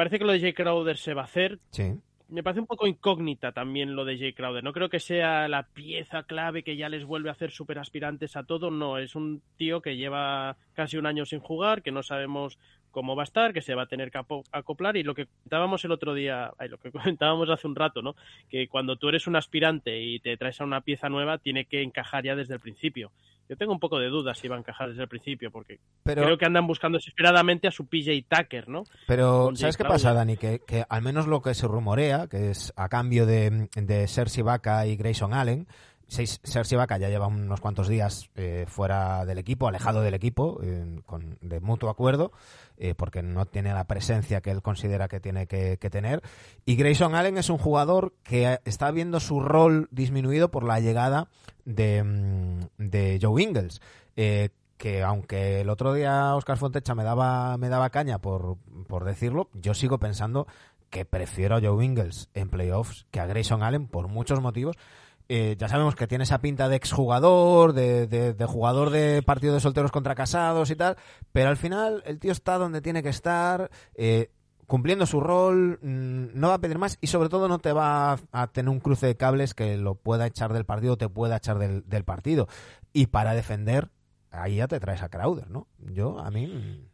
Parece que lo de Jay Crowder se va a hacer. Sí. Me parece un poco incógnita también lo de Jay Crowder. No creo que sea la pieza clave que ya les vuelve a hacer super aspirantes a todo. No, es un tío que lleva casi un año sin jugar, que no sabemos cómo va a estar, que se va a tener que acoplar. Y lo que comentábamos el otro día, ay, lo que comentábamos hace un rato, ¿no? Que cuando tú eres un aspirante y te traes a una pieza nueva, tiene que encajar ya desde el principio. Yo tengo un poco de dudas si va a encajar desde el principio, porque Pero, creo que andan buscando desesperadamente a su PJ Tucker, ¿no? Pero, ¿sabes qué pasa. Dani? Que, que al menos lo que se rumorea, que es a cambio de, de Serge Ibaka y Grayson Allen, Serge Ibaka ya lleva unos cuantos días eh, fuera del equipo, alejado del equipo, eh, con, de mutuo acuerdo, eh, porque no tiene la presencia que él considera que tiene que, tener. Y Grayson Allen es un jugador que está viendo su rol disminuido por la llegada de, mm, de Joe Ingles. Que aunque el otro día Oscar Fontecha me daba, me daba caña por, por decirlo, yo sigo pensando que prefiero a Joe Ingles en playoffs que a Grayson Allen por muchos motivos. Eh, ya sabemos que tiene esa pinta de exjugador, de, de, de jugador de partido de solteros contra casados y tal, pero al final el tío está donde tiene que estar, eh, cumpliendo su rol, mm, no va a pedir más y sobre todo no te va a, tener un cruce de cables que lo pueda echar del partido te pueda echar del, del partido. Y para defender, ahí ya te traes a Crowder, ¿no? Yo, a mí...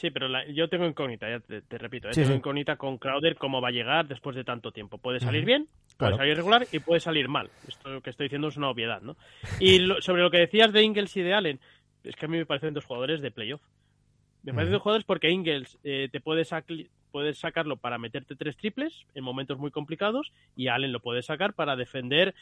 Sí, pero la- yo tengo incógnita, ya te, te repito, ¿eh? Sí, tengo sí. incógnita con Crowder cómo va a llegar después de tanto tiempo. Puede salir bien, puede salir regular y puede salir mal. Esto que estoy diciendo es una obviedad, ¿no? Y lo- sobre lo que decías de Ingles y de Allen, es que a mí me parecen dos jugadores de playoff. Me parecen dos jugadores porque Ingles eh, te puede sacli- puedes sacarlo para meterte tres triples en momentos muy complicados y Allen lo puede sacar para defender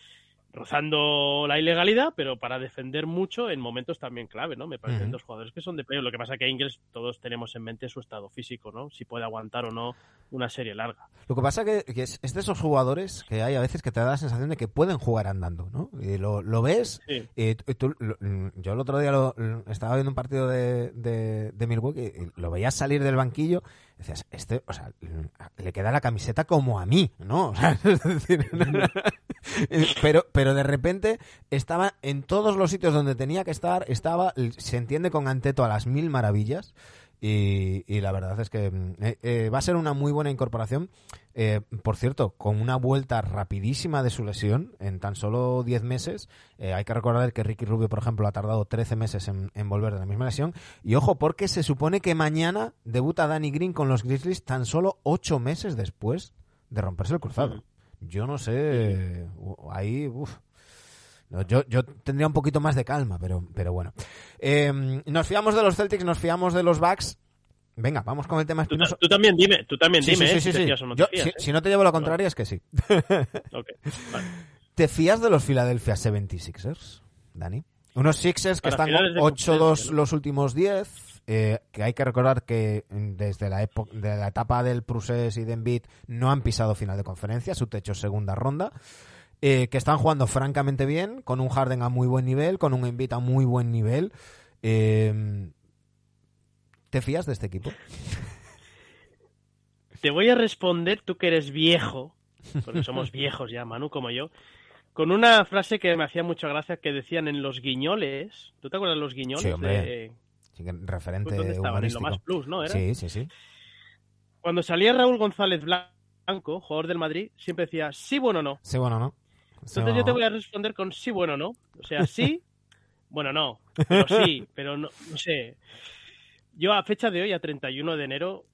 rozando la ilegalidad, pero para defender mucho en momentos también clave, ¿no? Me parecen Ujú. dos jugadores que son de playoff. Lo que pasa que Ingles todos tenemos en mente su estado físico, ¿no? Si puede aguantar o no una serie larga. Lo que pasa que, que es, es de esos jugadores que hay a veces que te da la sensación de que pueden jugar andando, ¿no? Y lo, lo ves Sí. y tú- lo- yo el otro día lo- lo- estaba viendo un partido de, de, de Milwaukee y lo veías salir del banquillo decías, este, o sea, le queda la camiseta como a mí, ¿no? O sea, es decir, pero, pero de repente estaba en todos los sitios donde tenía que estar, estaba, se entiende con Anteto a las mil maravillas. Y, la verdad es que mm, eh, eh, va a ser una muy buena incorporación. Eh, por cierto, con una vuelta rapidísima de su lesión en tan solo 10 meses. Eh, hay que recordar que Ricky Rubio, por ejemplo, ha tardado 13 meses en, en volver de la misma lesión. Y ojo, porque se supone que mañana debuta Danny Green con los Grizzlies tan solo 8 meses después de romperse el cruzado. Yo no sé, ahí, uf. No, yo, yo tendría un poquito más de calma, pero, pero bueno. Eh, nos fiamos de los Celtics, nos fiamos de los Bucks. Venga, vamos con el tema Tú, espinoso. tú también dime, tú también Sí, dime, sí, ¿eh? sí, si te no Yo, te fías, si, ¿eh? si no te llevo la contraria es que sí. Ok, vale. ¿Te fías de los Philadelphia 76ers, Dani? Unos Sixers que Para están finales de 8-2 conferencia, ¿no? los últimos 10, eh, que hay que recordar que mm, desde la, época, de la etapa del Prusés y de Embiid no han pisado final de conferencia, su techo es segunda ronda, eh, que están jugando francamente bien, con un Harden a muy buen nivel, con un Embiid a muy buen nivel. Eh, ¿Te fías de este equipo? Te voy a responder, tú que eres viejo, porque somos viejos ya, Manu, como yo, con una frase que me hacía mucha gracia que decían en los guiñoles. ¿Tú te acuerdas de los guiñoles? Sí, hombre. de- referente pues, ¿Dónde estaban? En lo más plus, ¿no? ¿Era? Sí, sí, sí. Cuando salía Raúl González Blanco, jugador del Madrid, siempre decía sí, bueno, no. Sí, bueno, ¿no? Sí, Entonces bueno, yo te voy a responder con sí, bueno, no. O sea, sí, bueno, no. Pero sí, pero no, no sé. Yo a fecha de hoy, a 31 de enero,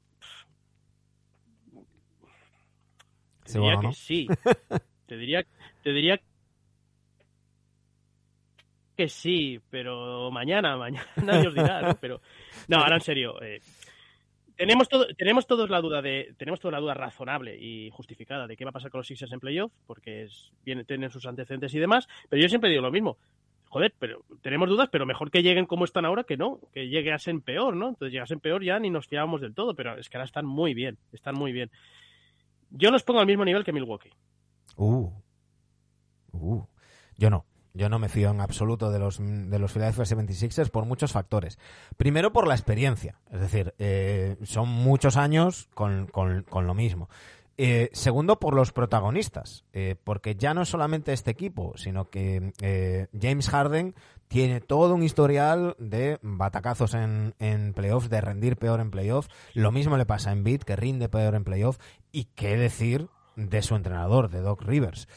te Sí, diría bueno, que ¿no? sí. Te diría, te diría que sí, pero mañana, mañana nadie os dirá. Pero, no, ahora en serio. eh, tenemos, todo, tenemos todos la duda de, tenemos toda la duda razonable y justificada de qué va a pasar con los Sixers en playoff, porque tienen sus antecedentes y demás, pero yo siempre digo lo mismo. Joder, pero tenemos dudas, pero mejor que lleguen como están ahora que no, que llegasen peor, ¿no? Entonces llegasen peor ya ni nos fiábamos del todo, pero es que ahora están muy bien, están muy bien. Yo los pongo al mismo nivel que Milwaukee. Uh. Uh. Yo no. Yo no me fío en absoluto de los, de los Philadelphia 76ers por muchos factores. Primero por la experiencia. Es decir, eh, son muchos años con, con- lo mismo. Eh, segundo, por los protagonistas. eh, porque ya no es solamente este equipo, sino que James Harden tiene todo un historial de batacazos en, en playoffs, de rendir peor en playoffs. Lo mismo le pasa a Embiid, que rinde peor en playoffs. Y qué decir de su entrenador, de Doc Rivers.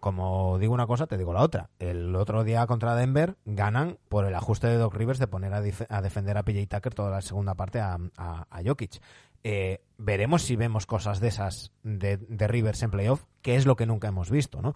Como digo una cosa, te digo la otra. El otro día contra Denver ganan por el ajuste de Doc Rivers de poner a, defender a PJ Tucker toda la segunda parte a, a, Jokic. Eh, veremos si vemos cosas de esas de, Rivers en playoff, que es lo que nunca hemos visto, ¿no?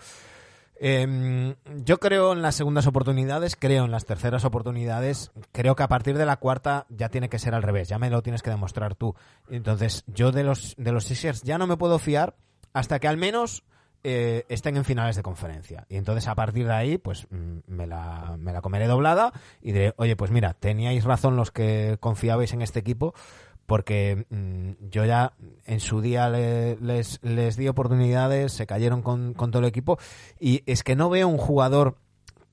Eh, yo creo en las segundas oportunidades, creo en las terceras oportunidades, creo que a partir de la cuarta ya tiene que ser al revés, ya me lo tienes que demostrar tú. Entonces, yo de los de los Sixers ya no me puedo fiar hasta que al menos eh, estén en finales de conferencia. Y entonces a partir de ahí, pues mm, me la, me la comeré doblada y diré, oye, pues mira, teníais razón los que confiabais en este equipo, porque mm, yo ya en su día le- les, les di oportunidades, se cayeron con, con todo el equipo, y es que no veo un jugador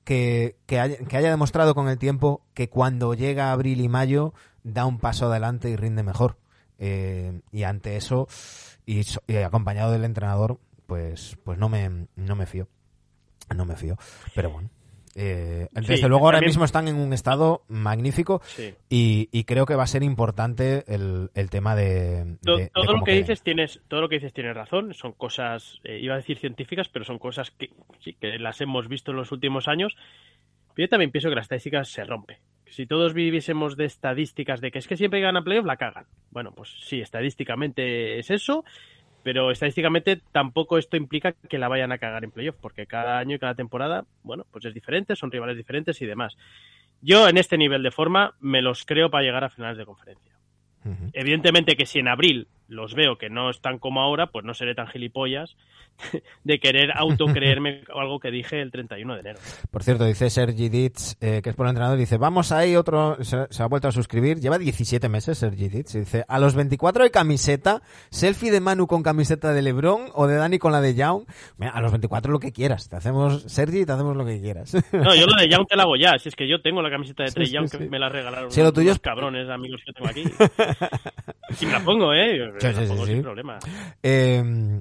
que, que, haya, que haya demostrado con el tiempo que cuando llega abril y mayo da un paso adelante y rinde mejor. Eh, y ante eso, y, so- y acompañado del entrenador, pues, pues no me, no me fío. No me fío. Pero bueno. Eh, desde Sí, luego ahora también- mismo están en un estado magnífico Sí. y, y creo que va a ser importante el, el tema de, To- de- de todo lo que queden. dices tienes todo lo que dices tienes razón son cosas eh, iba a decir científicas pero son cosas que sí que las hemos visto en los últimos años pero yo también pienso que la estadística se rompe si todos viviésemos de estadísticas de que es que siempre ganan playoff la cagan bueno pues sí estadísticamente es eso pero estadísticamente tampoco esto implica que la vayan a cagar en playoff porque cada año y cada temporada bueno pues es diferente son rivales diferentes y demás yo en este nivel de forma me los creo para llegar a finales de conferencia. Evidentemente que si en abril los veo que no están como ahora, pues no seré tan gilipollas de querer autocreerme algo que dije el 31 de enero. Por cierto, dice Sergi Ditz, eh, que es por el entrenador, dice, vamos ahí, otro, se, se ha vuelto a suscribir, lleva 17 meses Sergi Ditz, y dice, a los 24 de camiseta, selfie de Manu con camiseta de Lebron o de Dani con la de Young, Mira, a los 24 lo que quieras, te hacemos, Sergi, te hacemos lo que quieras. No, yo lo de Young te la hago ya, si es que yo tengo la camiseta de Trey sí, Young sí. que me la regalaron Sí, lo tuyo unos es- cabrones amigos que tengo aquí. Si me la pongo, ¿eh? Sí, sí, sin problema. Eh,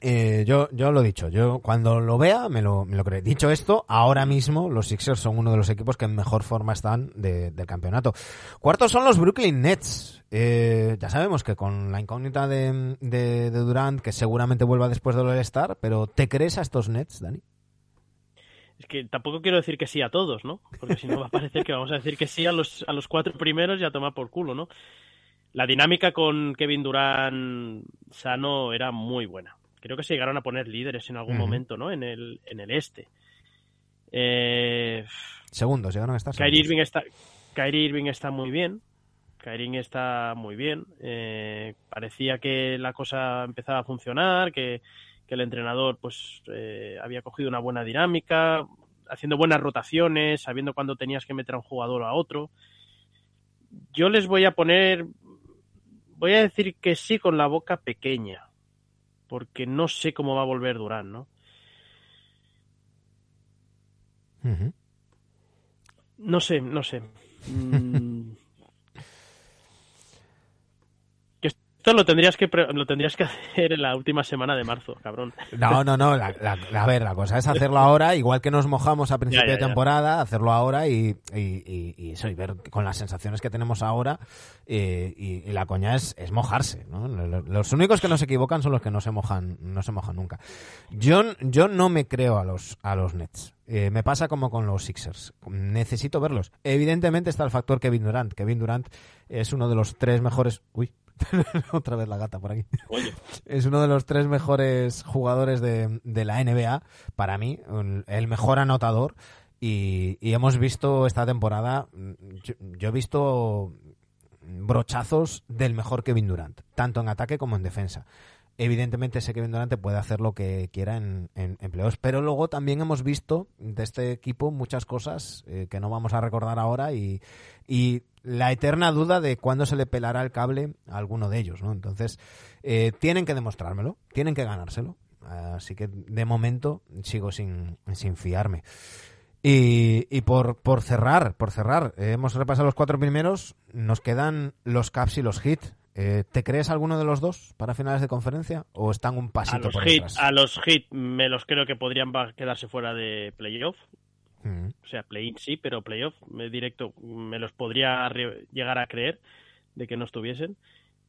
eh, yo, yo lo he dicho, yo cuando lo vea me lo, me lo creo. Dicho esto, ahora mismo los Sixers son uno de los equipos que en mejor forma están de- del campeonato. Cuartos son los Brooklyn Nets. Eh, ya sabemos que con la incógnita de, de, de Durant, que seguramente vuelva después del All-Star, pero ¿te crees a estos Nets, Dani? Es que tampoco quiero decir que sí a todos, ¿no? Porque si no va a parecer que vamos a decir que sí a los, a los cuatro primeros y a tomar por culo, ¿no? La dinámica con Kevin Durant sano era muy buena. Creo que se llegaron a poner líderes en algún momento, ¿no? En el, en el este. Eh, Segundos, llegaron a estar Kyrie. Irving está, Kyrie Irving está muy bien. Kyrie está muy bien. Eh, parecía que la cosa empezaba a funcionar, que, que el entrenador pues eh, había cogido una buena dinámica. haciendo buenas rotaciones, sabiendo cuándo tenías que meter a un jugador o a otro. Yo les voy a poner, voy a decir que sí con la boca pequeña, porque no sé cómo va a volver Durán, ¿no? No sé, no sé. Mm. Que Esto lo tendrías que lo tendrías que hacer en la última semana de marzo, cabrón. No, no, no. La, la- a ver, la cosa es hacerlo ahora, igual que nos mojamos a principio Ya, ya, de ya. temporada, hacerlo ahora y, y, y- y eso, y ver con las sensaciones que tenemos ahora. eh, y, la coña es, es mojarse, ¿no? Lo- Los únicos que no se equivocan son los que no se mojan, no se mojan nunca. Yo, yo no me creo a los, a los Nets. Eh, me pasa como con los Sixers. Necesito verlos. Evidentemente está el factor Kevin Durant. Kevin Durant es uno de los tres mejores. Uy, otra vez la gata por aquí Oye, es uno de los tres mejores jugadores de, de la NBA, para mí, un- el mejor anotador. Y, y hemos visto esta temporada, yo, yo he visto brochazos del mejor Kevin Durant, tanto en ataque como en defensa. Evidentemente ese Kevin Durant puede hacer lo que quiera en, en, playoffs, pero luego también hemos visto de este equipo muchas cosas eh, que no vamos a recordar ahora y, y la eterna duda de cuándo se le pelará el cable a alguno de ellos, ¿no? Entonces, eh, tienen que demostrármelo, tienen que ganárselo. Así que de momento sigo sin, sin fiarme. Y, y por, por cerrar, por cerrar, eh, hemos repasado los cuatro primeros, nos quedan los Caps y los Hit. Eh, ¿Te crees alguno de los dos para finales de conferencia o están un A pasito los, por hit, detrás? a los hit me los creo que podrían quedarse fuera de playoff. Mm, O sea, play-in sí, pero playoff directo me los podría llegar a creer de que no estuviesen.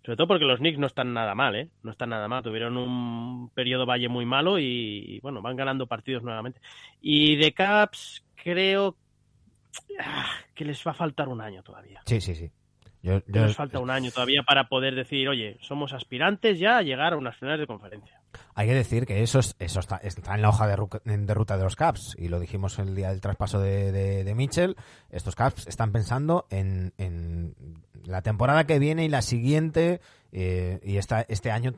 Sobre todo porque los Knicks no están nada mal, ¿eh? No están nada mal. Tuvieron un periodo valle muy malo y, y, bueno, van ganando partidos nuevamente. Y de Caps creo ah, que les va a faltar un año todavía. Sí, sí, sí. Yo, les falta un año todavía para poder decir, oye, somos aspirantes ya a llegar a unas finales de conferencia. Hay que decir que eso, es- eso está, está en la hoja de, ru- de ruta de los Caps y lo dijimos el día del traspaso de, de, de Mitchell. Estos Caps están pensando en, en la temporada que viene y la siguiente eh, y esta, este año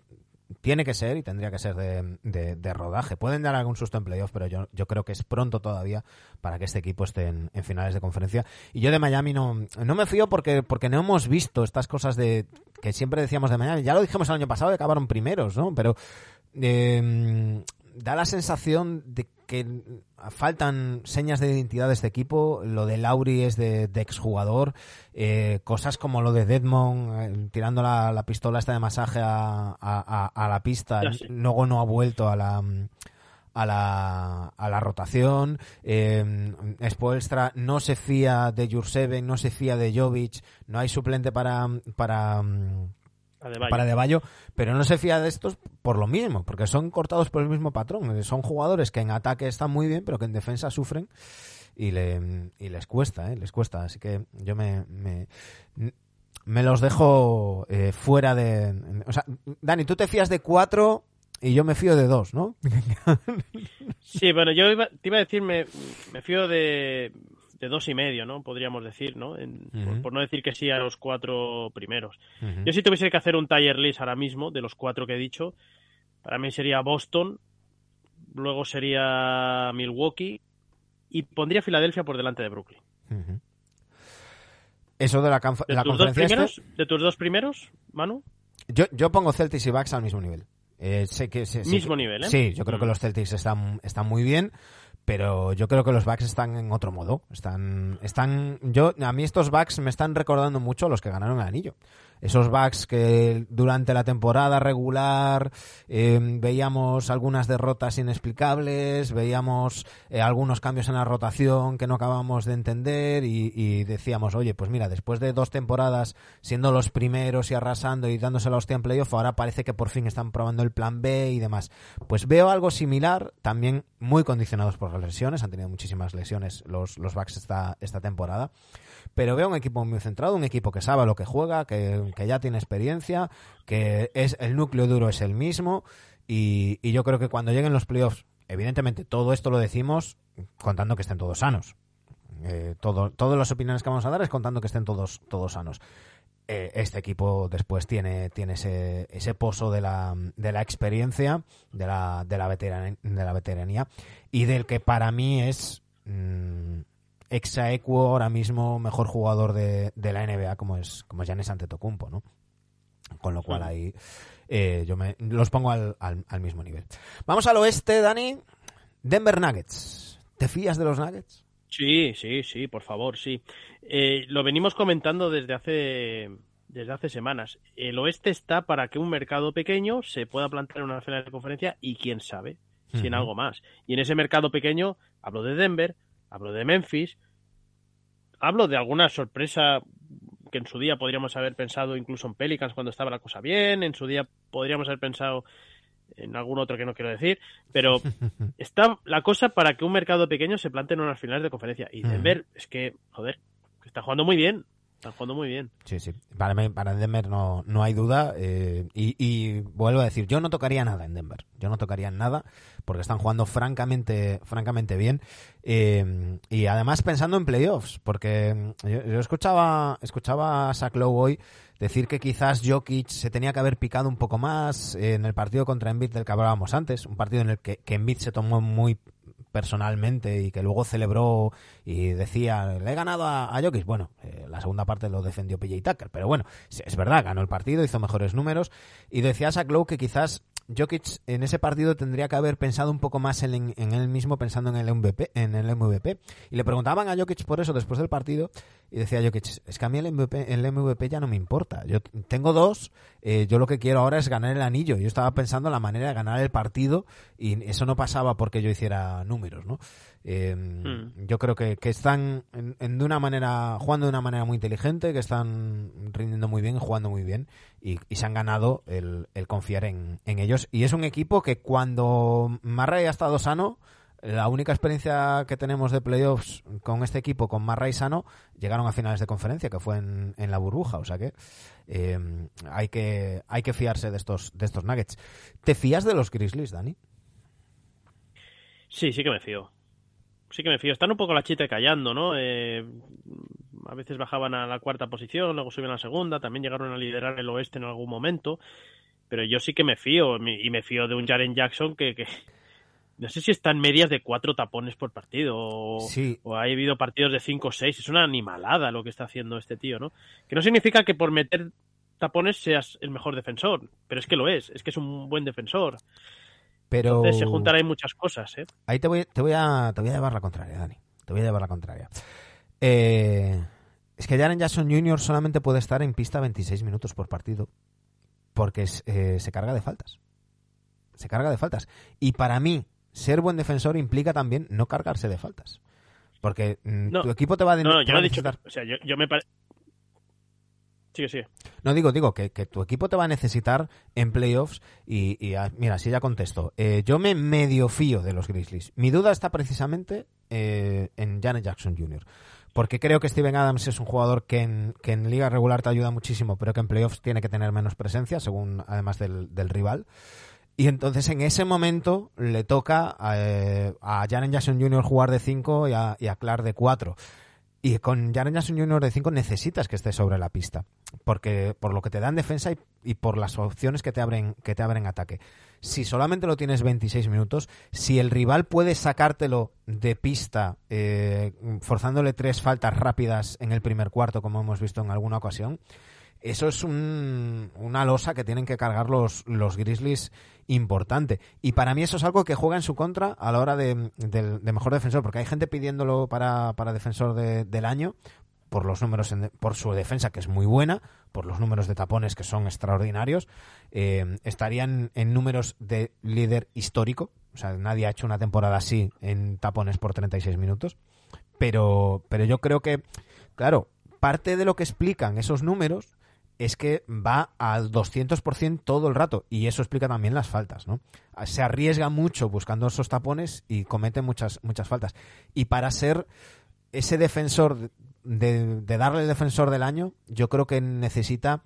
tiene que ser y tendría que ser de, rodaje. Pueden dar algún susto en playoff, pero yo, yo creo que es pronto todavía para que este equipo esté en, finales de conferencia. Y yo de Miami no, no me fío porque, porque no hemos visto estas cosas de que siempre decíamos de Miami. Ya lo dijimos el año pasado, acabaron primeros, ¿no? Pero eh, da la sensación de que faltan señas de identidad de este equipo. Lo de Lauri es de, de exjugador. Eh, cosas como lo de Deadmond eh, tirando la, la pistola esta de masaje a, a- a- a la pista. Luego no ha vuelto a la a la, a la rotación. Eh, Spoelstra no se fía de Jurseven, no se fía de Jovic. No hay suplente para, para, Adebayo. para De Bayo, pero no se fía de estos por lo mismo, porque son cortados por el mismo patrón. Son jugadores que en ataque están muy bien, pero que en defensa sufren y, le, y les cuesta, ¿eh? les cuesta. Así que yo me, me, me los dejo eh, fuera de... O sea, Dani, tú te fías de cuatro y yo me fío de dos, ¿no? Sí, bueno, yo iba- te iba a decir, me, me fío de, de dos y medio, ¿no? Podríamos decir, ¿no? En- por, no decir que sí a los cuatro primeros. Yo si tuviese que hacer un tier list ahora mismo de los cuatro que he dicho, para mí sería Boston, luego sería Milwaukee y pondría Filadelfia por delante de Brooklyn. Eso de la, ¿De la tus dos conferencia este, primeros? ¿De tus dos primeros, Manu? yo, yo pongo Celtics y Bucks al mismo nivel. Eh, sé que, sé- sé Mismo que- nivel, ¿eh? Sí, yo creo que Mm. los Celtics están, están muy bien, pero yo creo que los Bucks están en otro modo. Están, están, yo, a mí estos Bucks me están recordando mucho a los que ganaron el anillo. Esos Bucks que durante la temporada regular eh, veíamos algunas derrotas inexplicables, veíamos eh, algunos cambios en la rotación que no acabamos de entender y, y decíamos, oye, pues mira, después de dos temporadas siendo los primeros y arrasando y dándose la hostia en playoff, ahora parece que por fin están probando el plan B y demás. Pues veo algo similar, también muy condicionados por las lesiones, han tenido muchísimas lesiones los, los Bucks esta, esta temporada, pero veo un equipo muy centrado, un equipo que sabe lo que juega, que, que ya tiene experiencia, que es el núcleo duro es el mismo y, y yo creo que cuando lleguen los playoffs, evidentemente todo esto lo decimos contando que estén todos sanos. Eh, todo, todas las opiniones que vamos a dar es contando que estén todos, todos sanos. Eh, este equipo después tiene, tiene ese, ese pozo de la, de la experiencia, de la, de, la veteran- de la veteranía, y del que para mí es mm, exaequo ahora mismo mejor jugador de, de la NBA como es como es Giannis Antetokounmpo, ¿no? Con lo cual ahí eh, yo me, los pongo al, al- al mismo nivel. Vamos al oeste, Dani. Denver Nuggets. ¿Te fías de los Nuggets? Sí, sí, sí, por favor, sí. Eh, lo venimos comentando desde hace desde hace semanas. El oeste está para que un mercado pequeño se pueda plantear en una final de conferencia y quién sabe si en algo más. Y en ese mercado pequeño hablo de Denver, hablo de Memphis, hablo de alguna sorpresa que en su día podríamos haber pensado incluso en Pelicans cuando estaba la cosa bien, en su día podríamos haber pensado en algún otro que no quiero decir, pero está la cosa para que un mercado pequeño se plantee en unas finales de conferencia. Y. Denver, es que, joder, que está jugando muy bien. Está jugando muy bien. Sí, sí. Para, para Denver no, no hay duda. eh, y, y vuelvo a decir, yo no tocaría nada en Denver. Yo no tocaría nada porque están jugando francamente, francamente bien. eh, y además pensando en playoffs, porque mm, yo, escuchaba, escuchaba a Zach hoy decir que quizás Jokic se tenía que haber picado un poco más en el partido contra Embiid del que hablábamos antes, un partido en el que, que Embiid se tomó muy personalmente y que luego celebró y decía, le he ganado a, a Jokic. Bueno, eh, la segunda parte lo defendió PJ Tucker, pero bueno, es verdad, ganó el partido, hizo mejores números y decía Zach Lowe que quizás Jokic en ese partido tendría que haber pensado un poco más en, él mismo pensando en el MVP, en el MVP. Y le preguntaban a Jokic por eso después del partido y decía Jokic, es que a mí el MVP, el MVP ya no me importa. Yo tengo dos, eh, yo lo que quiero ahora es ganar el anillo. Yo estaba pensando en la manera de ganar el partido y eso no pasaba porque yo hiciera números, ¿no? Eh, Mm. Yo creo que, que están en, en de una manera, jugando de una manera muy inteligente, que están rindiendo muy bien, jugando muy bien y, y se han ganado el, el confiar en, en ellos. Y es un equipo que cuando Marray ha estado sano, la única experiencia que tenemos de playoffs con este equipo, con Marray sano, llegaron a finales de conferencia, que fue en, en la burbuja. O sea que eh, hay que hay que fiarse de estos de estos Nuggets. ¿Te fías de los Grizzlies, Dani? Sí, sí que me fío. Sí que me fío. Están un poco la chita callando, ¿no? Eh, a veces bajaban a la cuarta posición, luego subían a la segunda, también llegaron a liderar el oeste en algún momento. Pero yo sí que me fío, y me fío de un Jaren Jackson que, que no sé si está en medias de cuatro tapones por partido o, Sí. o ha habido partidos de cinco o seis. Es una animalada lo que está haciendo este tío, ¿no? Que no significa que por meter tapones seas el mejor defensor, pero es que lo es, es que es un buen defensor. Pero Entonces se juntan ahí muchas cosas, ¿eh? Ahí te voy, te voy a te voy a llevar la contraria, Dani. Te voy a llevar la contraria. Eh, es que Jaren Jackson Jr. solamente puede estar en pista 26 minutos por partido porque eh, se carga de faltas. Se carga de faltas. Y para mí, ser buen defensor implica también no cargarse de faltas. Porque mm, No. tu equipo te va, de, No, no, yo no a he dicho o sea, yo, yo me parece... No digo, digo que, que tu equipo te va a necesitar en playoffs y, y, ah, mira, si ya contesto. Eh, yo me medio fío de los Grizzlies. Mi duda está precisamente eh, en Janet Jackson Jr. Porque creo que Steven Adams es un jugador que en, que en liga regular te ayuda muchísimo, pero que en playoffs tiene que tener menos presencia, según además del, del rival. Y entonces en ese momento le toca eh, a Jaren Jackson Jr. jugar de 5 y a, y a Clark de 4. Y con Jaren Jackson Jr. de 5 necesitas que esté sobre la pista. Porque por lo que te da en defensa y, y por las opciones que te abren, que te abren ataque. Si solamente lo tienes 26 minutos, si el rival puede sacártelo de pista, eh, forzándole tres faltas rápidas en el primer cuarto, como hemos visto en alguna ocasión, eso es un- una losa que tienen que cargar los, los Grizzlies importante. Y para mí eso es algo que juega en su contra a la hora de, del- de mejor defensor, porque hay gente pidiéndolo para, para defensor de- del año por los números, en- por su defensa que es muy buena, por los números de tapones que son extraordinarios, eh, estarían en números de líder histórico. O sea, nadie ha hecho una temporada así en tapones por 36 minutos. Pero, pero yo creo que, claro, parte de lo que explican esos números es que va al 200% todo el rato y eso explica también las faltas, ¿no? Se arriesga mucho buscando esos tapones y comete muchas muchas faltas. Y para ser ese defensor de, darle el defensor del año, yo creo que necesita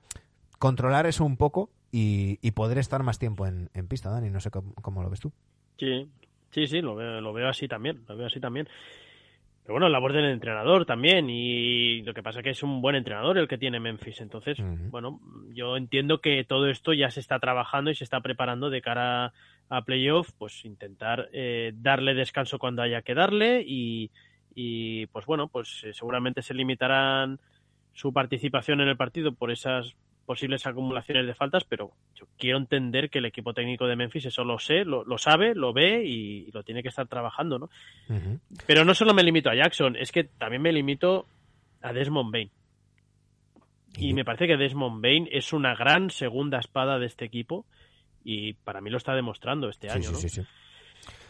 controlar eso un poco y, poder estar más tiempo en, pista, Dani. No sé cómo, cómo lo ves tú. Sí, sí, sí, lo veo, lo veo así también, lo veo así también. Pero bueno, labor del entrenador también, y lo que pasa es que es un buen entrenador el que tiene Memphis. Entonces, bueno, yo entiendo que todo esto ya se está trabajando y se está preparando de cara a playoff, pues intentar eh, darle descanso cuando haya que darle y, y pues bueno, pues eh, seguramente se limitarán su participación en el partido por esas posibles acumulaciones de faltas, pero yo quiero entender que el equipo técnico de Memphis eso lo sé, lo, lo sabe, lo ve y, y lo tiene que estar trabajando, ¿no? Pero no solo me limito a Jackson, es que también me limito a Desmond Bain. Y me parece que Desmond Bain es una gran segunda espada de este equipo y para mí lo está demostrando este Sí, año, sí, ¿no? sí, sí.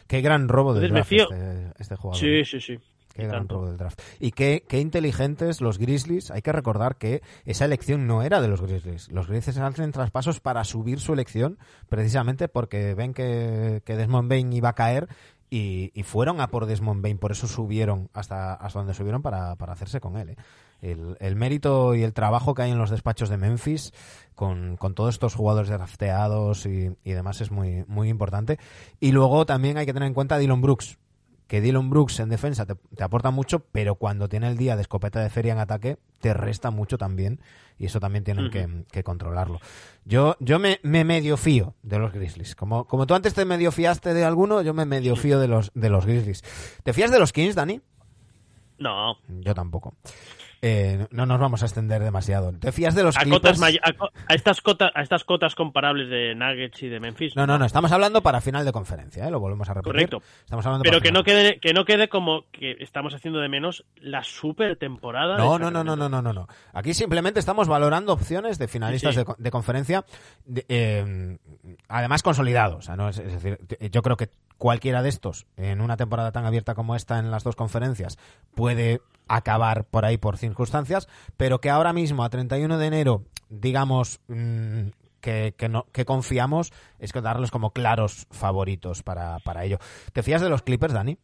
Qué gran robo me draft fío- este, este jugador. Sí, sí, sí. Qué y gran tanto. robo del draft. Y qué, qué inteligentes los Grizzlies. Hay que recordar que esa elección no era de los Grizzlies. Los Grizzlies hacen traspasos para subir su elección, precisamente porque ven que, que Desmond Bain iba a caer y, y fueron a por Desmond Bain. Por eso subieron hasta, hasta donde subieron para, para hacerse con él. ¿eh? El, el mérito y el trabajo que hay en los despachos de Memphis con, con todos estos jugadores drafteados y, y demás es muy, muy importante. Y luego también hay que tener en cuenta a Dylan Brooks que Dylan Brooks en defensa te, te aporta mucho, pero cuando tiene el día de escopeta de feria en ataque, te resta mucho también. Y eso también tienen que, que controlarlo. Yo, yo me, me medio fío de los Grizzlies. Como, como tú antes te medio fiaste de alguno, yo me medio fío de los, de los Grizzlies. ¿Te fías de los Kings, Dani? No, Yo tampoco. Eh, no nos vamos a extender demasiado. ¿Te fías de los a, Clippers? cotas a, estas cotas, a estas cotas comparables de Nuggets y de Memphis. No, no, no. Estamos hablando para final de conferencia, ¿eh? Lo volvemos a repetir. Correcto. Estamos hablando Pero que no quede, que no quede como que estamos haciendo de menos la super temporada. No, no, no, no, no, no, no, no. Aquí simplemente estamos valorando opciones de finalistas Sí. De, de conferencia, de- eh, además consolidados. O sea, ¿no? es, es decir, yo creo que cualquiera de estos, en una temporada tan abierta como esta en las dos conferencias, puede acabar por ahí por circunstancias, pero que ahora mismo, a 31 de enero, digamos... mm, que, que no, que confiamos es que darlos como claros favoritos para, para ello. ¿Te fías de los Clippers, Dani?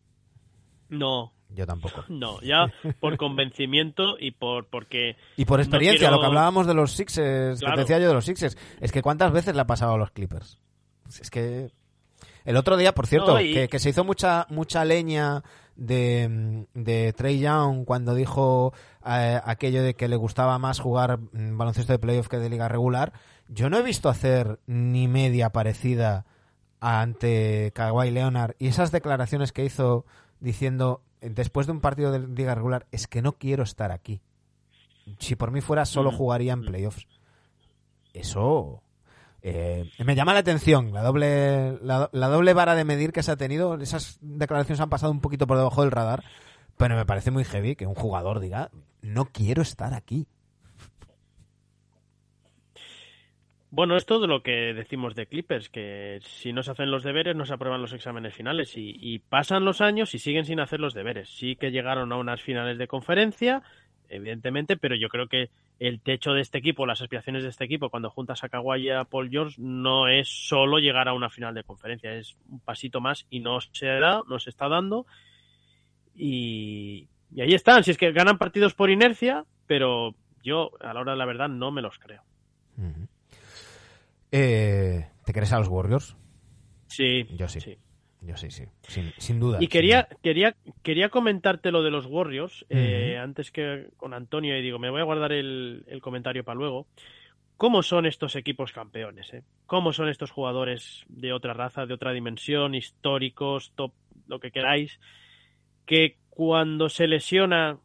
No, Yo tampoco. no, ya por convencimiento y por porque Y por No experiencia, quiero- lo que hablábamos de los Sixers, que te decía yo de los Sixers, es que cuántas veces le ha pasado a los Clippers. Es que el otro día, por cierto, No, y- que, que se hizo mucha mucha leña de, de Trey Young cuando dijo eh, aquello de que le gustaba más jugar mm, baloncesto de playoff que de liga regular. Yo no he visto hacer ni media parecida ante Kawhi Leonard y esas declaraciones que hizo diciendo después de un partido de liga regular es que no quiero estar aquí. Si por mí fuera solo Mm, jugaría en mm. playoffs. Eso eh, me llama la atención la doble la, doble vara de medir que se ha tenido. Esas declaraciones han pasado un poquito por debajo del radar, pero me parece muy heavy que un jugador diga no quiero estar aquí. Bueno, es todo lo que decimos de Clippers, que si no se hacen los deberes no se aprueban los exámenes finales y pasan los años y siguen sin hacer los deberes. Sí que llegaron a unas finales de conferencia, evidentemente, pero yo creo que el techo de este equipo, las aspiraciones de este equipo cuando juntas a Kawhi y a Paul George no es solo llegar a una final de conferencia, es un pasito más y no se da, no se está dando y, y ahí están, si es que ganan partidos por inercia, pero yo a la hora de la verdad no me los creo. Eh, ¿Te crees a los Warriors? Sí, Yo sí. sí. Yo sí, sí. Sin, sin duda. Y quería, quería, quería comentarte lo de los Warriors, eh, antes que con Antonio, y digo, me voy a guardar el, el comentario para luego. ¿Cómo son estos equipos campeones? Eh? ¿Cómo son estos jugadores de otra raza, de otra dimensión, históricos, top, lo que queráis? Que cuando se lesiona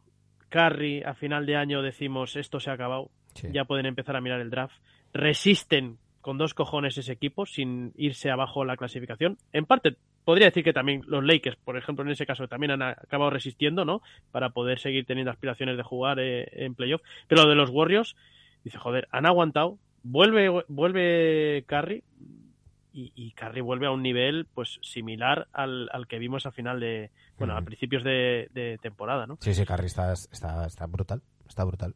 Curry a final de año decimos, esto se ha acabado, Sí. ya pueden empezar a mirar el draft. Resisten con dos cojones ese equipo sin irse abajo la clasificación. En parte, podría decir que también los Lakers, por ejemplo, en ese caso también han acabado resistiendo, ¿no? Para poder seguir teniendo aspiraciones de jugar eh, en playoff. Pero lo de los Warriors, dice, joder, han aguantado. Vuelve, vuelve Curry y, y Curry vuelve a un nivel pues similar al, al que vimos a final de, bueno, a Ujú. principios de, de temporada, ¿no? Sí, sí, Curry está, está, está brutal. Está brutal.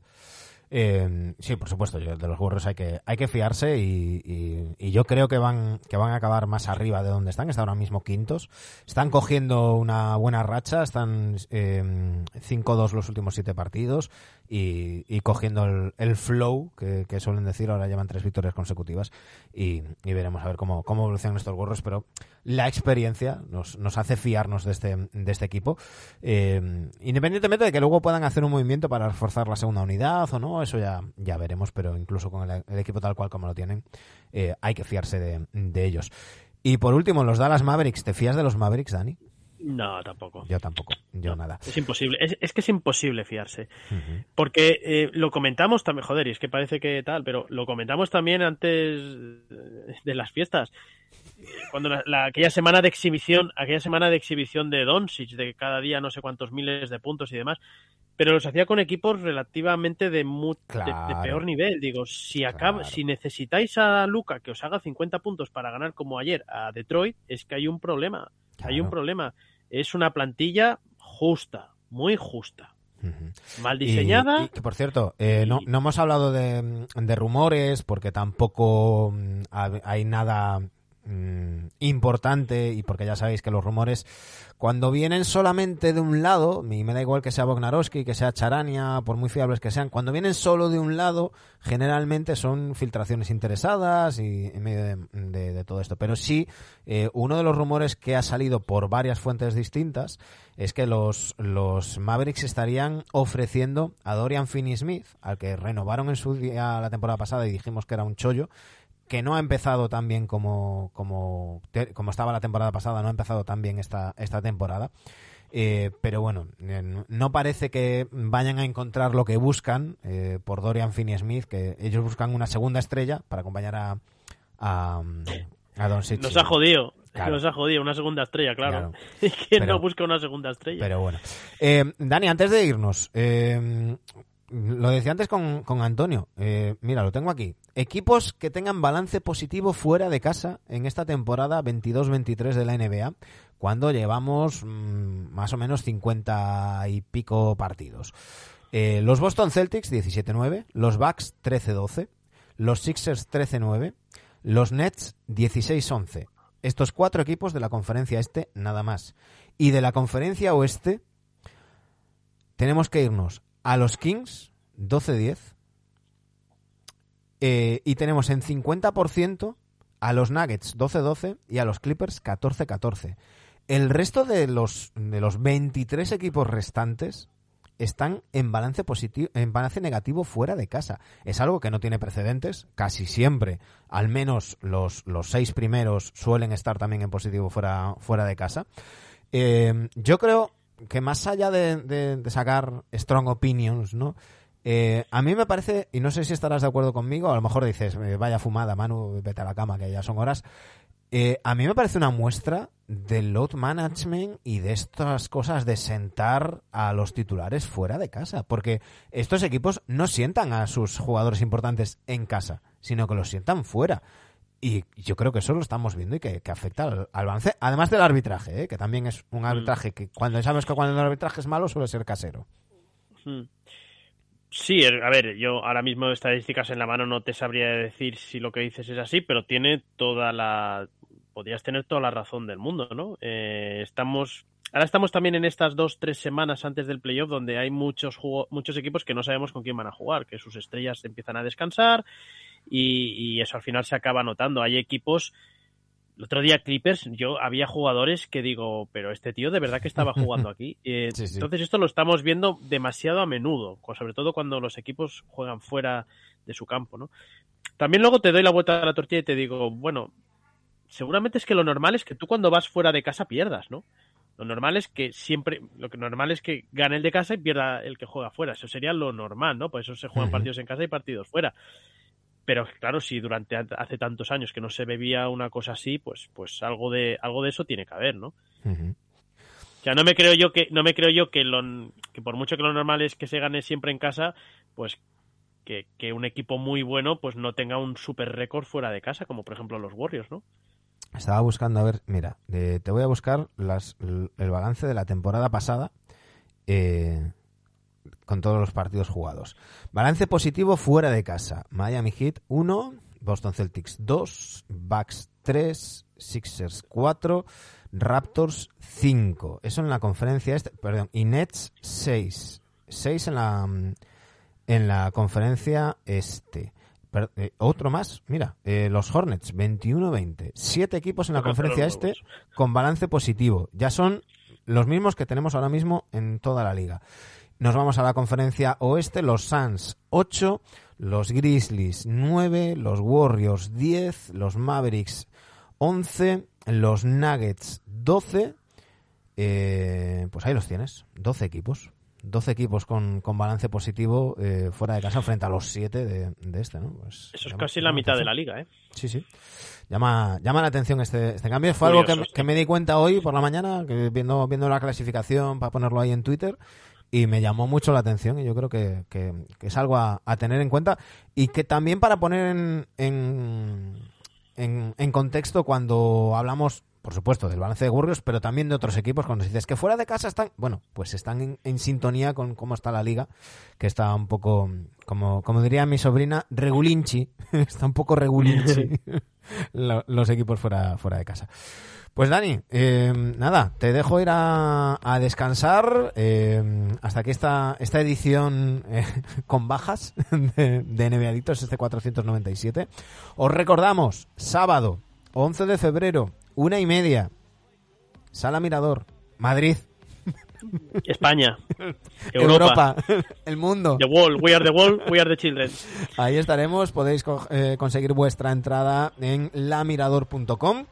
Eh, sí, por supuesto, yo- de los Warriors hay que, hay que fiarse y, yo creo que van, que van a acabar más arriba de donde están, están ahora mismo quintos. Están cogiendo una buena racha, están eh, 5-2 los últimos siete partidos y, cogiendo el, flow que, suelen decir, ahora llevan tres victorias consecutivas y, veremos a ver cómo, cómo evolucionan estos Warriors, pero la experiencia nos, nos hace fiarnos de este, de este equipo. Eh, independientemente de que luego puedan hacer un movimiento para reforzar la segunda unidad o no, eso ya, ya veremos, pero incluso con el, equipo tal cual como lo tienen, eh, hay que fiarse de, de ellos. Y por último, los Dallas Mavericks. ¿Te fías de los Mavericks, Dani? No, tampoco. Yo tampoco, yo nada. Es imposible, es, es que es imposible fiarse. Porque eh, lo comentamos también, joder, y es que parece que tal, pero lo comentamos también antes de las fiestas. Cuando la, la- aquella semana de exhibición, aquella semana de exhibición de Doncic, de cada día no sé cuántos miles de puntos y demás, pero los hacía con equipos relativamente de, mu- de- peor nivel. Digo, si acaba, Claro. si necesitáis a Luca que os haga 50 puntos para ganar como ayer a Detroit, es que hay un problema. Hay un problema. Es una plantilla justa, muy justa. Mal diseñada. Y, que, por cierto, eh, no, no hemos hablado de, de rumores porque tampoco mm, hay nada mm, importante y porque ya sabéis que los rumores cuando vienen solamente de un lado, y me da igual que sea Bognarowski, que sea Charania, por muy fiables que sean, cuando vienen solo de un lado, generalmente son filtraciones interesadas y en medio de todo esto. Pero sí, eh, uno de los rumores que ha salido por varias fuentes distintas es que los, los Mavericks estarían ofreciendo a Dorian Finney-Smith, al que renovaron en su día la temporada pasada y dijimos que era un chollo, que no ha empezado tan bien como, como, como estaba la temporada pasada, no ha empezado tan bien esta, esta temporada. Eh, pero bueno, eh, no parece que vayan a encontrar lo que buscan eh, por Dorian Finney-Smith, que ellos buscan una segunda estrella para acompañar a, a, a Don Nos ha jodido. Claro. Nos ha jodido una segunda estrella, claro. Claro. ¿Y quién Pero- no busca una segunda estrella? Pero bueno. Dani, antes de irnos, lo decía antes con, con Antonio. eh, mira, lo tengo aquí. Equipos que tengan balance positivo fuera de casa en esta temporada 22-23 de la NBA, cuando llevamos mm, más o menos 50 y pico partidos. Eh, los Boston Celtics 17-9, los Bucks 13-12, los Sixers 13-9, los Nets 16-11. Estos cuatro equipos de la conferencia este, nada más. Y de la conferencia oeste, tenemos que irnos a los Kings 12-10. eh, y tenemos en 50% a los Nuggets 12-12 y a los Clippers 14-14. El resto de los, de los 23 equipos restantes están en balance positivo, en balance negativo fuera de casa. Es algo que no tiene precedentes. Casi siempre, al menos los, los seis primeros suelen estar también en positivo fuera, de casa. Eh, yo creo que más allá de, sacar strong opinions, ¿no? Eh, a mí me parece, y no sé si estarás de acuerdo conmigo, a lo mejor dices, eh, vaya fumada, Manu, vete a la cama, que ya son horas. Eh, a mí me parece una muestra del load management y de estas cosas de sentar a los titulares fuera de casa, porque estos equipos no sientan a sus jugadores importantes en casa, sino que los sientan fuera. Y yo creo que eso lo estamos viendo y que, que afecta al, al balance, además del arbitraje, ¿eh? que también es un arbitraje que cuando sabes que cuando el arbitraje es malo suele ser casero. Hmm. Sí, er- a ver, yo ahora mismo estadísticas en la mano no te sabría decir si lo que dices es así, pero tiene toda la... Podrías tener toda la razón del mundo, ¿no? Eh, estamos... Ahora estamos también en estas dos, tres semanas antes del playoff donde hay muchos, jugo- muchos equipos que no sabemos con quién van a jugar, que sus estrellas empiezan a descansar y, y eso al final se acaba notando. Hay equipos... El otro día Clippers, yo había jugadores que digo, pero este tío de verdad que estaba jugando aquí. Eh, Sí, sí. Entonces esto lo estamos viendo demasiado a menudo, sobre todo cuando los equipos juegan fuera de su campo, ¿no? También luego te doy la vuelta a la tortilla y te digo, bueno, seguramente es que lo normal es que tú cuando vas fuera de casa pierdas, ¿no? Lo normal es que siempre, lo que normal es que gane el de casa y pierda el que juega fuera. Eso sería lo normal, ¿no? Por eso se juegan partidos en casa y partidos fuera. Pero claro, si durante hace tantos años que no se bebía una cosa así, pues, pues algo de, algo de eso tiene que haber, ¿no? Ujú. O sea, no me creo yo que, no me creo yo que lo, que por mucho que lo normal es que se gane siempre en casa, pues que, que un equipo muy bueno pues no tenga un super récord fuera de casa, como por ejemplo los Warriors, ¿no? Estaba buscando, a ver, mira, eh, te voy a buscar las, el balance de la temporada pasada eh, con todos los partidos jugados. Balance positivo fuera de casa. Miami Heat 1, Boston Celtics 2, Bucks 3, Sixers 4, Raptors 5. Eso en la conferencia este, perdón, y Nets 6. 6 en la mm, en la conferencia este. Eh, otro más, mira, eh, los Hornets 21-20. Siete equipos en la conferencia este con balance positivo. Ya son los mismos que tenemos ahora mismo en toda la liga. Nos vamos a la conferencia oeste, los Suns 8, los Grizzlies 9, los Warriors 10, los Mavericks 11 los Nuggets 12. Eh, pues ahí los tienes, 12 equipos. 12 equipos con, con balance positivo eh, fuera de casa frente a los 7 de, de este, ¿no? Pues Eso es llama- casi la mitad de la liga, ¿eh? Sí, sí. Llama, llama la atención este, este cambio. Fue algo que, sí. que me di cuenta hoy por la mañana, que viendo, viendo la clasificación para ponerlo ahí en Twitter, y me llamó mucho la atención y yo creo que, que- que es algo a, a tener en cuenta y que también para poner en, en, en- en contexto cuando hablamos, por supuesto, del balance de Burgos, pero también de otros equipos, cuando dices que fuera de casa están, bueno, pues están en, en sintonía con cómo está la liga, que está un poco, como, como diría mi sobrina, regulinchi, está un poco regulinchi lo- los equipos fuera, fuera de casa. Pues Dani, eh, nada, te dejo ir a, a descansar eh, hasta que esta, esta edición eh, con bajas de, de NBA Adictos, este 497. Os recordamos, sábado, 11 de febrero, una y media, Sala Mirador, Madrid, España, Europa, Europa, el mundo. The Wall, We Are the Wall, We Are the Children. Ahí estaremos, podéis co- eh, conseguir vuestra entrada en lamirador.com.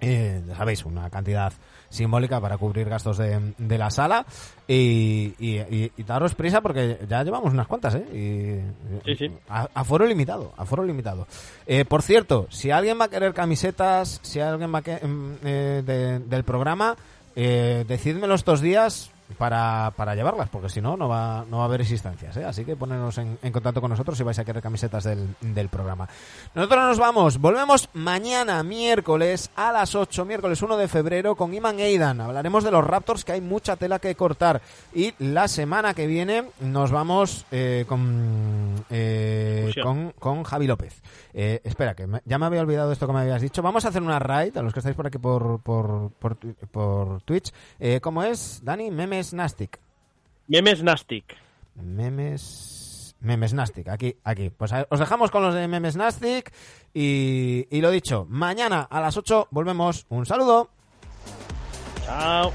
Eh, ya sabéis, una cantidad simbólica para cubrir gastos de, de la sala y, y- y- y daros prisa porque ya llevamos unas cuantas, ¿eh? Y, Sí, sí. A, aforo limitado, aforo limitado. Eh, por cierto, si alguien va a querer camisetas, si alguien va a que- mm, eh, de- del programa, eh, decídmelo estos días para, para llevarlas, porque si no, no va, no va a haber existencias. ¿eh? Así que ponernos en, en contacto con nosotros si vais a querer camisetas del, del programa. Nosotros nos vamos, volvemos mañana, miércoles, a las 8, miércoles 1 de febrero, con Iman Eidan. Hablaremos de los Raptors, que hay mucha tela que cortar. Y la semana que viene nos vamos eh, con, eh, con, con Javi López. Eh, espera, que me- ya me había olvidado esto que me habías dicho. Vamos a hacer una raid, a los que estáis por aquí por, por, por, por Twitch. Eh, ¿Cómo es, Dani? Memes Nastic. Memes Nastic. Memes. Memes Nastic, aquí, aquí. Pues a- os dejamos con los de Memes Nastic. Y, y lo dicho, mañana a las 8 volvemos. Un saludo. Chao.